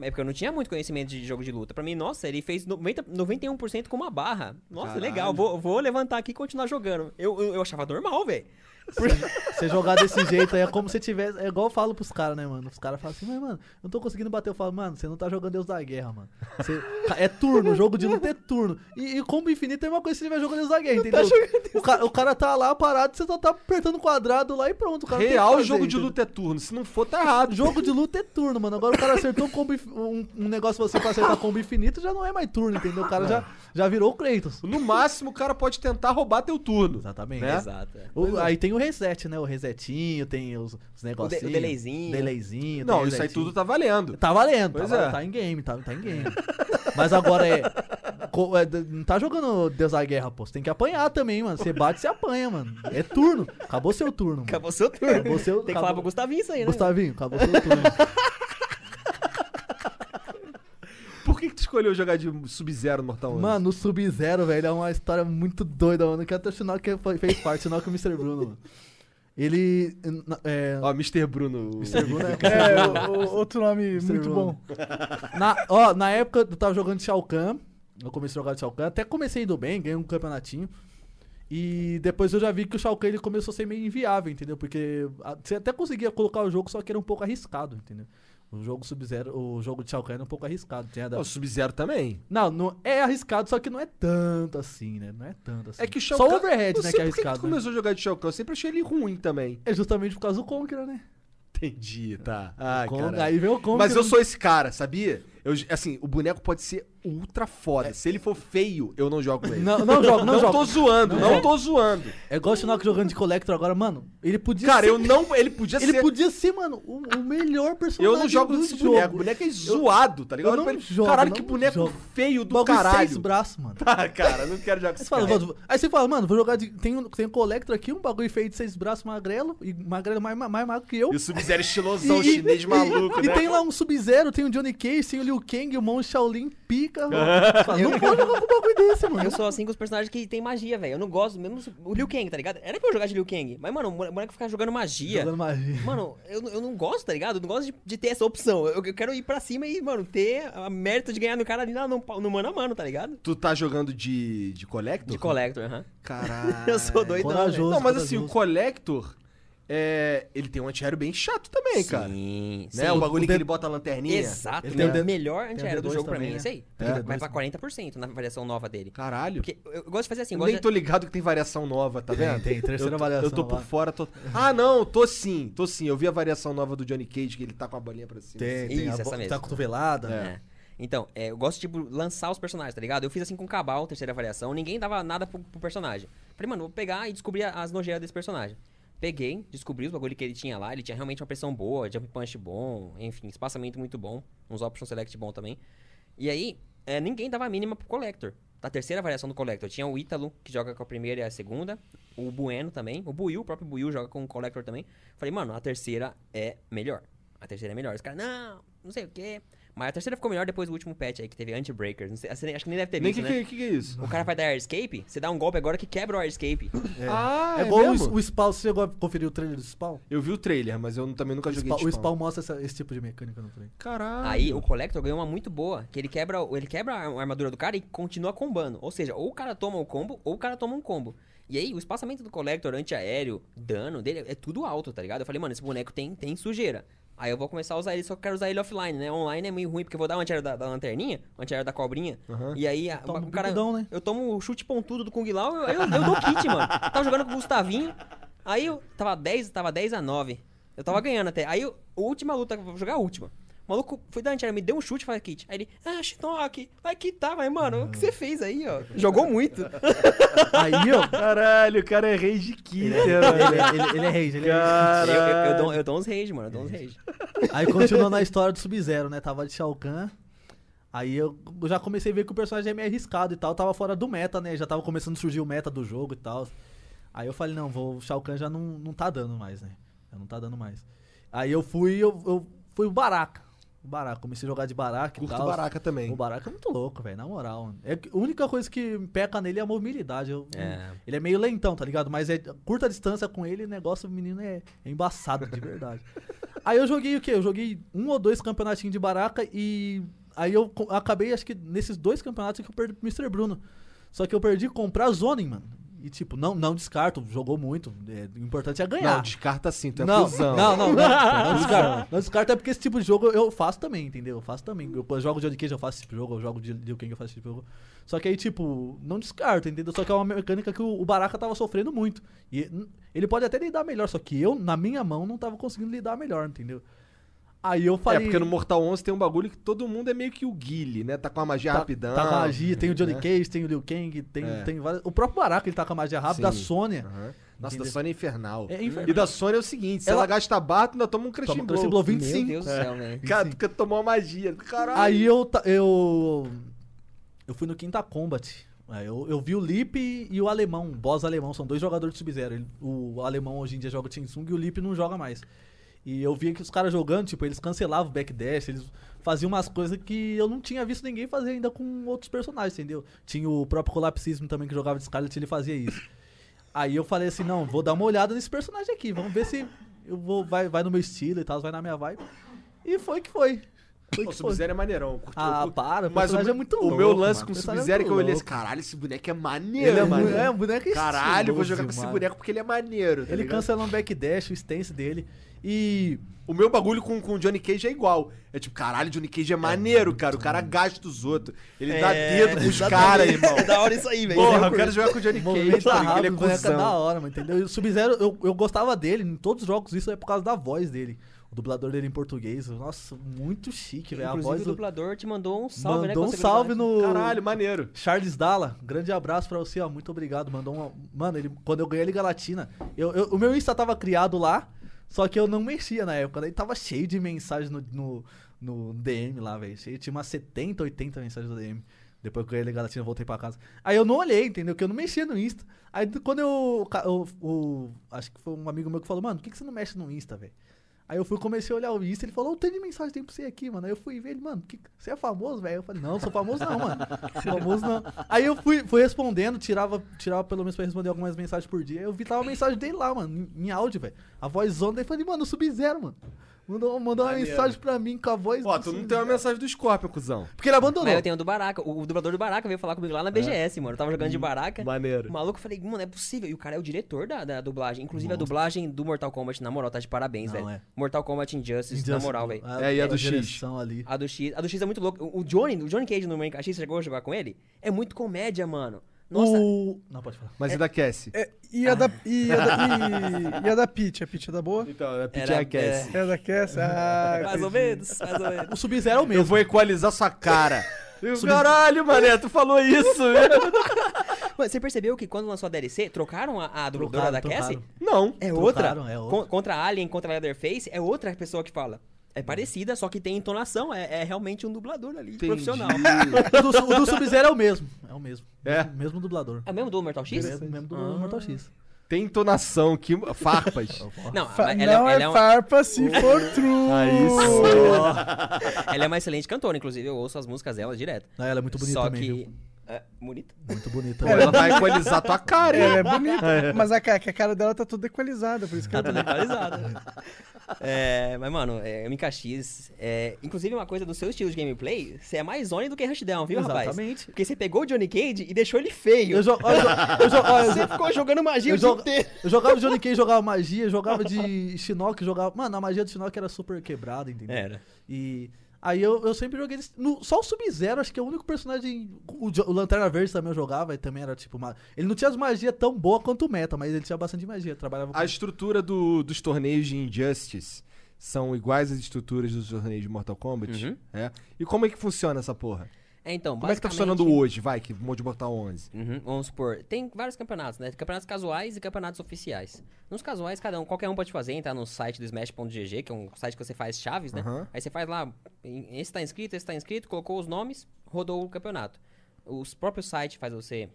É porque eu não tinha muito conhecimento de jogo de luta. Pra mim, nossa, ele fez 90, 91% com uma barra. Nossa, Caralho. legal, vou, vou levantar aqui e continuar jogando. Eu, eu, eu achava normal, velho. Você jogar desse jeito aí é como se tivesse. É igual eu falo pros caras, né, mano? Os caras falam assim, mas, mano, eu não tô conseguindo bater. Eu falo, mano, você não tá jogando Deus da Guerra, mano. Você- É turno, jogo de luta é turno. E, e combo infinito é uma coisa se você estiver jogando Deus da Guerra, entendeu? o, cara, o cara tá lá parado, você só tá apertando quadrado lá e pronto. Real fazer, jogo de entendeu? luta é turno. Se não for, tá errado. Jogo de luta é turno, mano. Agora o cara acertou um, combo, um, um negócio pra você pra acertar combo infinito, já não é mais turno, entendeu? O cara já, já virou o Kratos. No máximo, o cara pode tentar roubar teu turno. Exatamente. Né? Exato. é. O- aí tem o reset, né? O resetinho, tem os, os negocinhos. o delayzinho. Delayzinho. Não, isso aí tudo tá valendo. Tá valendo, Pois tá, é. tá em game, tá, tá em game. <laughs> Mas agora é, co- é, Não tá jogando Deus da Guerra, pô. Você tem que apanhar também, mano. Você bate, você apanha, mano. É turno. Acabou seu turno. mano. Acabou seu turno. Acabou seu- Tem que falar acabou- pro Gustavinho isso aí, né? Gustavinho, acabou seu turno. Por que, que tu escolheu jogar de Sub-Zero no Mortal 11? Mano, o Sub-Zero, velho, é uma história muito doida, mano. Que até o foi- fez parte, sinal que o Mr. Bruno, mano. Ele. é, Ó, Mr. Bruno. o- Mr. Bruno é- É, o- o- outro nome muito Bruno. bom. Na, ó, na época eu tava jogando de Shao Kahn. Eu comecei a jogar de Shao Kahn. Até comecei indo bem, ganhei um campeonatinho. E depois eu já vi que o Shao Kahn ele começou a ser meio inviável, entendeu? Porque você até conseguia colocar o jogo, só que era um pouco arriscado, entendeu? O jogo Sub-Zero, o jogo de Shao Kahn era um pouco arriscado. Tinha da- O Sub-Zero também. Não, não, é arriscado, só que não é tanto assim, né? Não é tanto assim. É que o Shao Só o overhead, né, que é por que que arriscado. tu né? começou a jogar de Shao Kahn. Eu sempre achei ele ruim também. É justamente por causa do Conqueror, né? Entendi, tá. Ai, Con- cara. Aí veio o Conqueror. Mas eu sou esse cara, sabia? Eu, assim, o boneco pode ser ultra foda. É. Se ele for feio, eu não jogo com ele. Não, não jogo, não, Não jogo. tô zoando, não, Não. tô zoando. É igual o Shinnok jogando de Collector agora, mano. Ele podia Cara, ser... eu não. Ele podia Ele ser. podia ser, mano, o, o melhor personagem Eu não jogo desse jogo. boneco. O boneco é zoado, tá ligado? eu não ele, jogo, Caralho, não que boneco jogo. feio do Bagulho caralho. seis braços, mano. Tá, <laughs> cara, não quero jogar com Aí esse você, fala, cara. aí você fala, mano, vou jogar de. Tem um, tem um Collector aqui, um bagulho feio de seis braços magrelo, e magrelo mais, mais, mais magro que eu. E o Sub-Zero <laughs> estilosão chinês maluco, e né? tem lá um Sub-Zero, tem o Johnny Cage, tem o Liu Kang, o Monge Shaolin, pica. <laughs> fala, não pode jogar com um bagulho desse, <laughs> mano. Eu sou assim com os personagens que tem magia, velho. Eu não gosto, mesmo o Liu Kang, tá ligado? Era pra eu jogar de Liu Kang. Mas, mano, o boneco ficar jogando magia. Jogando magia. Mano, eu, eu não gosto, tá ligado? Eu não gosto de, de ter essa opção. Eu, eu quero ir pra cima e, mano, ter a mérito de ganhar no cara ali no, no, no mano a mano, tá ligado? Tu tá jogando de, de Collector? De Collector, aham. Caralho. <laughs> Eu sou doidão, Corajoso. Não, mas assim, o. Collector, é, ele tem um antiaéreo bem chato também, cara. Sim, Né? sim. O bagulho o que ele bota a lanterninha. Exato. Ele o tem o melhor tem antiaéreo do D2 jogo pra também, mim é né? esse aí. É. Vai pra 40% na variação nova dele. Caralho. Porque eu, eu gosto de fazer assim, eu nem de- tô ligado que tem variação nova, tá vendo? tem, terceira eu, variação Eu tô por lá. fora. Tô... <laughs> Ah, não, tô sim, tô sim. Eu vi a variação nova do Johnny Cage, que ele tá com a bolinha pra cima. Tem, tem Isso, a, essa mesmo. tá cotovelada. É. Então, é, eu gosto de tipo, lançar os personagens, tá ligado? Eu fiz assim com o Cabal, terceira variação, ninguém dava nada pro, pro personagem. Falei, mano, vou pegar e descobrir as nojeiras desse personagem. Peguei, descobri os bagulho que ele tinha lá, ele tinha realmente uma pressão boa, jump punch bom, enfim, espaçamento muito bom, uns option select bom também. E aí, é, ninguém dava a mínima pro Collector. Da terceira variação do Collector, tinha o Ítalo, que joga com a primeira e a segunda, o Bueno também, o Buiu, o próprio Buiu joga com o Collector também. Falei, mano, a terceira é melhor. A terceira é melhor. Os caras, não, não sei o quê. Mas a terceira ficou melhor depois do último patch aí, que teve Anti-Breakers. Não sei- Acho que nem deve ter Nem visto, que, né? que, que que é isso? O cara vai dar Air Escape, você dá um golpe agora que quebra o Air Escape. Ah, É, igual o, mesmo? o Spawn. Você chegou a conferir o trailer do Spawn? Eu vi o trailer, mas eu também nunca O joguei Spawn, de o Spawn. Spawn mostra essa- esse tipo de mecânica no trailer. Caralho. Aí o Collector ganhou uma muito boa, que ele quebra, ele quebra a armadura do cara e continua combando. Ou seja, ou o cara toma o combo, ou o cara toma um combo. E aí, o espaçamento do Collector antiaéreo, dano dele, é tudo alto, tá ligado? Eu falei, mano, esse boneco tem, tem sujeira. Aí eu vou começar a usar ele, só que eu quero usar ele offline, né? Online é meio ruim, porque eu vou dar o antiaéreo da, da lanterninha, o antiaéreo da cobrinha. Aham. E aí, a- Toma o um cara... bicudão, né? Eu tomo o chute pontudo do Kung Lao, eu, eu, eu dou kit, mano. Tava jogando com o Gustavinho, aí eu tava 10, tava 10 a 9. Eu tava ganhando até. Aí, eu- última luta, vou jogar a última. O maluco foi dar antiaéreo, me deu um chute e falei kit. Aí ele, ah, Shinnok, vai quitar, mas, mano, o que você fez aí, ó? Jogou muito. <laughs> Aí, ó. Caralho, o cara é rei de Ele, Kitter, ele, velho. ele, ele é rage, ele é rage. Eu, Caralho. eu, eu, dou, eu dou uns rage, mano, eu dou uns rage. Aí continuando a história do Sub-Zero, né? Tava de Shao Kahn. Aí eu já comecei a ver que o personagem é meio arriscado e tal. Tava fora do meta, né? Já tava começando a surgir o meta do jogo e tal. Aí eu falei, não, vou, o Shao Kahn já não, não tá dando mais, né? Já não tá dando mais. Aí eu fui, eu, eu fui o Baraka. Baraka, comecei a jogar de Baraka e Curto tal. Baraka também. O Baraka é muito louco, velho, na moral. É, a única coisa que peca nele é a mobilidade. Eu- É. Ele é meio lentão, tá ligado? Mas é curta distância com ele, o negócio, o menino é, é embaçado, de verdade. <laughs> aí eu joguei o quê? Eu joguei um ou dois campeonatinhos de Baraka e aí eu acabei, acho que nesses dois campeonatos que eu perdi pro Mr. Bruno. Só que eu perdi comprar Zoning, mano. E tipo, não, não descarto, jogou muito. é, o importante é ganhar. Não, descarta sim, tu é Não, fusão. não, não, não, <laughs> não descarta. Não descarta é porque esse tipo de jogo eu faço também, entendeu? Eu faço também. Eu, eu jogo de Cage, eu faço esse tipo de jogo, eu jogo de Liu Kang, eu faço esse tipo de jogo. Só que aí, tipo, não descarta, entendeu? Só que é uma mecânica que o, o Baraka tava sofrendo muito. E ele pode até lidar melhor, só que eu, na minha mão, não tava conseguindo lidar melhor, entendeu? Aí eu É, falei... porque no Mortal 11 tem um bagulho que todo mundo é meio que o Guile, né? Tá com a magia tá, rapidão. Tá com a magia, tem o Johnny né? Cage, tem o Liu Kang, tem, É. tem vários... O próprio Baraka, ele tá com a magia rápida, Sim. a Sônia... Aham. Nossa, Entendeu? da Sony é infernal. É infernal. E da Sony é o seguinte, se Ela- ela, gasta barra, ainda toma um Toma Crushing um Blow. Crushing Blow Meu 25. Deus do céu, né? <laughs> Cara, tu quer tomar uma magia. Caralho. Aí eu, eu. Eu fui no Quinta Combat. Eu, eu vi o Lip e o alemão, o boss alemão, são dois jogadores de Sub-Zero. O alemão hoje em dia joga o Tsung e o Lip não joga mais. E eu via que os caras jogando, tipo, eles cancelavam o backdash, eles faziam umas coisas que eu não tinha visto ninguém fazer ainda com outros personagens, entendeu? Tinha o próprio Collapsismo também que jogava de Scarlet, ele fazia isso. Aí eu falei assim, não, vou dar uma olhada nesse personagem aqui, vamos ver se eu vou, vai, vai no meu estilo e tal, vai na minha vibe. E foi que foi. O. Sub-Zero é maneirão. curti- Ah, eu- para, o Mas o, é muito o louco, meu lance mano, com o o é Sub-Zero é que eu olhei assim, caralho, esse boneco é maneiro, Ele é, mano. é um boneco Caralho, vou jogar com esse boneco porque ele é maneiro. tá Ele ligado? cancela um backdash, o stance dele. E O meu bagulho com, com o Johnny Cage é igual. É tipo, caralho, Johnny Cage é maneiro, cara. O cara gasta os outros. Ele dá dedo pros caras, <laughs> irmão. É da hora isso aí, velho. Porra, eu quero jogar com o Johnny Cage, tá rápido, ele o é boneco é da cuzão. hora, mano, entendeu? E o Sub-Zero, eu, eu gostava dele em todos os jogos, isso é por causa da voz dele. O dublador dele em português, nossa, muito chique, velho. A Inclusive, voz o do... dublador te mandou um salve, né? Mandou um viu salve no... Caralho, maneiro. Charles Dalla, grande abraço pra você, ó. Muito obrigado. Mandou uma. Mano, ele, quando eu ganhei a Liga Latina, eu, eu- o meu Insta tava criado lá, só que eu não mexia na época. Daí tava cheio de mensagens no, no, no DM lá, velho. Tinha umas 70, 80 mensagens no DM. Depois que eu ganhei a Liga Latina, eu voltei pra casa. Aí eu não olhei, entendeu? Que eu não mexia no Insta. Aí quando eu. eu- o- acho que foi um amigo meu que falou, mano, por que, que você não mexe no Insta, velho? Aí eu fui, comecei a olhar o Insta, ele falou, tanto de mensagem tem pra você aqui, mano. Aí eu fui ver ele, mano, que, você é famoso, velho? Eu falei, não, sou famoso não, mano. Famoso não. Aí eu fui, fui respondendo, tirava, tirava pelo menos pra responder algumas mensagens por dia. Eu vi tava a mensagem dele lá, mano, em, em áudio, velho. A voz onda, aí falei, mano, o Sub-Zero, mano. Mandou, mandou uma Maneiro. mensagem pra mim com a voz Ó, tu não tem uma mensagem do Scorpion, cuzão. Porque ele abandonou. Mas eu tenho o do Baraka. O, o dublador do Baraka veio falar comigo lá na BGS, mano. Eu tava jogando de Baraka. Maneiro. O maluco, eu falei, mano, é possível. E o cara é o diretor da, da dublagem. Inclusive, a dublagem do Mortal Kombat, na moral, tá de parabéns, Não, velho. é. Mortal Kombat Injustice, na moral, velho. A- É, e a do X? direção ali. A do X. A do X é muito louco. O o Johnny, o Johnny Cage no Minecraft, você chegou a jogar com ele? É muito comédia, mano. Nossa, O... Não, pode falar. Mas ainda aquece. É, e, a da, e, a da, e, <laughs> e a da Peach? A Peach é da boa? Então, a Pit Era-. É a da Cass? Ah, <laughs> mais ou menos, mais ou menos. O Sub-Zero é o Eu mesmo. vou equalizar sua cara. <laughs> Eu, Caralho, mané, tu falou isso, velho. Você percebeu que quando lançou a DLC, trocaram a, a dubladora da Trocaram, Cassie? trocaram. Não. É Trocaram, outra. é outra. Con- contra a Alien, contra a Leatherface, é outra pessoa que fala. É parecida, só que tem entonação. É, é realmente um dublador ali, Entendi. profissional. <laughs> O do, o do Sub-Zero é o mesmo. É o mesmo. É? Mesmo, mesmo dublador. É o mesmo do Mortal X? Mesmo, mesmo do Ah. Mortal X. Tem entonação, que farpas. <laughs> Não, Fa- mas não ela, ela é é um- farpa se for true. Aí ela é uma excelente cantora, inclusive eu ouço as músicas dela direto. Ah, ela é muito bonita Só também, que. viu? É, bonita. Muito bonita. Ela vai equalizar tua cara, hein? Ela é bonita, mas a, a cara dela tá toda equalizada, por isso que Tá ela toda atualizada. é, mas, mano, é, MKX. É, inclusive, uma coisa do seu estilo de gameplay, você é mais Zone do que Rushdown, viu, rapaz? Exatamente. Porque você pegou o Johnny Cage e deixou ele feio. Eu, jo jo Você ficou jogando magia eu, o dia jo inteiro. eu jogava de Johnny Cage, jogava magia, jogava de Shinnok, jogava... Mano, a magia do Shinnok era super quebrada, entendeu? Era. E aí eu, eu sempre joguei... No, só o Sub-Zero, acho que é o único personagem... O, o Lanterna Verde também eu jogava e também era tipo... Uma, ele não tinha as magias tão boa quanto o Meta, mas ele tinha bastante magia. Trabalhava com... A estrutura do- dos torneios de Injustice são iguais às estruturas dos torneios de Mortal Kombat? Uhum. É. E como é que funciona essa porra? É, então, Como é que tá basicamente- funcionando hoje, vai, que Mod Mortal 11? Uhum, vamos supor, tem vários campeonatos, né? Campeonatos casuais e campeonatos oficiais. Nos casuais, cada um, qualquer um pode fazer, entrar no site do Smash.gg, que é um site que você faz chaves, né? Aham. Aí você faz lá, esse tá inscrito, esse tá inscrito, colocou os nomes, rodou o campeonato. Os próprios sites faz você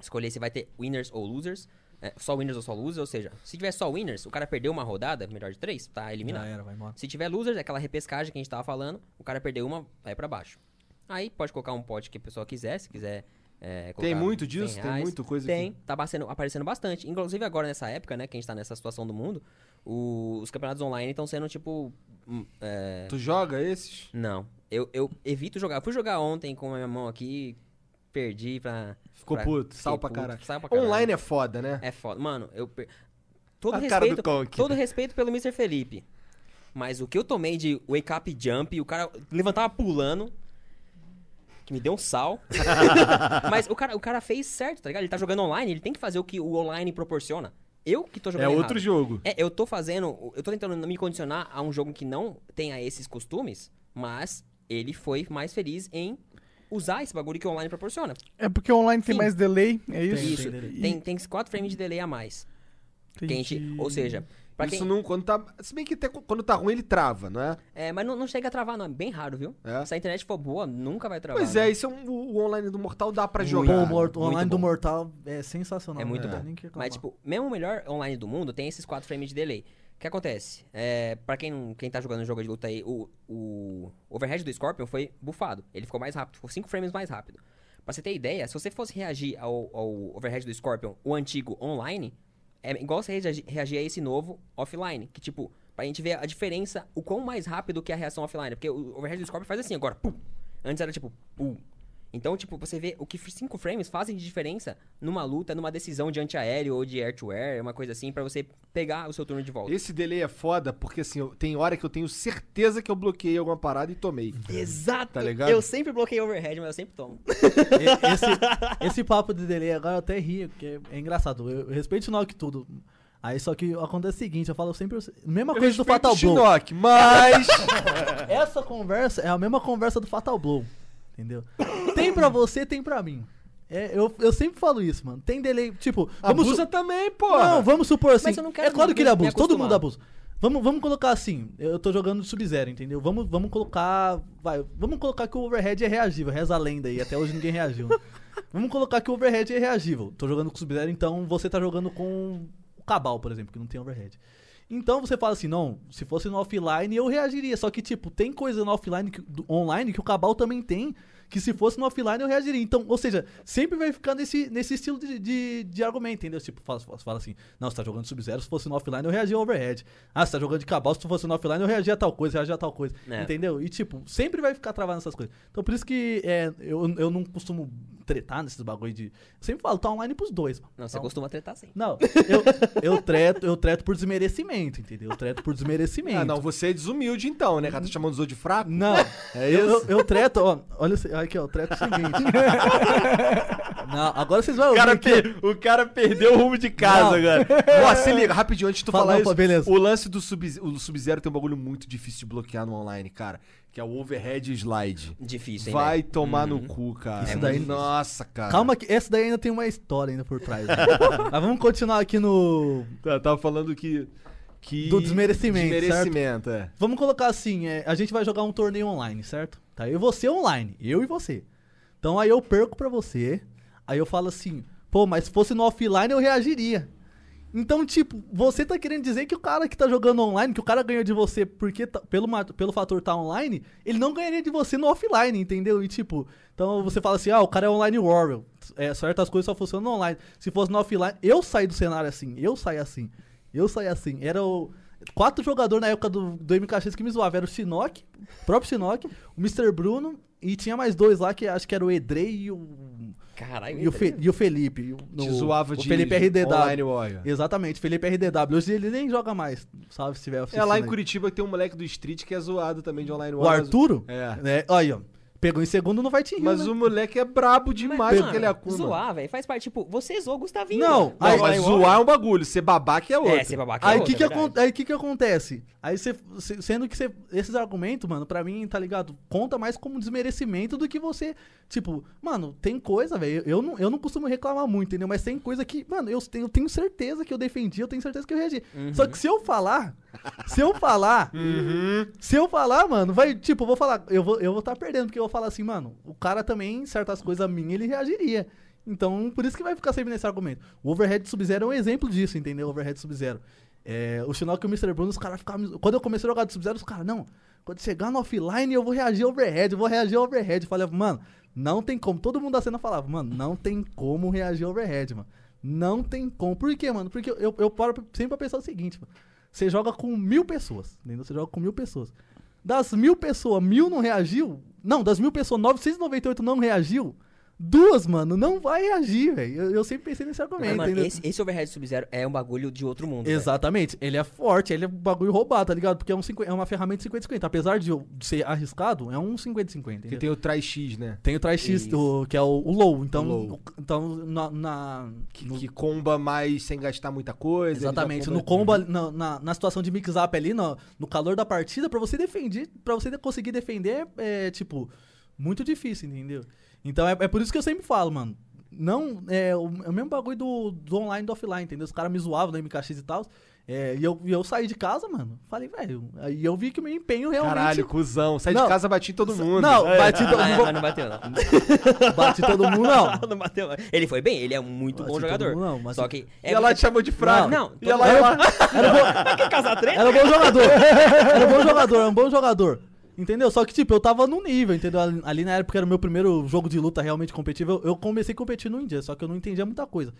escolher se vai ter winners ou losers, é, só winners ou só losers, ou seja, se tiver só winners, o cara perdeu uma rodada, melhor de três, tá eliminado. Já era, vai embora. Se tiver losers, é aquela repescagem que a gente tava falando, o cara perdeu uma, vai pra baixo. Aí pode colocar um pote que a pessoa quiser, se quiser. é, Tem muito 100 disso? Tem reais. muita coisa Tem, aqui? tá aparecendo, aparecendo bastante. Inclusive agora nessa época, né, que a gente tá nessa situação do mundo, o- os campeonatos online estão sendo tipo. hum, é, Tu joga esses? Não, eu, eu evito jogar. Eu fui jogar ontem com a minha mão aqui, perdi pra. Ficou pra- puto, sal pra puto, caralho. sal pra caralho. Online é foda, né? É foda. Mano, eu. per- Todo A cara do respeito. Todo respeito pelo Mr. Felipe. Mas o que eu tomei de wake up jump, o cara levantava pulando. Que me deu um sal. <laughs> Mas o cara, o cara fez certo, tá ligado? Ele tá jogando online, ele tem que fazer o que o online proporciona. Eu que tô É jogando outro errado. jogo. É, eu tô fazendo. Eu tô tentando me condicionar a um jogo que não tenha esses costumes, mas ele foi mais feliz em usar esse bagulho que o online proporciona. É porque online tem Sim. mais delay, é isso? Tem, Isso. delay. Tem, tem 4 frames de delay a mais. Que a gente, Entendi. ou seja, pra Isso quem. não, quando tá. Se bem que até quando tá ruim ele trava, não é? É, mas não, não chega a travar, não. É bem raro, viu? É. Se a internet for boa, nunca vai travar. Pois né? é, isso é um, o o online do Mortal dá pra jogar. o Mort- o muito online do bom. Mortal é sensacional. É muito né? bom. Reclamar. Mas, tipo, mesmo o melhor online do mundo tem esses 4 frames de delay. O que acontece? É, pra quem, quem tá jogando jogo de luta aí, o, o overhead do Scorpion foi bufado. Ele ficou mais rápido, ficou 5 frames mais rápido. Pra você ter ideia, se você fosse reagir ao, ao overhead do Scorpion, o antigo online, é igual você reagi- reagir a esse novo offline. Que tipo, pra gente ver a diferença, o quão mais rápido que é a reação offline. Porque o overhead do Scorpion faz assim agora, pum. Antes era tipo, pum. Então, tipo, você vê o que 5 frames fazem de diferença numa luta, numa decisão de antiaéreo ou de air-to-air, uma coisa assim, pra você pegar o seu turno de volta. Esse delay é foda porque assim, eu- tem hora que eu tenho certeza que eu bloqueei alguma parada e tomei. Exato! Tá ligado? Eu sempre bloqueei overhead, mas eu sempre tomo. Esse, esse papo de delay agora eu até rio, porque é, é engraçado. Eu, eu respeito o Shinnok tudo. Aí só que acontece o seguinte, eu falo sempre. Mesma coisa do Fatal Blow. Shinnok, mas. <laughs> Essa conversa é a mesma conversa do Fatal Blow. Entendeu? Tem pra você, tem pra mim. É, eu, eu sempre falo isso, mano. Tem delay. Tipo, vamos Abusa su- também, pô. Não, vamos supor assim. Mas eu não quero é claro me- que ele abusa, todo mundo abusa. Vamos, vamos colocar assim, eu tô jogando Sub-Zero, entendeu? Vamos, vamos colocar. Vai, vamos colocar que o overhead é reagível, reza a lenda aí, até hoje ninguém reagiu. né? <laughs> vamos colocar que o overhead é reagível. Tô jogando com Sub-Zero, então você tá jogando com o Cabal, por exemplo, que não tem overhead. Então você fala assim, não, se fosse no offline eu reagiria. Só que, tipo, tem coisa no offline, que- do- online, que o Cabal também tem, que se fosse no offline eu reagiria. Então, ou seja, sempre vai ficar nesse, nesse estilo de, de, de argumento, entendeu? Tipo, fala, fala- assim, não, você tá jogando Sub-Zero, se fosse no offline eu reagia ao overhead. Ah, você tá jogando de Cabal, se fosse no offline eu reagia a tal coisa, reagia a tal coisa. É. Entendeu? E, tipo, sempre vai ficar travado nessas coisas. Então, por isso que é, eu, eu não costumo tretar nesses bagulho de... Eu sempre falo, tá online pros dois. Não, você Tá costuma tretar sim. não, eu, eu, treto, eu treto por desmerecimento, entendeu? Eu treto por desmerecimento. Ah, não, você é desumilde então, né? Cara, tá chamando os outros de fraco? Não, É eu, isso? eu, eu treto, ó, olha aqui, ó, eu treto o seguinte. <laughs> não, agora vocês vão O ouvir cara, per- o cara perdeu o rumo de casa Não. agora. Ó, se liga, rapidinho, antes de tu Fala, falar não, isso. pô, beleza. O lance do Sub- o Sub-Zero tem um bagulho muito difícil de bloquear no online, cara. Que é o overhead slide. Difícil, hein, Vai velho? tomar Uhum. no cu, cara. Isso daí- Nossa, cara. Calma que essa daí ainda tem uma história ainda por trás. né? <laughs> Mas vamos continuar aqui no... Tá, tava falando que. que... Do desmerecimento, Desmerecimento, é. Vamos colocar assim, é, a gente vai jogar um torneio online, certo? Tá, eu e você online, eu e você. Então aí eu perco pra você, aí eu falo assim, pô, mas se fosse no offline eu reagiria. Então, tipo, você tá querendo dizer que o cara que tá jogando online, que o cara ganhou de você porque tá- pelo, pelo fator tá online, ele não ganharia de você no offline, entendeu? E tipo, então você fala assim, ah, o cara é online warrior. É, certas coisas só funcionam online. Se fosse no offline, eu saí do cenário assim, eu saí assim. Eu saí assim. Era o. Quatro jogadores na época do, do MKX que me zoavam. Era o Shinnok, o próprio Shinnok, o Mr. Bruno e tinha mais dois lá que acho que era o Edrei e o. Caralho, E o, Fe- e o Felipe. e o- Te no- zoava o de Felipe RDW. Online Warrior. Exatamente, Felipe RDW. Hoje ele nem joga mais. Salve se estiver É lá em aí. Curitiba que tem um moleque do Street que é zoado também de Online O Warrior. Arturo? É. É, olha aí, ó. Pegou em segundo no Fight Rio, Mas né? o moleque é brabo demais Mas, porque ele é Akuma. Zoar, velho, faz parte. Tipo, você zoou o Gustavinho. Não, velho. aí- Não, mas zoar é um bagulho, ser babaca é outro. É, ser babaca Aí é o que, que, é verdade. aí que que acontece? Aí você, se- sendo que você, esses argumentos, mano, pra mim, tá ligado? Conta mais como desmerecimento do que você, tipo, mano, tem coisa, velho, eu não, eu não costumo reclamar muito, entendeu? Mas tem coisa que, mano, eu tenho, eu tenho certeza que eu defendi, eu tenho certeza que eu reagi. Uhum. Só que se eu falar, se eu falar, se eu falar, mano, vai, tipo, eu vou falar, eu vou eu vou estar perdendo, porque eu vou falar assim, mano, o cara também, certas coisas minhas, ele reagiria. Então, por isso que vai ficar sempre nesse argumento. O Overhead Sub-Zero é um exemplo disso, entendeu? O Overhead Sub-Zero. É, o Shinnok e o Mr. Bruno, os caras ficavam. Quando eu comecei a jogar de Sub-Zero, os caras, não. Quando chegar no offline, eu vou reagir overhead, eu vou reagir overhead. Eu falei, mano, não tem como. Todo mundo da cena falava, mano, não tem como reagir overhead, mano. Não tem como. Por quê, mano? Porque eu, eu paro sempre pra pensar o seguinte, mano. Você joga com mil pessoas, entendeu? Você joga com mil pessoas. Das mil pessoas, mil não reagiu. Não, das mil pessoas, 998 não reagiu. Duas, mano, não vai reagir, velho. Eu, eu sempre pensei nesse Mas, argumento, mano, entendeu? esse, esse Overhead Sub-Zero é um bagulho de outro mundo. Exatamente. Ele é forte, ele é um bagulho roubado, tá ligado? Porque é, um 50 é uma ferramenta 50-50. Apesar de, ser arriscado, é um 50-50. Que tem o Trai X, né? Tem o try X, o- que é o, o low. Então, O low. então na, na- Que, no- que comba mais sem gastar muita coisa. exatamente. comba- No combo, ali, na, na, na situação de mix-up ali, no, no calor da partida, pra você defender, para você conseguir defender, é, tipo, muito difícil, entendeu? Então é, é por isso que eu sempre falo, mano. Não, é o, é o mesmo bagulho do, do online e do offline, entendeu? Os caras me zoavam no MKX e tal. É, e eu, e eu saí de casa, mano. Falei, velho. Aí eu vi que o meu empenho realmente. Caralho, cuzão. Sai Não. de casa, bati todo mundo. Não, É. bati, to- Ah, não mas não bateu, não. bate todo mundo, não. não bateu. não. <laughs> <laughs> Ele foi bem, ele é um muito Bate bom todo jogador. mundo, não, mas- Só que. E ela te chamou de fraco. Não, E todo ela. Era bom, Quer casar treta? era um bom jogador. Era um bom jogador, era um bom jogador. Entendeu? Só que, tipo, eu tava no nível, entendeu? Ali- Ali na época era o meu primeiro jogo de luta realmente competitivo. Eu, eu comecei a competir no India, só que eu não entendia muita coisa.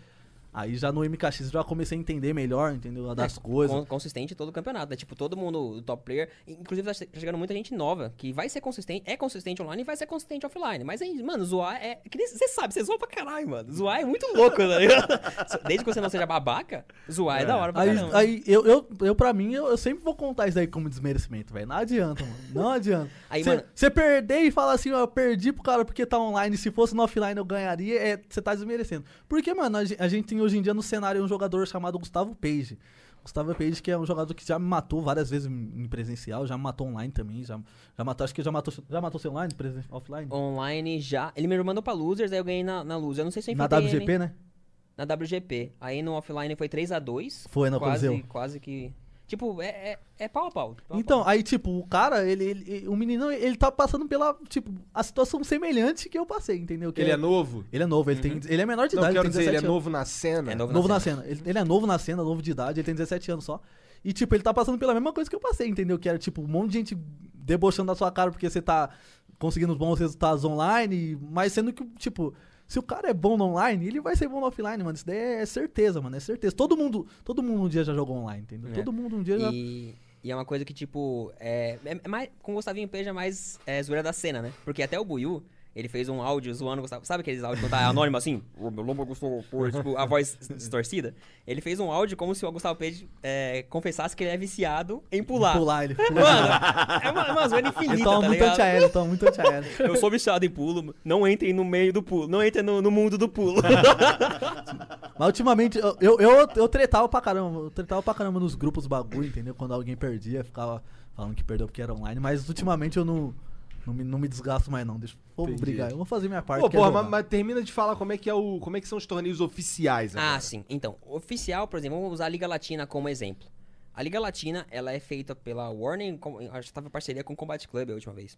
Aí já no MKX eu já comecei a entender melhor, entendeu? A Das coisas. Con- consistente todo o campeonato, né? Tipo, todo mundo, top player. Inclusive, tá che- chegando muita gente nova que vai ser consistente, é consistente online e vai ser consistente offline. Mas aí, mano, zoar é. Você sabe, você zoa pra caralho, mano. Zoar é muito louco, tá ligado? <laughs> Desde que você não seja babaca, zoar é, da hora pra Aí, caramba. aí eu, eu, eu, pra mim, eu, eu sempre vou contar isso daí como desmerecimento, velho. Não adianta, mano. Não adianta. <laughs> Aí, mano- Você perder e falar assim, ó, eu perdi pro cara porque tá online, se fosse no offline eu ganharia, é, você tá desmerecendo. Porque, mano, a, a gente tem hoje em dia no cenário um jogador chamado Gustavo Page. Gustavo Page, que é um jogador que já me matou várias vezes em presencial, já me matou online também, já, já matou, acho que já matou, já matou você online, offline? Online já. Ele me mandou pra Losers, aí eu ganhei na, na Losers. Eu não sei se eu Na WGP, ele. né? Na WGP. Aí no offline foi 3x2. Foi no quase, quase que. Tipo, é, é, é pau a pau. pau a Então, pau. aí, tipo, o cara, ele, ele- o menino, ele tá passando pela, tipo, a situação semelhante que eu passei, entendeu? Que Ele é novo? Ele é novo, ele, tem, ele é menor de Não, idade, quero ele tem dizer, ele é 17 anos. novo na cena. É novo Novo na na cena. Ele, ele é novo na cena, novo de idade, ele tem 17 anos só. E, tipo, ele tá passando pela mesma coisa que eu passei, entendeu? Que era, tipo, um monte de gente debochando da sua cara porque você tá conseguindo bons resultados online, mas sendo que, tipo, se o cara é bom no online, ele vai ser bom no offline, mano. Isso daí é certeza, mano, é certeza. Todo mundo, todo mundo um dia já jogou online, entendeu? É. Todo mundo um dia já... E, e é uma coisa que, tipo, é, é, mais, com o Gustavinho Page é mais é, zoeira da cena, né? Porque até o Buiu, ele fez um áudio zoando o Gustavo. Sabe aqueles áudios quando tá anônimo assim? O meu lombo Gustavo Page, tipo, a voz <laughs> distorcida? Ele fez um áudio como se o Gustavo Page é, confessasse que ele é viciado em pular. Pular, ele Mano, é uma, uma zoeira infinita, toma tá muito antiaéreo, toma muito antiaéreo. <laughs> Eu sou viciado em pulo, não entrem no meio do pulo, não entrem no, no mundo do pulo. <laughs> Mas ultimamente, eu, eu, eu, eu tretava pra caramba, eu tretava pra caramba nos grupos bagulho, entendeu? Quando alguém perdia, ficava falando que perdeu porque era online, mas ultimamente eu não, não, me, não me desgasto mais não, deixa eu Entendi. brigar, eu vou fazer minha parte. Pô, é porra, mas, mas termina de falar como é que é o, como é que são os torneios oficiais agora. Ah, sim. Então, oficial, por exemplo, vamos usar a Liga Latina como exemplo. A Liga Latina, ela é feita pela Warner, com- acho que tava em parceria com o Combat Club a última vez.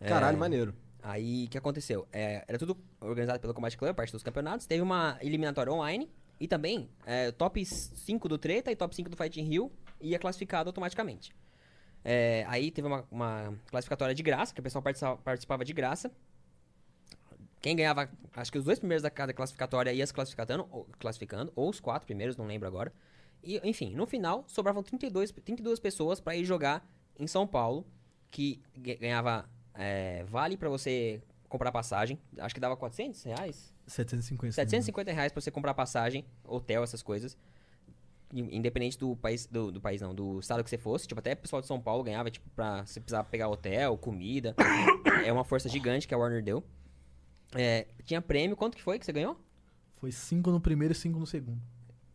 Caralho, É, maneiro. Aí, o que aconteceu? É, era tudo organizado pelo Combat Club, parte dos campeonatos. Teve uma eliminatória online e também é, top 5 do Treta e top 5 do Fighting Rio ia classificado automaticamente. É, aí teve uma, uma classificatória de graça, que o pessoal participa- participava de graça. Quem ganhava, acho que os dois primeiros da cada classificatória ia se classificando, ou, classificando, ou os quatro primeiros, não lembro agora. E, enfim, no final, sobravam 32, 32 pessoas pra ir jogar em São Paulo, que ga- ganhava é, vale pra você comprar passagem. Acho que dava 400 reais? 750. 750 reais pra você comprar passagem, hotel, essas coisas. In- Independente do país, do, do país não, do estado que você fosse. Tipo, até o pessoal de São Paulo ganhava, tipo, pra você precisar pegar hotel, comida. <coughs> é uma força gigante que a Warner deu. É, tinha prêmio, quanto que foi que você ganhou? Foi 5 no primeiro e 5 no segundo.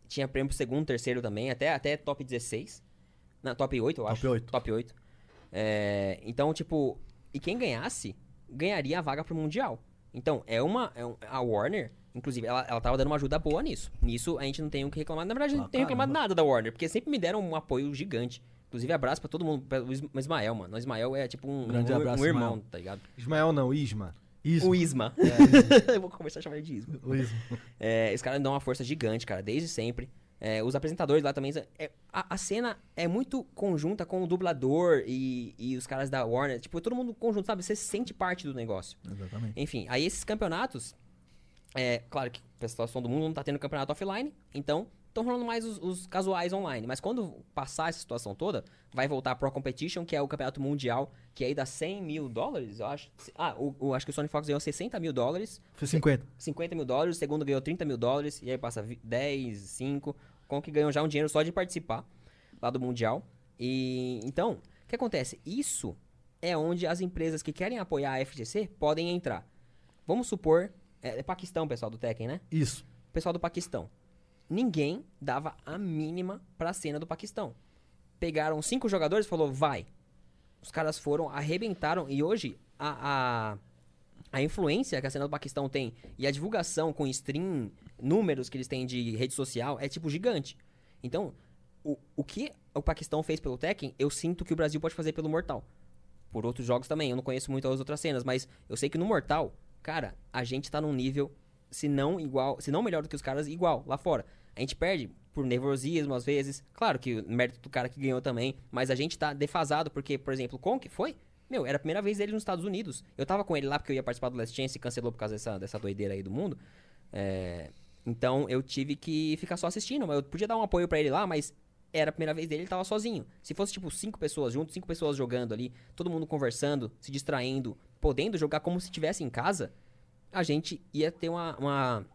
Tinha prêmio pro segundo, terceiro também, até, até top 16. Não, top 8, eu Top acho. 8. Top 8. É, então, tipo, e quem ganhasse, ganharia a vaga pro Mundial. Então, é uma. é um- a Warner, inclusive, ela, ela tava dando uma ajuda boa nisso. Nisso a gente não tem o que reclamar. Na verdade, Ah, não tem reclamado caramba. nada da Warner, porque sempre me deram um apoio gigante. Inclusive, abraço pra todo mundo. pra- O Is- o Ismael, mano. O Ismael é tipo um, Grande um, abraço, um irmão, Ismael. tá ligado? Ismael não, Isma. Isso. O Isma. <laughs> Eu vou começar a chamar ele de Isma. O Isma. <laughs> É, os caras dão uma força gigante, cara, desde sempre. É, os apresentadores lá também. é, a, a cena é muito conjunta com o dublador e, e os caras da Warner. Tipo, todo mundo conjunto, sabe? Você se sente parte do negócio. Exatamente. Enfim, aí esses campeonatos. É claro que a situação do mundo não tá tendo campeonato offline, então estão rolando mais os, os casuais online. Mas quando passar essa situação toda, vai voltar a Pro Competition, que é o campeonato mundial, que aí dá 100 mil dólares, eu acho. Ah, o, o- acho que o Sony Fox ganhou 60 mil dólares. Foi 50. 50 mil dólares, o segundo ganhou 30 mil dólares, e aí passa vi- 10, 5, com que ganham já um dinheiro só de participar lá do Mundial. E então, o que acontece? Isso é onde as empresas que querem apoiar a FGC podem entrar. Vamos supor, é, é Paquistão, pessoal do Tekken, né? Isso. Pessoal do Paquistão. Ninguém dava a mínima pra cena do Paquistão. Pegaram cinco jogadores e falou, vai. Os caras foram, arrebentaram, e hoje a, a, a influência que a cena do Paquistão tem e a divulgação com stream, números que eles têm de rede social é tipo gigante. Então, o, o que o Paquistão fez pelo Tekken, eu sinto que o Brasil pode fazer pelo Mortal. Por outros jogos também, eu não conheço muito as outras cenas, mas eu sei que no Mortal, cara, a gente tá num nível, se não igual, se não melhor do que os caras, igual lá fora. A gente perde por nervosismo às vezes. Claro que o mérito do cara que ganhou também, mas a gente tá defasado porque, por exemplo, o Conk foi? Meu, era a primeira vez dele nos Estados Unidos. Eu tava com ele lá porque eu ia participar do Last Chance e cancelou por causa dessa, dessa doideira aí do mundo. É, então eu tive que ficar só assistindo. Eu podia dar um apoio pra ele lá, mas era a primeira vez dele, ele tava sozinho. Se fosse, tipo, cinco pessoas juntos, cinco pessoas jogando ali, todo mundo conversando, se distraindo, podendo jogar como se estivesse em casa, a gente ia ter uma. uma-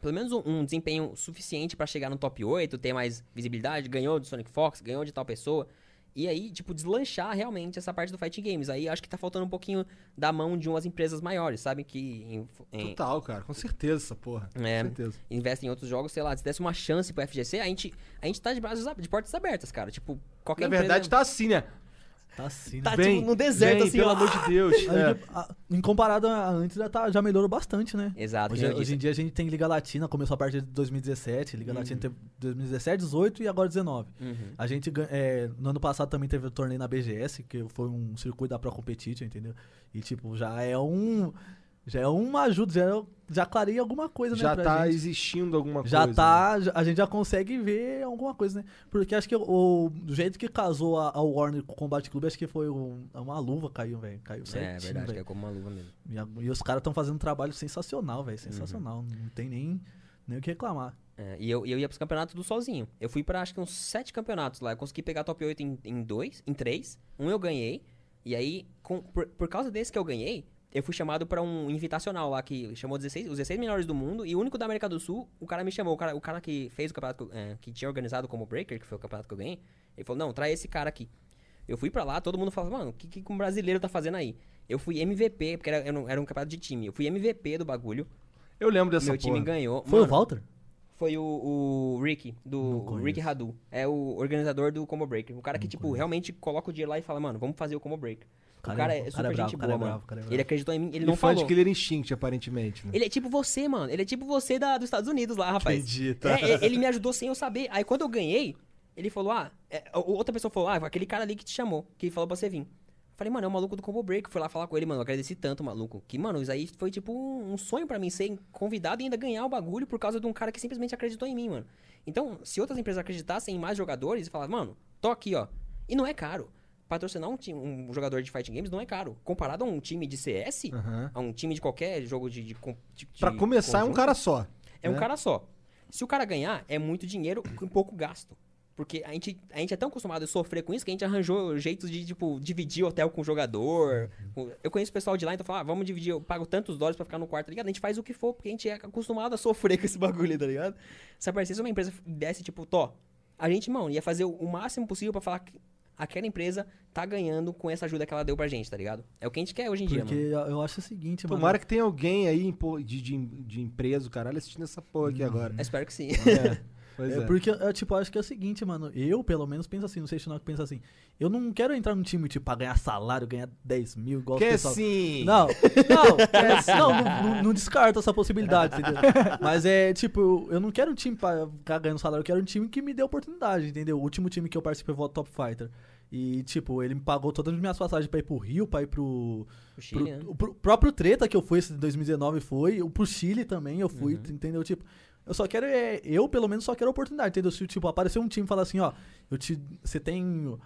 pelo menos um, um desempenho suficiente pra chegar no top 8, ter mais visibilidade, ganhou de Sonic Fox, ganhou de tal pessoa. E aí, tipo, deslanchar realmente essa parte do Fighting Games. Aí acho que tá faltando um pouquinho da mão de umas empresas maiores, sabe? Que em- em- Total, cara. Com certeza essa porra. É. Com certeza. investem em outros jogos, sei lá, se desse uma chance pro FGC, a gente, a gente tá de braços de portas abertas, cara. Tipo, qualquer Na empresa... verdade, tá assim, né? Tá assim, né? Tá, Vem, tipo, no deserto, vem, assim, pelo ó. amor de Deus. <laughs> É. gente- a- em comparado a antes, já, tá, já melhorou bastante, né? Exato, Hoje, hoje em dia a gente tem Liga Latina, começou a partir de 2017. Liga Uhum. Latina teve 2017, 18 e agora 19. Uhum. A gente, é, no ano passado também teve o torneio na BGS, que foi um circuito da Pro Competition, entendeu? E, tipo, já é um. Já é uma ajuda, já, é- já clareia alguma coisa, né? Já tá gente. existindo alguma Já coisa. né? tá, já- a gente já consegue ver alguma coisa, né? Porque acho que o, do jeito que casou a, a Warner com o Combate Clube, acho que foi um- uma luva caiu, velho. Caiu É, certinho, verdade, que velho. é como uma luva mesmo. E, a- e os caras estão fazendo um trabalho sensacional, velho. Sensacional. Não tem nem, nem o que reclamar. É, e eu, eu ia pros campeonatos do sozinho. Eu fui pra acho que uns sete campeonatos lá. Eu consegui pegar top 8 em, em dois, em três. Um eu ganhei. E aí, com- por, por causa desse que eu ganhei, eu fui chamado pra um invitacional lá que chamou 16, os 16 melhores do mundo. E o único da América do Sul, o cara me chamou. O cara, o cara que fez o campeonato, que eu- é, que tinha organizado como Breaker, que foi o campeonato que eu ganhei. Ele falou: Não, traz esse cara aqui. Eu fui pra lá, todo mundo falava, mano, o que, que um brasileiro tá fazendo aí? Eu fui MVP, porque era, era um, era um campeonato de time. Eu fui MVP do bagulho. Eu lembro dessa meu time porra. ganhou. Foi Mano, o Walter? foi o, o Rick, do o. Rick Radu. É o organizador do Combo Breaker. O cara que, Não tipo, conheço. realmente coloca o dinheiro lá e fala, mano, vamos fazer o Combo Breaker. O Cara cara, é- é, o cara super é bravo, gente cara é boa, mano. bravo, o cara é. Ele acreditou em mim, ele Ele não falou. de Killer Instinct, aparentemente. Né? Ele é tipo você, mano. Ele é tipo você da, dos Estados Unidos lá, rapaz. Entendi, tá. É, ele me ajudou sem eu saber. Aí quando eu ganhei, ele falou, ah... é, outra pessoa falou, ah, aquele cara ali que te chamou, que falou pra você vir. Falei, mano, é o maluco do Combo Break. Fui lá falar com ele, mano. Eu agradeci tanto, maluco. Que, mano, isso aí foi tipo um, sonho pra mim ser convidado e ainda ganhar o bagulho por causa de um cara que simplesmente acreditou em mim, mano. Então, se outras empresas acreditassem em mais jogadores e falassem, mano, tô aqui, ó. E não é caro. Patrocinar um, time, um jogador de fighting games não é caro. Comparado a um time de CS, Aham. a um time de qualquer jogo de. de, de Pra começar, é um conjunto, cara só. É um né? cara só. Se o cara ganhar, é muito dinheiro com pouco gasto. Porque a gente, a gente é tão acostumado a sofrer com isso que a gente arranjou jeitos de, tipo, dividir hotel com o jogador. Com- Eu conheço o pessoal de lá, então fala, ah, vamos dividir, eu pago tantos dólares pra ficar no quarto, tá ligado? A gente faz o que for, porque a gente é acostumado a sofrer <laughs> com esse bagulho, tá ligado? Se aparecesse uma empresa desse, tipo, tó, a gente, mano, ia fazer o- máximo possível pra falar que aquela empresa tá ganhando com essa ajuda que ela deu pra gente, tá ligado? É o que a gente quer hoje em dia, Porque mano. eu acho o seguinte, mano. Tomara que tenha alguém aí de, de, de empresa, o caralho, assistindo essa porra aqui agora. Eu espero que sim. É, <laughs> pois É, é. porque, é, tipo, eu acho que é o seguinte, mano. Eu, pelo menos, penso assim. Não sei se o pensa assim. Eu não quero entrar num time, tipo, pra ganhar salário, ganhar 10 mil, igual Que o pessoal. sim. Não, <laughs> não, é, não, não, não, não descarto essa possibilidade, entendeu? Mas é, tipo, eu, eu não quero um time pra ficar ganhando salário, eu quero um time que me dê oportunidade, entendeu? O último time que eu participei foi o Top Fighter. E, tipo, ele me pagou todas as minhas passagens pra ir pro Rio, pra ir pro. O pro Chile, né? o pro- próprio Treta que eu fui esse de 2019 foi. O pro Chile também eu fui, Uhum. entendeu? Tipo, eu só quero. É, eu, pelo menos, só quero oportunidade, entendeu? Se, tipo, aparecer um time e falar assim, ó, eu te. Você tem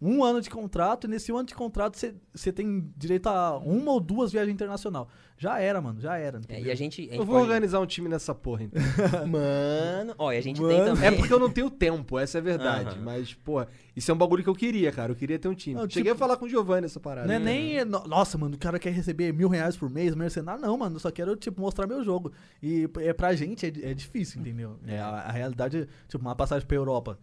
um ano de contrato, e nesse um ano de contrato você, você tem direito a uma ou duas viagens internacional. Já era, mano, já era. É, e a gente. A gente Eu vou pode- organizar um time nessa porra, então. <laughs> Mano, ó, e a gente tem Mano. também. É porque eu não tenho tempo, essa é a verdade. Aham. Mas, porra, isso é um bagulho que eu queria, cara. Eu queria ter um time. Não, tipo- Cheguei a falar com o Giovanni essa parada. Não é nem. no- Nossa, mano, o cara quer receber mil reais por mês, mercenário. Não, mano, eu só quero, tipo, mostrar meu jogo. E é, pra gente é, é difícil, entendeu? É, a, a realidade, tipo, uma passagem pra Europa.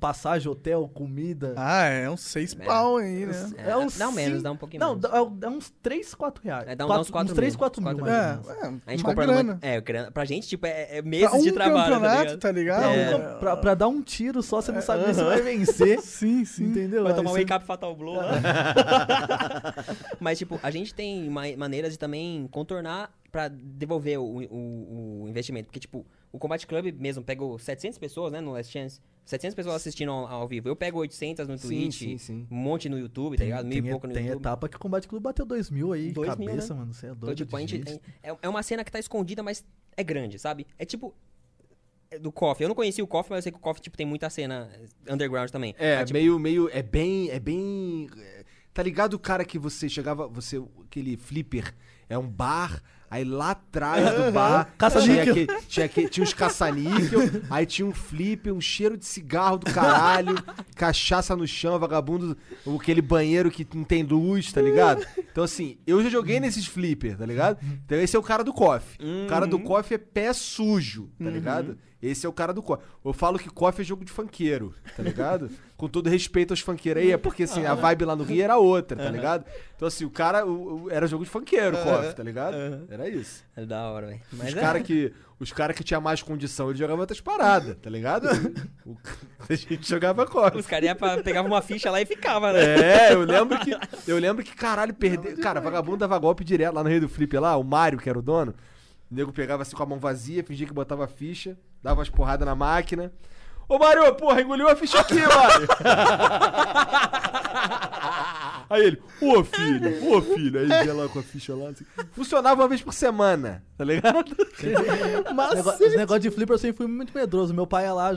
Passagem, hotel, comida. Ah, é uns seis É. pau aí, né? É, É uns dá menos, cinco- dá um pouquinho Não, menos. dá, dá uns 3, 4 reais. É, dá Quatro- dá uns quatro 3, mil, 4 mil. quatro mais ou É, menos. é, A gente uma comprando grana. muito. É, grana- pra gente, tipo, é, é meses um de trabalho, tá campeonato, ligado? tá ligado? Pra, É. um- pra- pra dar um tiro só, você não sabe nem se vai vencer. <laughs> Sim, sim. Entendeu? Vai tomar um você- wake up Fatal Blow lá. <laughs> Mas, tipo, a gente tem ma- maneiras de também contornar pra devolver o, o- o investimento. Porque, tipo, o Combat Club mesmo pegou 700 pessoas, né, no Last Chance. 700 pessoas assistindo ao, ao vivo. Eu pego 800 no Sim, Twitch, sim, sim. um monte no YouTube, tá ligado? Mil e tem, pouco no tem YouTube. etapa que o Combate Clube bateu 2 mil aí, Dois mil, cabeça, né? mano. Você é Então, doido. tipo, a de gente gente. tem- é, é uma cena que tá escondida, mas é grande, sabe? É tipo. é Do KOF. Eu não conheci o KOF, mas eu sei que o KOF tipo, tem muita cena underground também. É, Mas, tipo, meio, meio. É bem. É bem. é, Tá ligado o cara que você chegava, você aquele flipper é um bar, aí lá atrás do bar tinha, Caça-níquel. que- tinha, que- tinha uns caça-níquel, aí tinha um flipper, um cheiro de cigarro do caralho, <laughs> cachaça no chão, vagabundo, aquele banheiro que não tem luz, tá ligado? Então assim, eu já joguei nesses flipper, tá ligado? Então esse é o cara do coffee. O cara do coffee é pé sujo, tá ligado? Esse é o cara do coffee. Eu falo que coffee é jogo de funkeiro, tá ligado? <laughs> Com todo respeito aos funkeiros aí, é porque assim, a vibe lá no Rio era outra, tá ligado? Então assim, o cara o- o- era jogo de funkeiro, o coffee, tá ligado? Era isso. É da hora, velho. Os é. caras que, os cara que tinham mais condição, eles jogavam outras paradas, tá ligado? <laughs> O- a gente jogava coffee. Os caras iam pra- pegavam uma ficha lá e ficava, né? É, eu lembro que. <laughs> Eu lembro que, caralho, perder. Cara, vagabundo dava golpe direto lá no Rei do Flip lá, o Mário, que era o dono. O nego pegava assim com a mão vazia, fingia que botava ficha, dava umas porradas na máquina. Ô Mário, porra, engoliu a ficha aqui, Mário. <laughs> Aí ele, ô filho, ô filho. Aí ele ia lá com a ficha lá. Assim. Funcionava uma vez por semana, tá ligado? <laughs> Nego- Esse negócio de flipper eu sempre fui muito medroso. Meu pai ia lá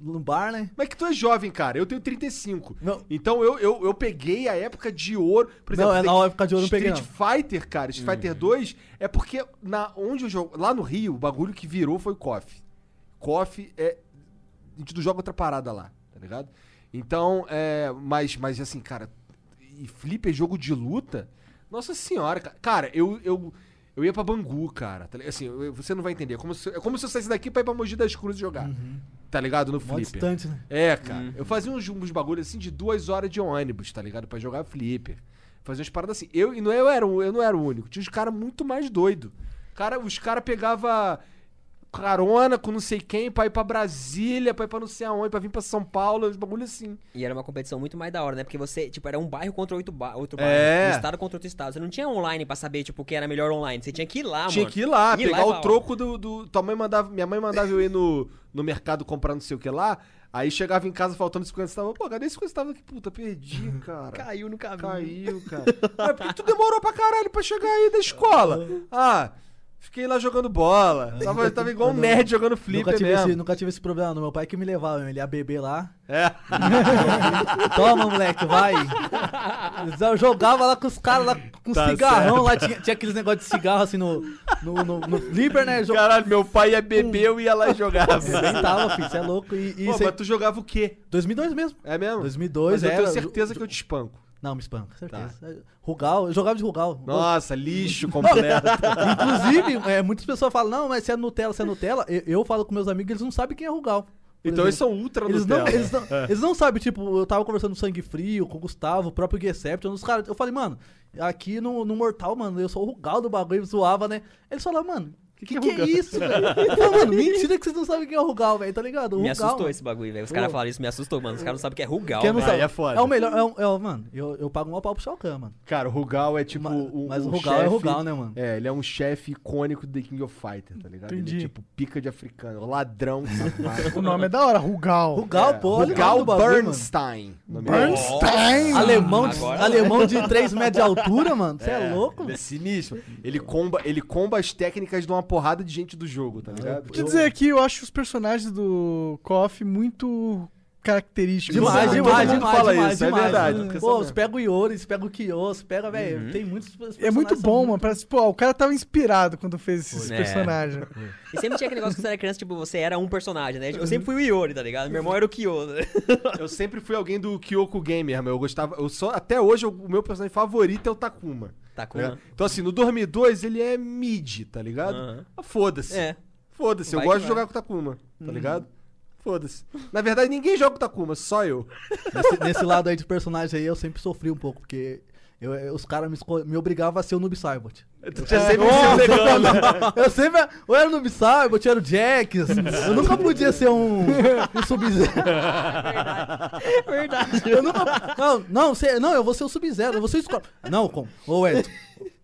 no bar, né? Mas é que tu é jovem, cara. Eu tenho 35. Não. Então eu, eu, eu peguei a época de ouro. Por Não, é na época de ouro eu não peguei, Street Fighter, cara, Street Fighter 2 é porque na, onde eu jogo. Lá no Rio, o bagulho que virou foi o KOF. KOF é. A gente não joga outra parada lá, tá ligado? Então, é. Mas, mas assim, cara. E Flipper é jogo de luta? Nossa senhora, cara. Cara, eu. eu eu ia pra Bangu, cara. tá? Assim, eu- você não vai entender. É como se, é como se eu saísse daqui pra ir pra Mogi das Cruzes jogar. Tá ligado? No Flipper. distante, né? É, cara. Eu fazia uns, uns bagulhos assim de duas horas de ônibus, tá ligado? Pra jogar flipper. Fazia umas paradas assim. Eu, e não, eu, era, o- eu não era o único. Tinha uns caras muito mais doidos. Cara, os caras pegavam carona com não sei quem pra ir pra Brasília, pra ir pra não sei aonde, pra vir pra São Paulo, uns bagulho assim. E era uma competição muito mais da hora, né? Porque você, tipo, era um bairro contra outro, ba outro É. bairro. Um estado contra outro estado. Você não tinha online pra saber, tipo, quem era melhor online. Você tinha que ir lá, Tinha mano. que ir lá, Ir pegar e o troco do, do. Tua mãe mandava. Minha mãe mandava eu ir no, no mercado comprar não sei o que lá. Aí chegava em casa faltando 50 centavos. Pô, cadê esse 50 centavos aqui? Puta, perdi, <laughs> cara. Caiu no caminho. Caiu, cara. <laughs> Mas por que tu demorou pra caralho pra chegar aí da escola? <laughs> Ah, fiquei lá jogando bola. Tava, tava igual um nerd jogando Nunca flipper tive, mesmo. esse, nunca tive esse problema. Meu pai que me levava, ele ia beber lá. É. <laughs> Toma, moleque, vai. Eu jogava lá com os caras lá com Tá cigarrão lá. Tinha, tinha aqueles negócios de cigarro assim no, no, no, no flipper, né? Jo- Caralho, meu pai ia beber, eu ia lá e jogava. Arrebentava, filho. Você é louco. E, e Pô, cê- mas tu jogava o quê? 2002 mesmo. É mesmo? 2002 Mas eu tenho certeza que eu te espanco. Não, me espanca, certeza. Rugal, eu jogava de Rugal. Nossa, lixo <laughs> completo. Inclusive, é, muitas pessoas falam, não, mas se é Nutella, se é Nutella. Eu, eu falo com meus amigos, eles não sabem quem é Rugal. então eles exemplo. são ultra Eles não, Nutella. eles, não, eles não sabem, tipo, eu tava conversando no Sangue Frio, com o Gustavo, o próprio Geception, os caras, eu falei, mano, aqui no, no Mortal, mano, eu sou o Rugal do bagulho, zoava, né? Eles falaram, mano, que que, que é é Rugal? isso, velho? <laughs> Mano, mentira que vocês não sabem quem é o Rugal, velho, tá ligado? O Me Rugal, assustou mano. esse bagulho, velho. Os caras falaram isso, me assustou, mano. Os caras não sabem o que é Rugal, velho. é foda. é o melhor, é, o- é o- mano, eu, eu pago uma pau pro Shao Kahn, mano. Cara, o Rugal é tipo. Ma- um, mas o um Rugal é Rugal, né, mano? É, ele é um chefe icônico do The King of Fighter, tá ligado? Ele Entendi. é tipo pica de africano, ladrão, safado. <laughs> O nome é da hora, Rugal. Rugal, É, pô, Rugal bagulho, mano. Bernstein. Bernstein! Alemão de, Agora- alemão de 3 metros de altura, mano. Você é, dele. louco? Ele é sinistro. Ele comba, ele comba as técnicas de uma porrada de gente do jogo, tá ligado? Te dizer aqui, eu acho os personagens do KOF muito característicos. Demais, demais, demais, fala demais, isso, é demais. verdade, Pô, você pega o Iori, você pega o Kyo, você pega, velho, tem muitos personagens É muito bom, mano. Parece, pô, o cara tava inspirado quando fez esses É. personagens. E sempre tinha aquele negócio que você era criança, tipo, você era um personagem, né? Eu sempre fui o Iori, tá ligado? Meu irmão era o Kyo. né? <laughs> Eu sempre fui alguém do Kyoko Gamer, meu. Eu gostava. Eu só, até hoje, o meu personagem favorito é o Takuma. Tá ligado? Então, assim, no Dormir 2, ele é mid, tá ligado? Ah, Foda-se. É. Foda-se, eu gosto de jogar com o Takuma, tá ligado? Foda-se. Na verdade, ninguém joga com o Takuma, só eu. <laughs> Nesse, nesse lado aí de personagem aí, eu sempre sofri um pouco, porque eu- eu- os caras me, me obrigavam a ser o Noob Saibot. Tu já sempre se pegando. Eu sempre. Ou era o Noob Saibot, era o Jax. Eu nunca podia ser um, um Sub-Zero. Verdade. Eu nunca. Não, não, não, eu vou ser o Sub-Zero, eu vou ser o Scorpion. Não, como? Ô, Edson.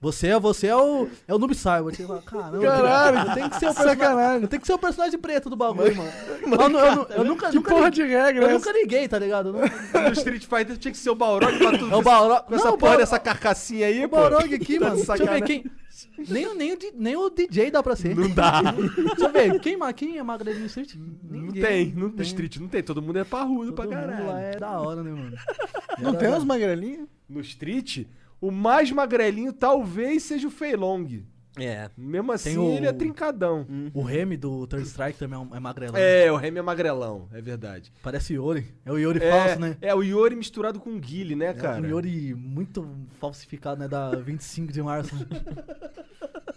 Você, é- você é o, é o Noob. Eu falo, Caramba, Caralho, tem que ser o personagem. Eu tenho que ser o personagem preto do bagulho, mano. Eu, nu- eu nu- eu nunca. Que nunca porra liguei- de regra Eu é nunca liguei, tá ligado? Eu No Street Fighter tinha que ser o Balrog pra tu. É o Balrog. Com essa Não, porra dessa carcassinha aí, O pô. Balrog aqui, <laughs> Tá mano. de Deixa eu ver sacanagem. quem. Nem, o- nem, nem o DJ dá pra ser. Não dá. Deixa eu ver. Quem, quem é magrelinho no Street? Não Ninguém. tem, não tem. Street não tem. Todo mundo é parrudo Todo pra mundo caralho. lá é da hora, né, mano? Não tem uns magrelinhos? no Street, o mais magrelinho talvez seja o Feilong. É. Mesmo assim, o- ele é trincadão. O Remy do Third Strike também é é magrelão. É, o Remy é magrelão, é verdade. Parece Yori. É o Yori É, falso, né? é, o Yori misturado com o Guile, né, É cara? um Yori muito falsificado, né? Da 25 de março. <laughs>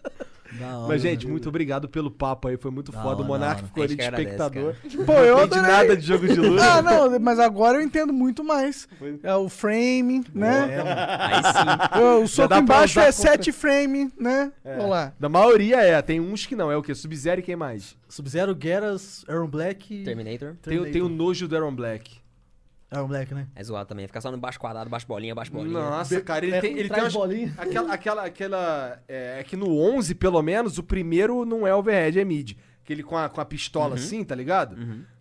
Hora, Mas, gente, né? muito obrigado pelo papo aí, foi muito Da foda. hora, o Monark hora. ficou ali de espectador. <laughs> Pô, eu não entende adorei. nada de jogo de luta. Ah, não, mas agora eu entendo muito mais. É o frame, né? É, mano. Aí sim. O soco embaixo é contra- 7 frame, né? Vamos lá. Da maioria é, tem uns que não. É o quê? Sub-Zero e quem mais? Sub-Zero, Geras, Aaron Black. Terminator. Tem, tem o nojo do Aaron Black. Aaron Black, né? É zoado também. Fica só no baixo quadrado, baixo bolinha, baixo bolinha. Nossa, cara, ele é, tem, ele tem umas, bolinha. <laughs> aquela, aquela, aquela, é, é que no 11, pelo menos, o primeiro não é overhead, é mid. Aquele com a, com a pistola assim, tá ligado?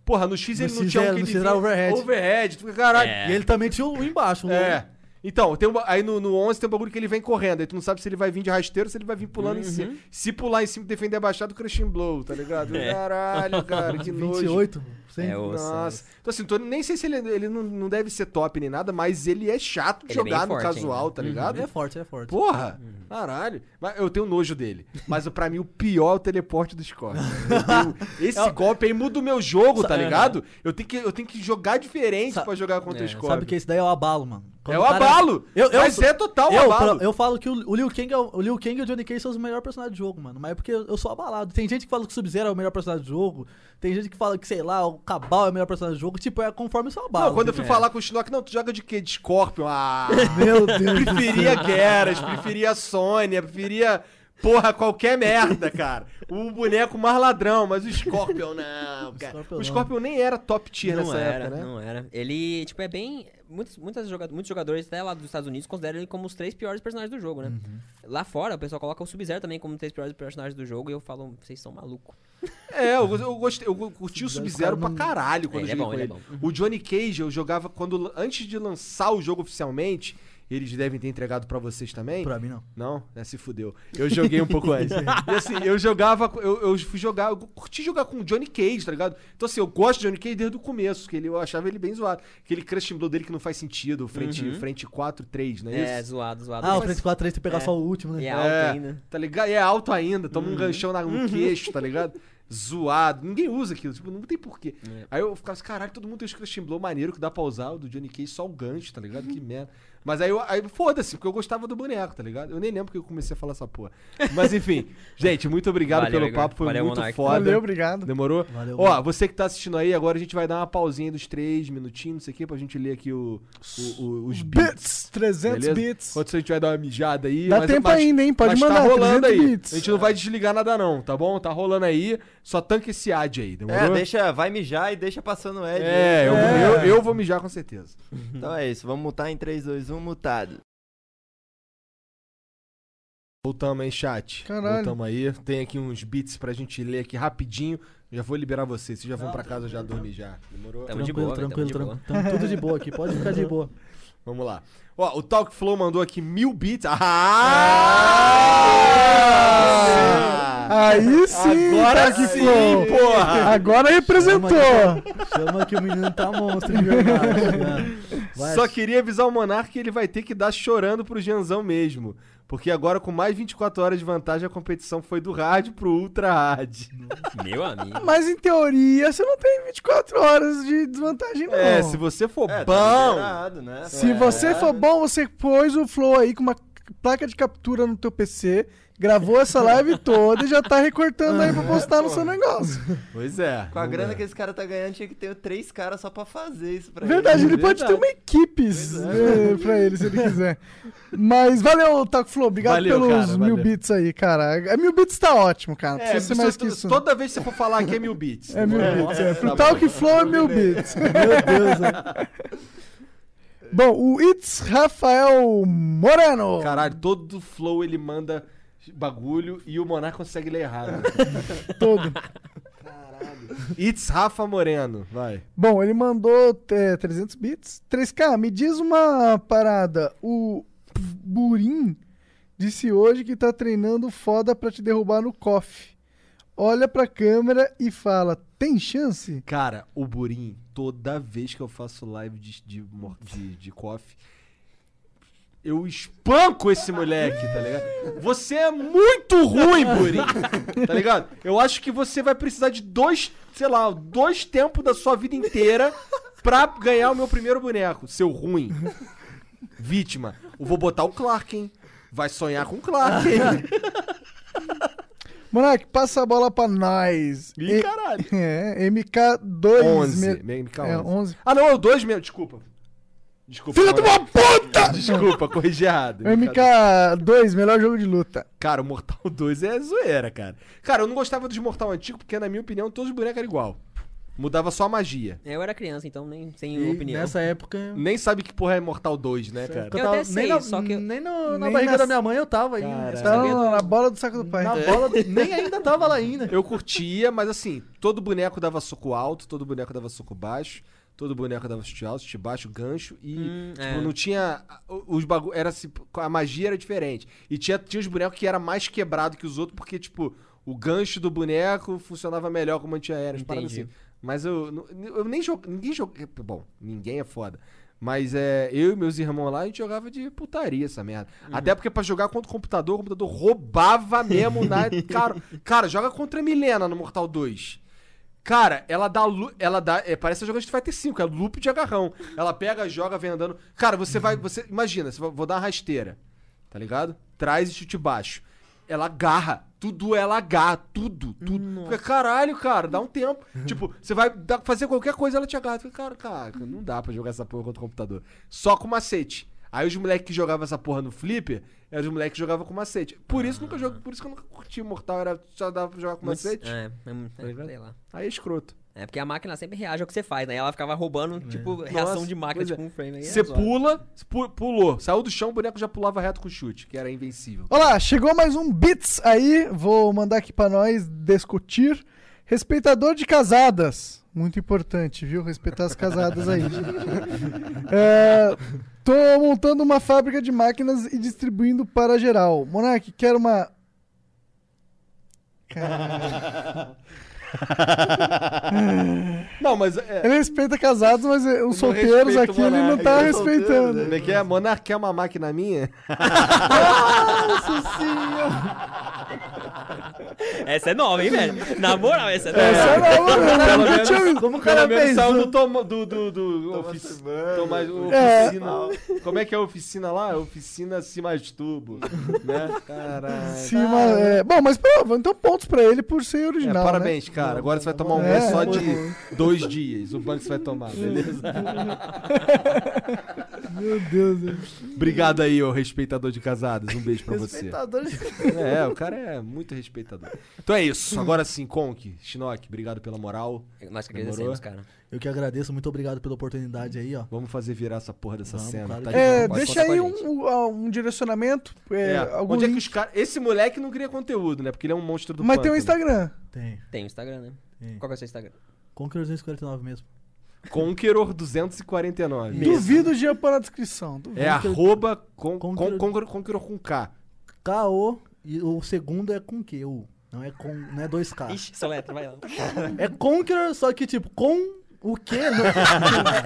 Porra, no X No ele não X tinha um era- que no ele era overhead. Overhead, tu fica, caralho. É. E ele também tinha o embaixo. o- É. Então, tem um, aí no, no 11 tem um bagulho que ele vem correndo. Aí tu não sabe se ele vai vir de rasteiro ou se ele vai vir pulando em cima. Se pular em cima e defender abaixado, crushing blow, tá ligado? <laughs> É. Caralho, cara, que <laughs> nojo. 28. Sim. É, o- Nossa. Então assim, tô, nem sei se ele, ele não, não deve ser top nem nada, mas ele é chato de Ele é jogar no forte casual, ainda. tá Uhum. ligado? Ele é forte, ele é forte. Porra! Caralho. Mas eu tenho nojo dele. Mas pra mim o pior é o teleporte do tenho- <laughs> Esse golpe aí muda o meu jogo, tá Sa- ligado? Eu tenho que, eu tenho que jogar diferente Sa- pra jogar contra o É, Scorpion. Sabe que esse daí é o abalo, mano. Quando É o cara- abalo! Eu- eu mas sou- é total eu, abalo. eu falo que o, o Liu Kang é o, o Liu Kang e o Johnny Cage são os melhores personagens do jogo, mano. Mas é porque eu, eu sou abalado. Tem gente que fala que o Sub-Zero é o melhor personagem do jogo. Tem gente que fala que, sei lá, o Cabal é o melhor personagem do jogo. Tipo, é conforme o seu abalo. Não, quando eu fui É. falar com o Shinnok, não, tu joga de quê? De Scorpion? Ah, Meu Deus. preferia Geras, preferia Sônia, preferia, porra, qualquer merda, cara. O boneco mais ladrão, mas o Scorpion não, cara. Scorpion o. Scorpion nem era top tier Não nessa era, época, né? não era. Ele, tipo, é bem. Muitos, muitas joga- muitos jogadores, até lá dos Estados Unidos, consideram ele como os três piores personagens do jogo, né? Uhum. Lá fora, o pessoal coloca o Sub-Zero também como os três piores personagens do jogo, e eu falo, vocês são malucos. É, eu, eu gostei, eu curti o Sub-Zero, pra caralho quando Ele eu é joguei bom, com ele ele. é. O Johnny Cage eu jogava quando antes de lançar o jogo oficialmente, eles devem ter entregado pra vocês também. Pra mim, não. Não, é, se fudeu. Eu joguei um pouco <laughs> antes. E assim, eu jogava, eu, eu fui jogar, eu curti jogar com o Johnny Cage, tá ligado? Então assim, eu gosto de Johnny Cage desde o começo, que ele, eu achava ele bem zoado. Aquele crushing blow dele que não faz sentido, frente, frente 4, 3, não é, É, isso? zoado, zoado. Ah, o Frente 4 3 tem que pegar É. só o último, né? E é alto É. ainda. Tá ligado? E é alto ainda, toma um ganchão no queixo, tá ligado? Zoado. Ninguém usa aquilo, tipo, não tem porquê. É. Aí eu ficava assim, caralho, todo mundo tem os crushing blow maneiro que dá pra usar, o do Johnny Cage só o gancho, tá ligado? Que merda. Mas aí, eu, aí foda-se, porque eu gostava do boneco, tá ligado? Eu nem lembro porque eu comecei a falar essa porra. Mas enfim, <laughs> gente, muito obrigado Valeu, pelo Igor. papo, foi Valeu, muito Monark. foda. Valeu, obrigado. Demorou? Valeu, Ó, mano. você que tá assistindo aí, agora a gente vai dar uma pausinha dos três minutinhos, não sei o que, pra gente ler aqui o, o- o- os beats. Bits, 300 Beleza? bits. Enquanto a gente vai dar uma mijada aí. Dá tempo ainda, hein? Pode mas mandar, tá rolando 300 aí. bits. A gente não vai desligar nada não, tá bom? Tá rolando aí. Só tanca esse ad aí, demorou? É, deixa, vai mijar e deixa passando o Ed. É, eu, É. Eu, eu vou mijar com certeza. Então é isso, vamos mutar em 3, 2, 1, mutado. Voltamos aí, chat. Caralho. Voltamos aí. Tem aqui uns beats pra gente ler aqui rapidinho. Já vou liberar vocês. Vocês já vão pra casa já dormir já. Demorou? Tamo de boa, tranquilo, tamo tranquilo. Tamo tudo de boa aqui, pode ficar de boa. <laughs> Vamos lá. Ó, o Talk Flow mandou aqui mil beats. Ah! Aí sim, Agora Tag sim, Flow. porra! Agora representou. Chama que o menino tá monstro de verdade. né? Vai, Só queria avisar o Monark que ele vai ter que dar chorando pro Janzão mesmo. Porque agora, com mais 24 horas de vantagem, a competição foi do hard pro ultra hard. <laughs> Meu amigo. Mas em teoria você não tem 24 horas de desvantagem, não. É, se você for É, tá bom. liberado, né? Se É. você for bom, você pôs o Flow aí com uma placa de captura no teu PC, gravou essa live toda e já tá recortando aí pra postar no seu negócio. Pois é. Com a grana ver. que esse cara tá ganhando, tinha que ter três caras só pra fazer isso pra Verdade, ele. ele pode ter uma equipe é. <laughs> eh, pra ele, se ele quiser. Mas valeu, Taco Flow. Obrigado Valeu, pelos cara, mil valeu. bits aí, cara. A mil bits tá ótimo, cara. Não É, precisa ser mais que isso. toda vez que você for falar aqui é mil bits. É mil Demorou? bits. É. Pro Tá Talk bom. Flow é mil bits. <laughs> Meu Deus, né? Bom, o It's Rafael Moreno. Caralho, todo flow ele manda bagulho e o Monark consegue ler errado. <laughs> Todo. It's Rafa Moreno, vai. Bom, ele mandou é, 300 bits. 3K, me diz uma parada. O Burim disse hoje que tá treinando foda pra te derrubar no KOF. Olha pra câmera e fala: tem chance? Cara, o Burim, toda vez que eu faço live de, de, de, de coffee, eu espanco esse moleque, tá ligado? Você é muito ruim, Burim, tá ligado? Eu acho que você vai precisar de dois, sei lá, dois tempos da sua vida inteira pra ganhar o meu primeiro boneco, seu ruim. Vítima. Eu vou botar o Clark, hein? Vai sonhar com o Clark, hein? Monark, passa a bola pra nós. Ih, E- caralho. <laughs> É, MK2. 11. me- MK11. É, 11. Ah, não, é o 2 mesmo, desculpa. Desculpa. Filha de uma puta! <laughs> Desculpa, corrigi errado. MK2, melhor jogo de luta. Cara, o Mortal <laughs> 2 é zoeira, cara. Cara, eu não gostava dos Mortal antigo porque, na minha opinião, todos os bonecos eram igual. Mudava só a magia. Eu era criança, então nem sem E opinião. nessa época. Nem sabe que porra é Mortal 2, né, cara? eu Eu tava- até sei, nem na, só que eu- nem no- na Nem barriga nas- da minha mãe eu tava ainda. Na, na bola do saco do pai. Na bola, <laughs> nem ainda tava lá ainda. Eu curtia, mas assim, todo boneco dava soco alto, todo boneco dava soco baixo, todo boneco dava chute alto, chute baixo, gancho e Hum, tipo, é. não tinha os bagulho, era a magia era diferente. E tinha tinha os bonecos que era mais quebrado que os outros porque tipo, o gancho do boneco funcionava melhor como Entendi. assim. Mas eu, eu nem joguei, ninguém joguei, bom, ninguém é foda. Mas é, eu e meus irmãos lá, a gente jogava de putaria essa merda. Uhum. Até porque pra jogar contra o computador, o computador roubava mesmo na. <laughs> Cara, cara, joga contra a Milena no Mortal 2. Cara, ela dá. Ela dá. É, parece a jogo de Fighter 5, é loop de agarrão. Ela pega, joga, vem andando. Cara, você vai. Você, imagina, você vou dar uma rasteira. Tá ligado? Traz e chute baixo. Ela agarra. Tudo ela agarra. Tudo, tudo. Fica, caralho, cara, dá um tempo. <laughs> tipo, você vai fazer qualquer coisa, ela te agarra. Fica, cara, cara, não dá pra jogar essa porra contra o computador. Só com macete. Aí os moleques que jogavam essa porra no flipper, eram os moleques que jogavam com macete. Por isso nunca jogo, por isso que eu nunca curti Mortal, era só dava pra jogar com macete. É, é, muito- ligado? sei lá. Aí é escroto. É porque a máquina sempre reage ao que você faz, né? Ela ficava roubando, tipo, reação Nossa, de máquina, é. tipo um frame. aí é Você zoado. pula, pu- pulou, saiu do chão, o boneco já pulava reto com chute, que era invencível. Olá, chegou mais um Bits aí. Vou mandar aqui pra nós discutir. Respeitador de casadas. Muito importante, viu? Respeitar as casadas aí. <laughs> É, tô montando uma fábrica de máquinas e distribuindo para geral. Monark, quero uma. Caralho. <laughs> Não, mas é. Ele respeita casados, mas é, os solteiros aqui ele não tá solteiros, respeitando. Como é que é? Monark quer uma máquina minha? <laughs> Nossa senhora! <laughs> Essa é nova, hein, velho? Na moral, essa é nova. Essa é nova, Pelo eu nunca menos-. Como o Pelo cara menos fez saiu do, toma, do, do, do ofici-. Toma- É. oficina. Como é que é a oficina lá? Oficina se masturbo. né? Caralho. Cima, é... Bom, mas pô, então pontos pra ele por ser É, original. parabéns, cara. Agora você vai tomar um É, mês só de dois dias. O banco você vai tomar, beleza? Né? <laughs> Meu Deus. né? Obrigado aí, ô respeitador de casadas. Um beijo pra você. Respeitador de- É, o cara é muito respeitador. Então é isso. Agora sim, Conk, Shinnok, obrigado pela moral. Nós que Demorou? agradecemos, cara. Eu que agradeço, muito obrigado pela oportunidade aí, ó. Vamos fazer virar essa porra dessa Vamos, cena. claro Tá de É, deixa aí a um, um- um direcionamento. É, É, algum onde é que link. os caras. Esse moleque não cria conteúdo, né? Porque ele é um monstro do Mas tem um pântano. Instagram. Tem. Tem o Instagram, né? tem. Qual que é o seu Instagram? Conqueror 249 mesmo. Conqueror 249. Duvido de ir pôr na descrição. Duvido. É arroba con, con, Conqueror- Conqueror, Conqueror com K. K-O e o segundo é com Q, U. Não é com, não é 2K. Ixi, soletra, vai lá. É Conqueror, só que tipo, com o Q. não-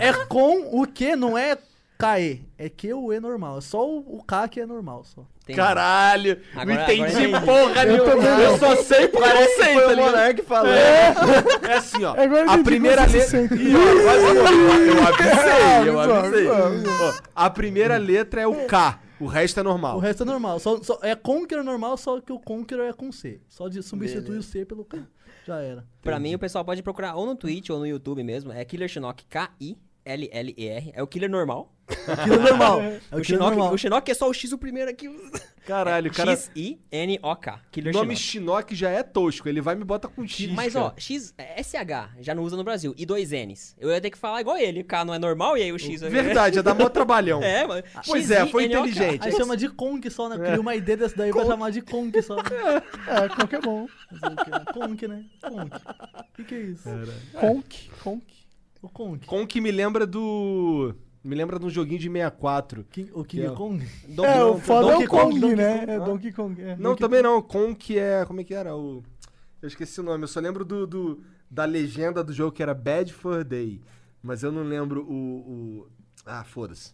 é com o Q, não é KE. É Q o E normal. É só o, o K que é normal. Só. Tem- Caralho! Agora- não entendi eu porra nenhuma. não. Eu só sei por Parece você, que tá o ligado? Monark falando. É assim, ó. Agora eu a primeira letra. Ih, ó, quase. Eu avisei, eu <laughs> avisei. Ó, a primeira letra é o K. O resto é normal. O resto é normal. Só, só- é Conqueror normal, só que o Conqueror é com C. Só de substituir o C pelo K. Já era. Pra mim, o pessoal pode procurar ou no Twitch ou no YouTube mesmo. É Killer Shinnok, K-I-L-L-E-R. É o Killer normal. Aquilo é normal. <laughs> É o, o que Shinnok, normal. o Shinnok é só o X o primeiro aqui. <laughs> Caralho, o cara. X-I-N-O-K. O nome Shinnok. Já é tosco. Ele vai e me bota com X. Mas, ó, cara. X, é SH, já não usa no Brasil. E dois N's. Eu ia ter que falar igual ele. K não é normal e aí o X... Verdade, já dá mó trabalhão. <laughs> É, mano. Pois é, foi inteligente. Aí chama de Conk só, né? Cria uma ideia dessa daí pra chamar de Conk só. Né? <laughs> É, bom. Fazer o quê? Conk, né? Conk. O que, que é isso? Conk, Conk. O Conk. Conk me lembra do. Me lembra de um joguinho de 64. King- o King Que é- Kong? Donkey É, o Kong. foda é Donkey o Kong, Kong, Donkey né? Kong. É. Donkey Kong. é. Não, Donkey também não. Conk é. Como é que era? O. Eu esqueci o nome. Eu só lembro do, do- da legenda do jogo que era Bad for Day. Mas eu não lembro o. o... Ah, foda-se.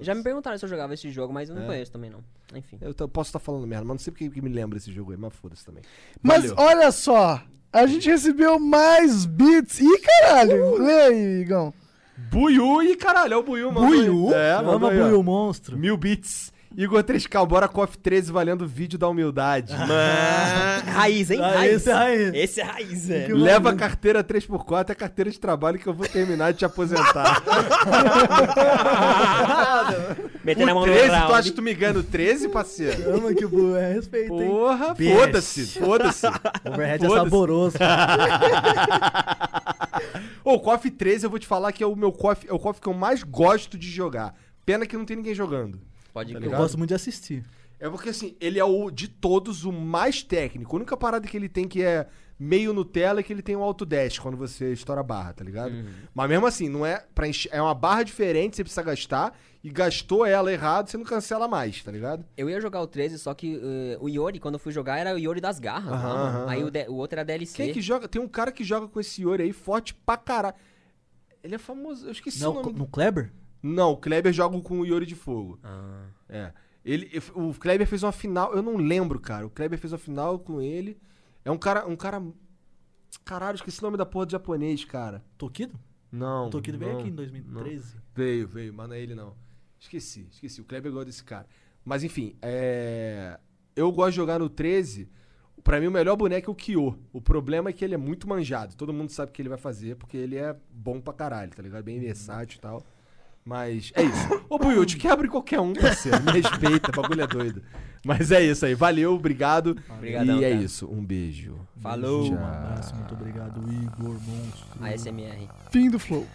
Já me perguntaram se eu jogava esse jogo, mas eu não É. conheço também, não. Enfim. Eu posso estar falando merda, mas não sei porque que me lembra esse jogo aí, mas foda-se também. Mas Valeu. olha só, a gente recebeu mais bits. Ih, caralho! Lê aí, Igão. Buiu e caralho, é o Buiu, mano. Buiu? É, Ama mandou aí, ó. Buiu, monstro. Mil bits. Igor 3K, bora KOF 13 valendo vídeo da humildade. <laughs> Raiz, hein? Ah, raiz. esse é raiz. Esse é raiz, velho. Leva a carteira 3x4 é a carteira de trabalho que eu vou terminar de te aposentar. <laughs> Metendo a mão 13, no tu acha que tu me ganha no 13, parceiro? Ama que Buiu é respeito, hein? Porra, Bitch. foda-se, foda-se. <laughs> Overhead é Foda-se. saboroso. Ô, o KOF 13 eu vou te falar que é o meu KOF, é o KOF que eu mais gosto de jogar. Pena que não tem ninguém jogando. Pode Eu crer. gosto muito de assistir. É porque assim, ele é o de todos o mais técnico. A única parada que ele tem que é meio Nutella é que ele tem um autodash quando você estoura a barra, tá ligado? Mas mesmo assim, não é para é uma barra diferente, você precisa gastar e gastou ela errado, você não cancela mais, tá ligado? Eu ia jogar o 13, só que eh, o Yori, quando eu fui jogar, era o Yori das garras. Mano. aham, Aí o, de- o outro era DLC. Quem é que joga? Tem um cara que joga com esse Yori aí forte pra caralho. Ele é famoso, eu esqueci o Não, nome. no Kleber? Não, o Kleber joga com o Yori de fogo. Ah. É. Ele, o Kleber fez uma final, eu não lembro, cara. O Kleber fez uma final com ele. É um cara, um cara Caralho, esqueci o nome da porra do japonês, cara. Tokido? Não. O Tokido veio não, aqui em 2013. Veio, veio, mas não é ele não. Esqueci, esqueci. O Kleber gosta desse cara. Mas enfim, é... eu gosto de jogar no 13. Pra mim, o melhor boneco é o Kyo. O problema é que ele é muito manjado. Todo mundo sabe o que ele vai fazer, porque ele é bom pra caralho, tá ligado? Bem versátil e tal. Mas é isso. Ô, Buiu, te quebra em qualquer um, parceiro. Me respeita, o bagulho é doido. Mas é isso aí. Valeu, obrigado. Obrigadão, e é cara. isso. Um beijo. Falou. Tchau. Um abraço, muito obrigado, Igor, monstro. ASMR. Fim do flow.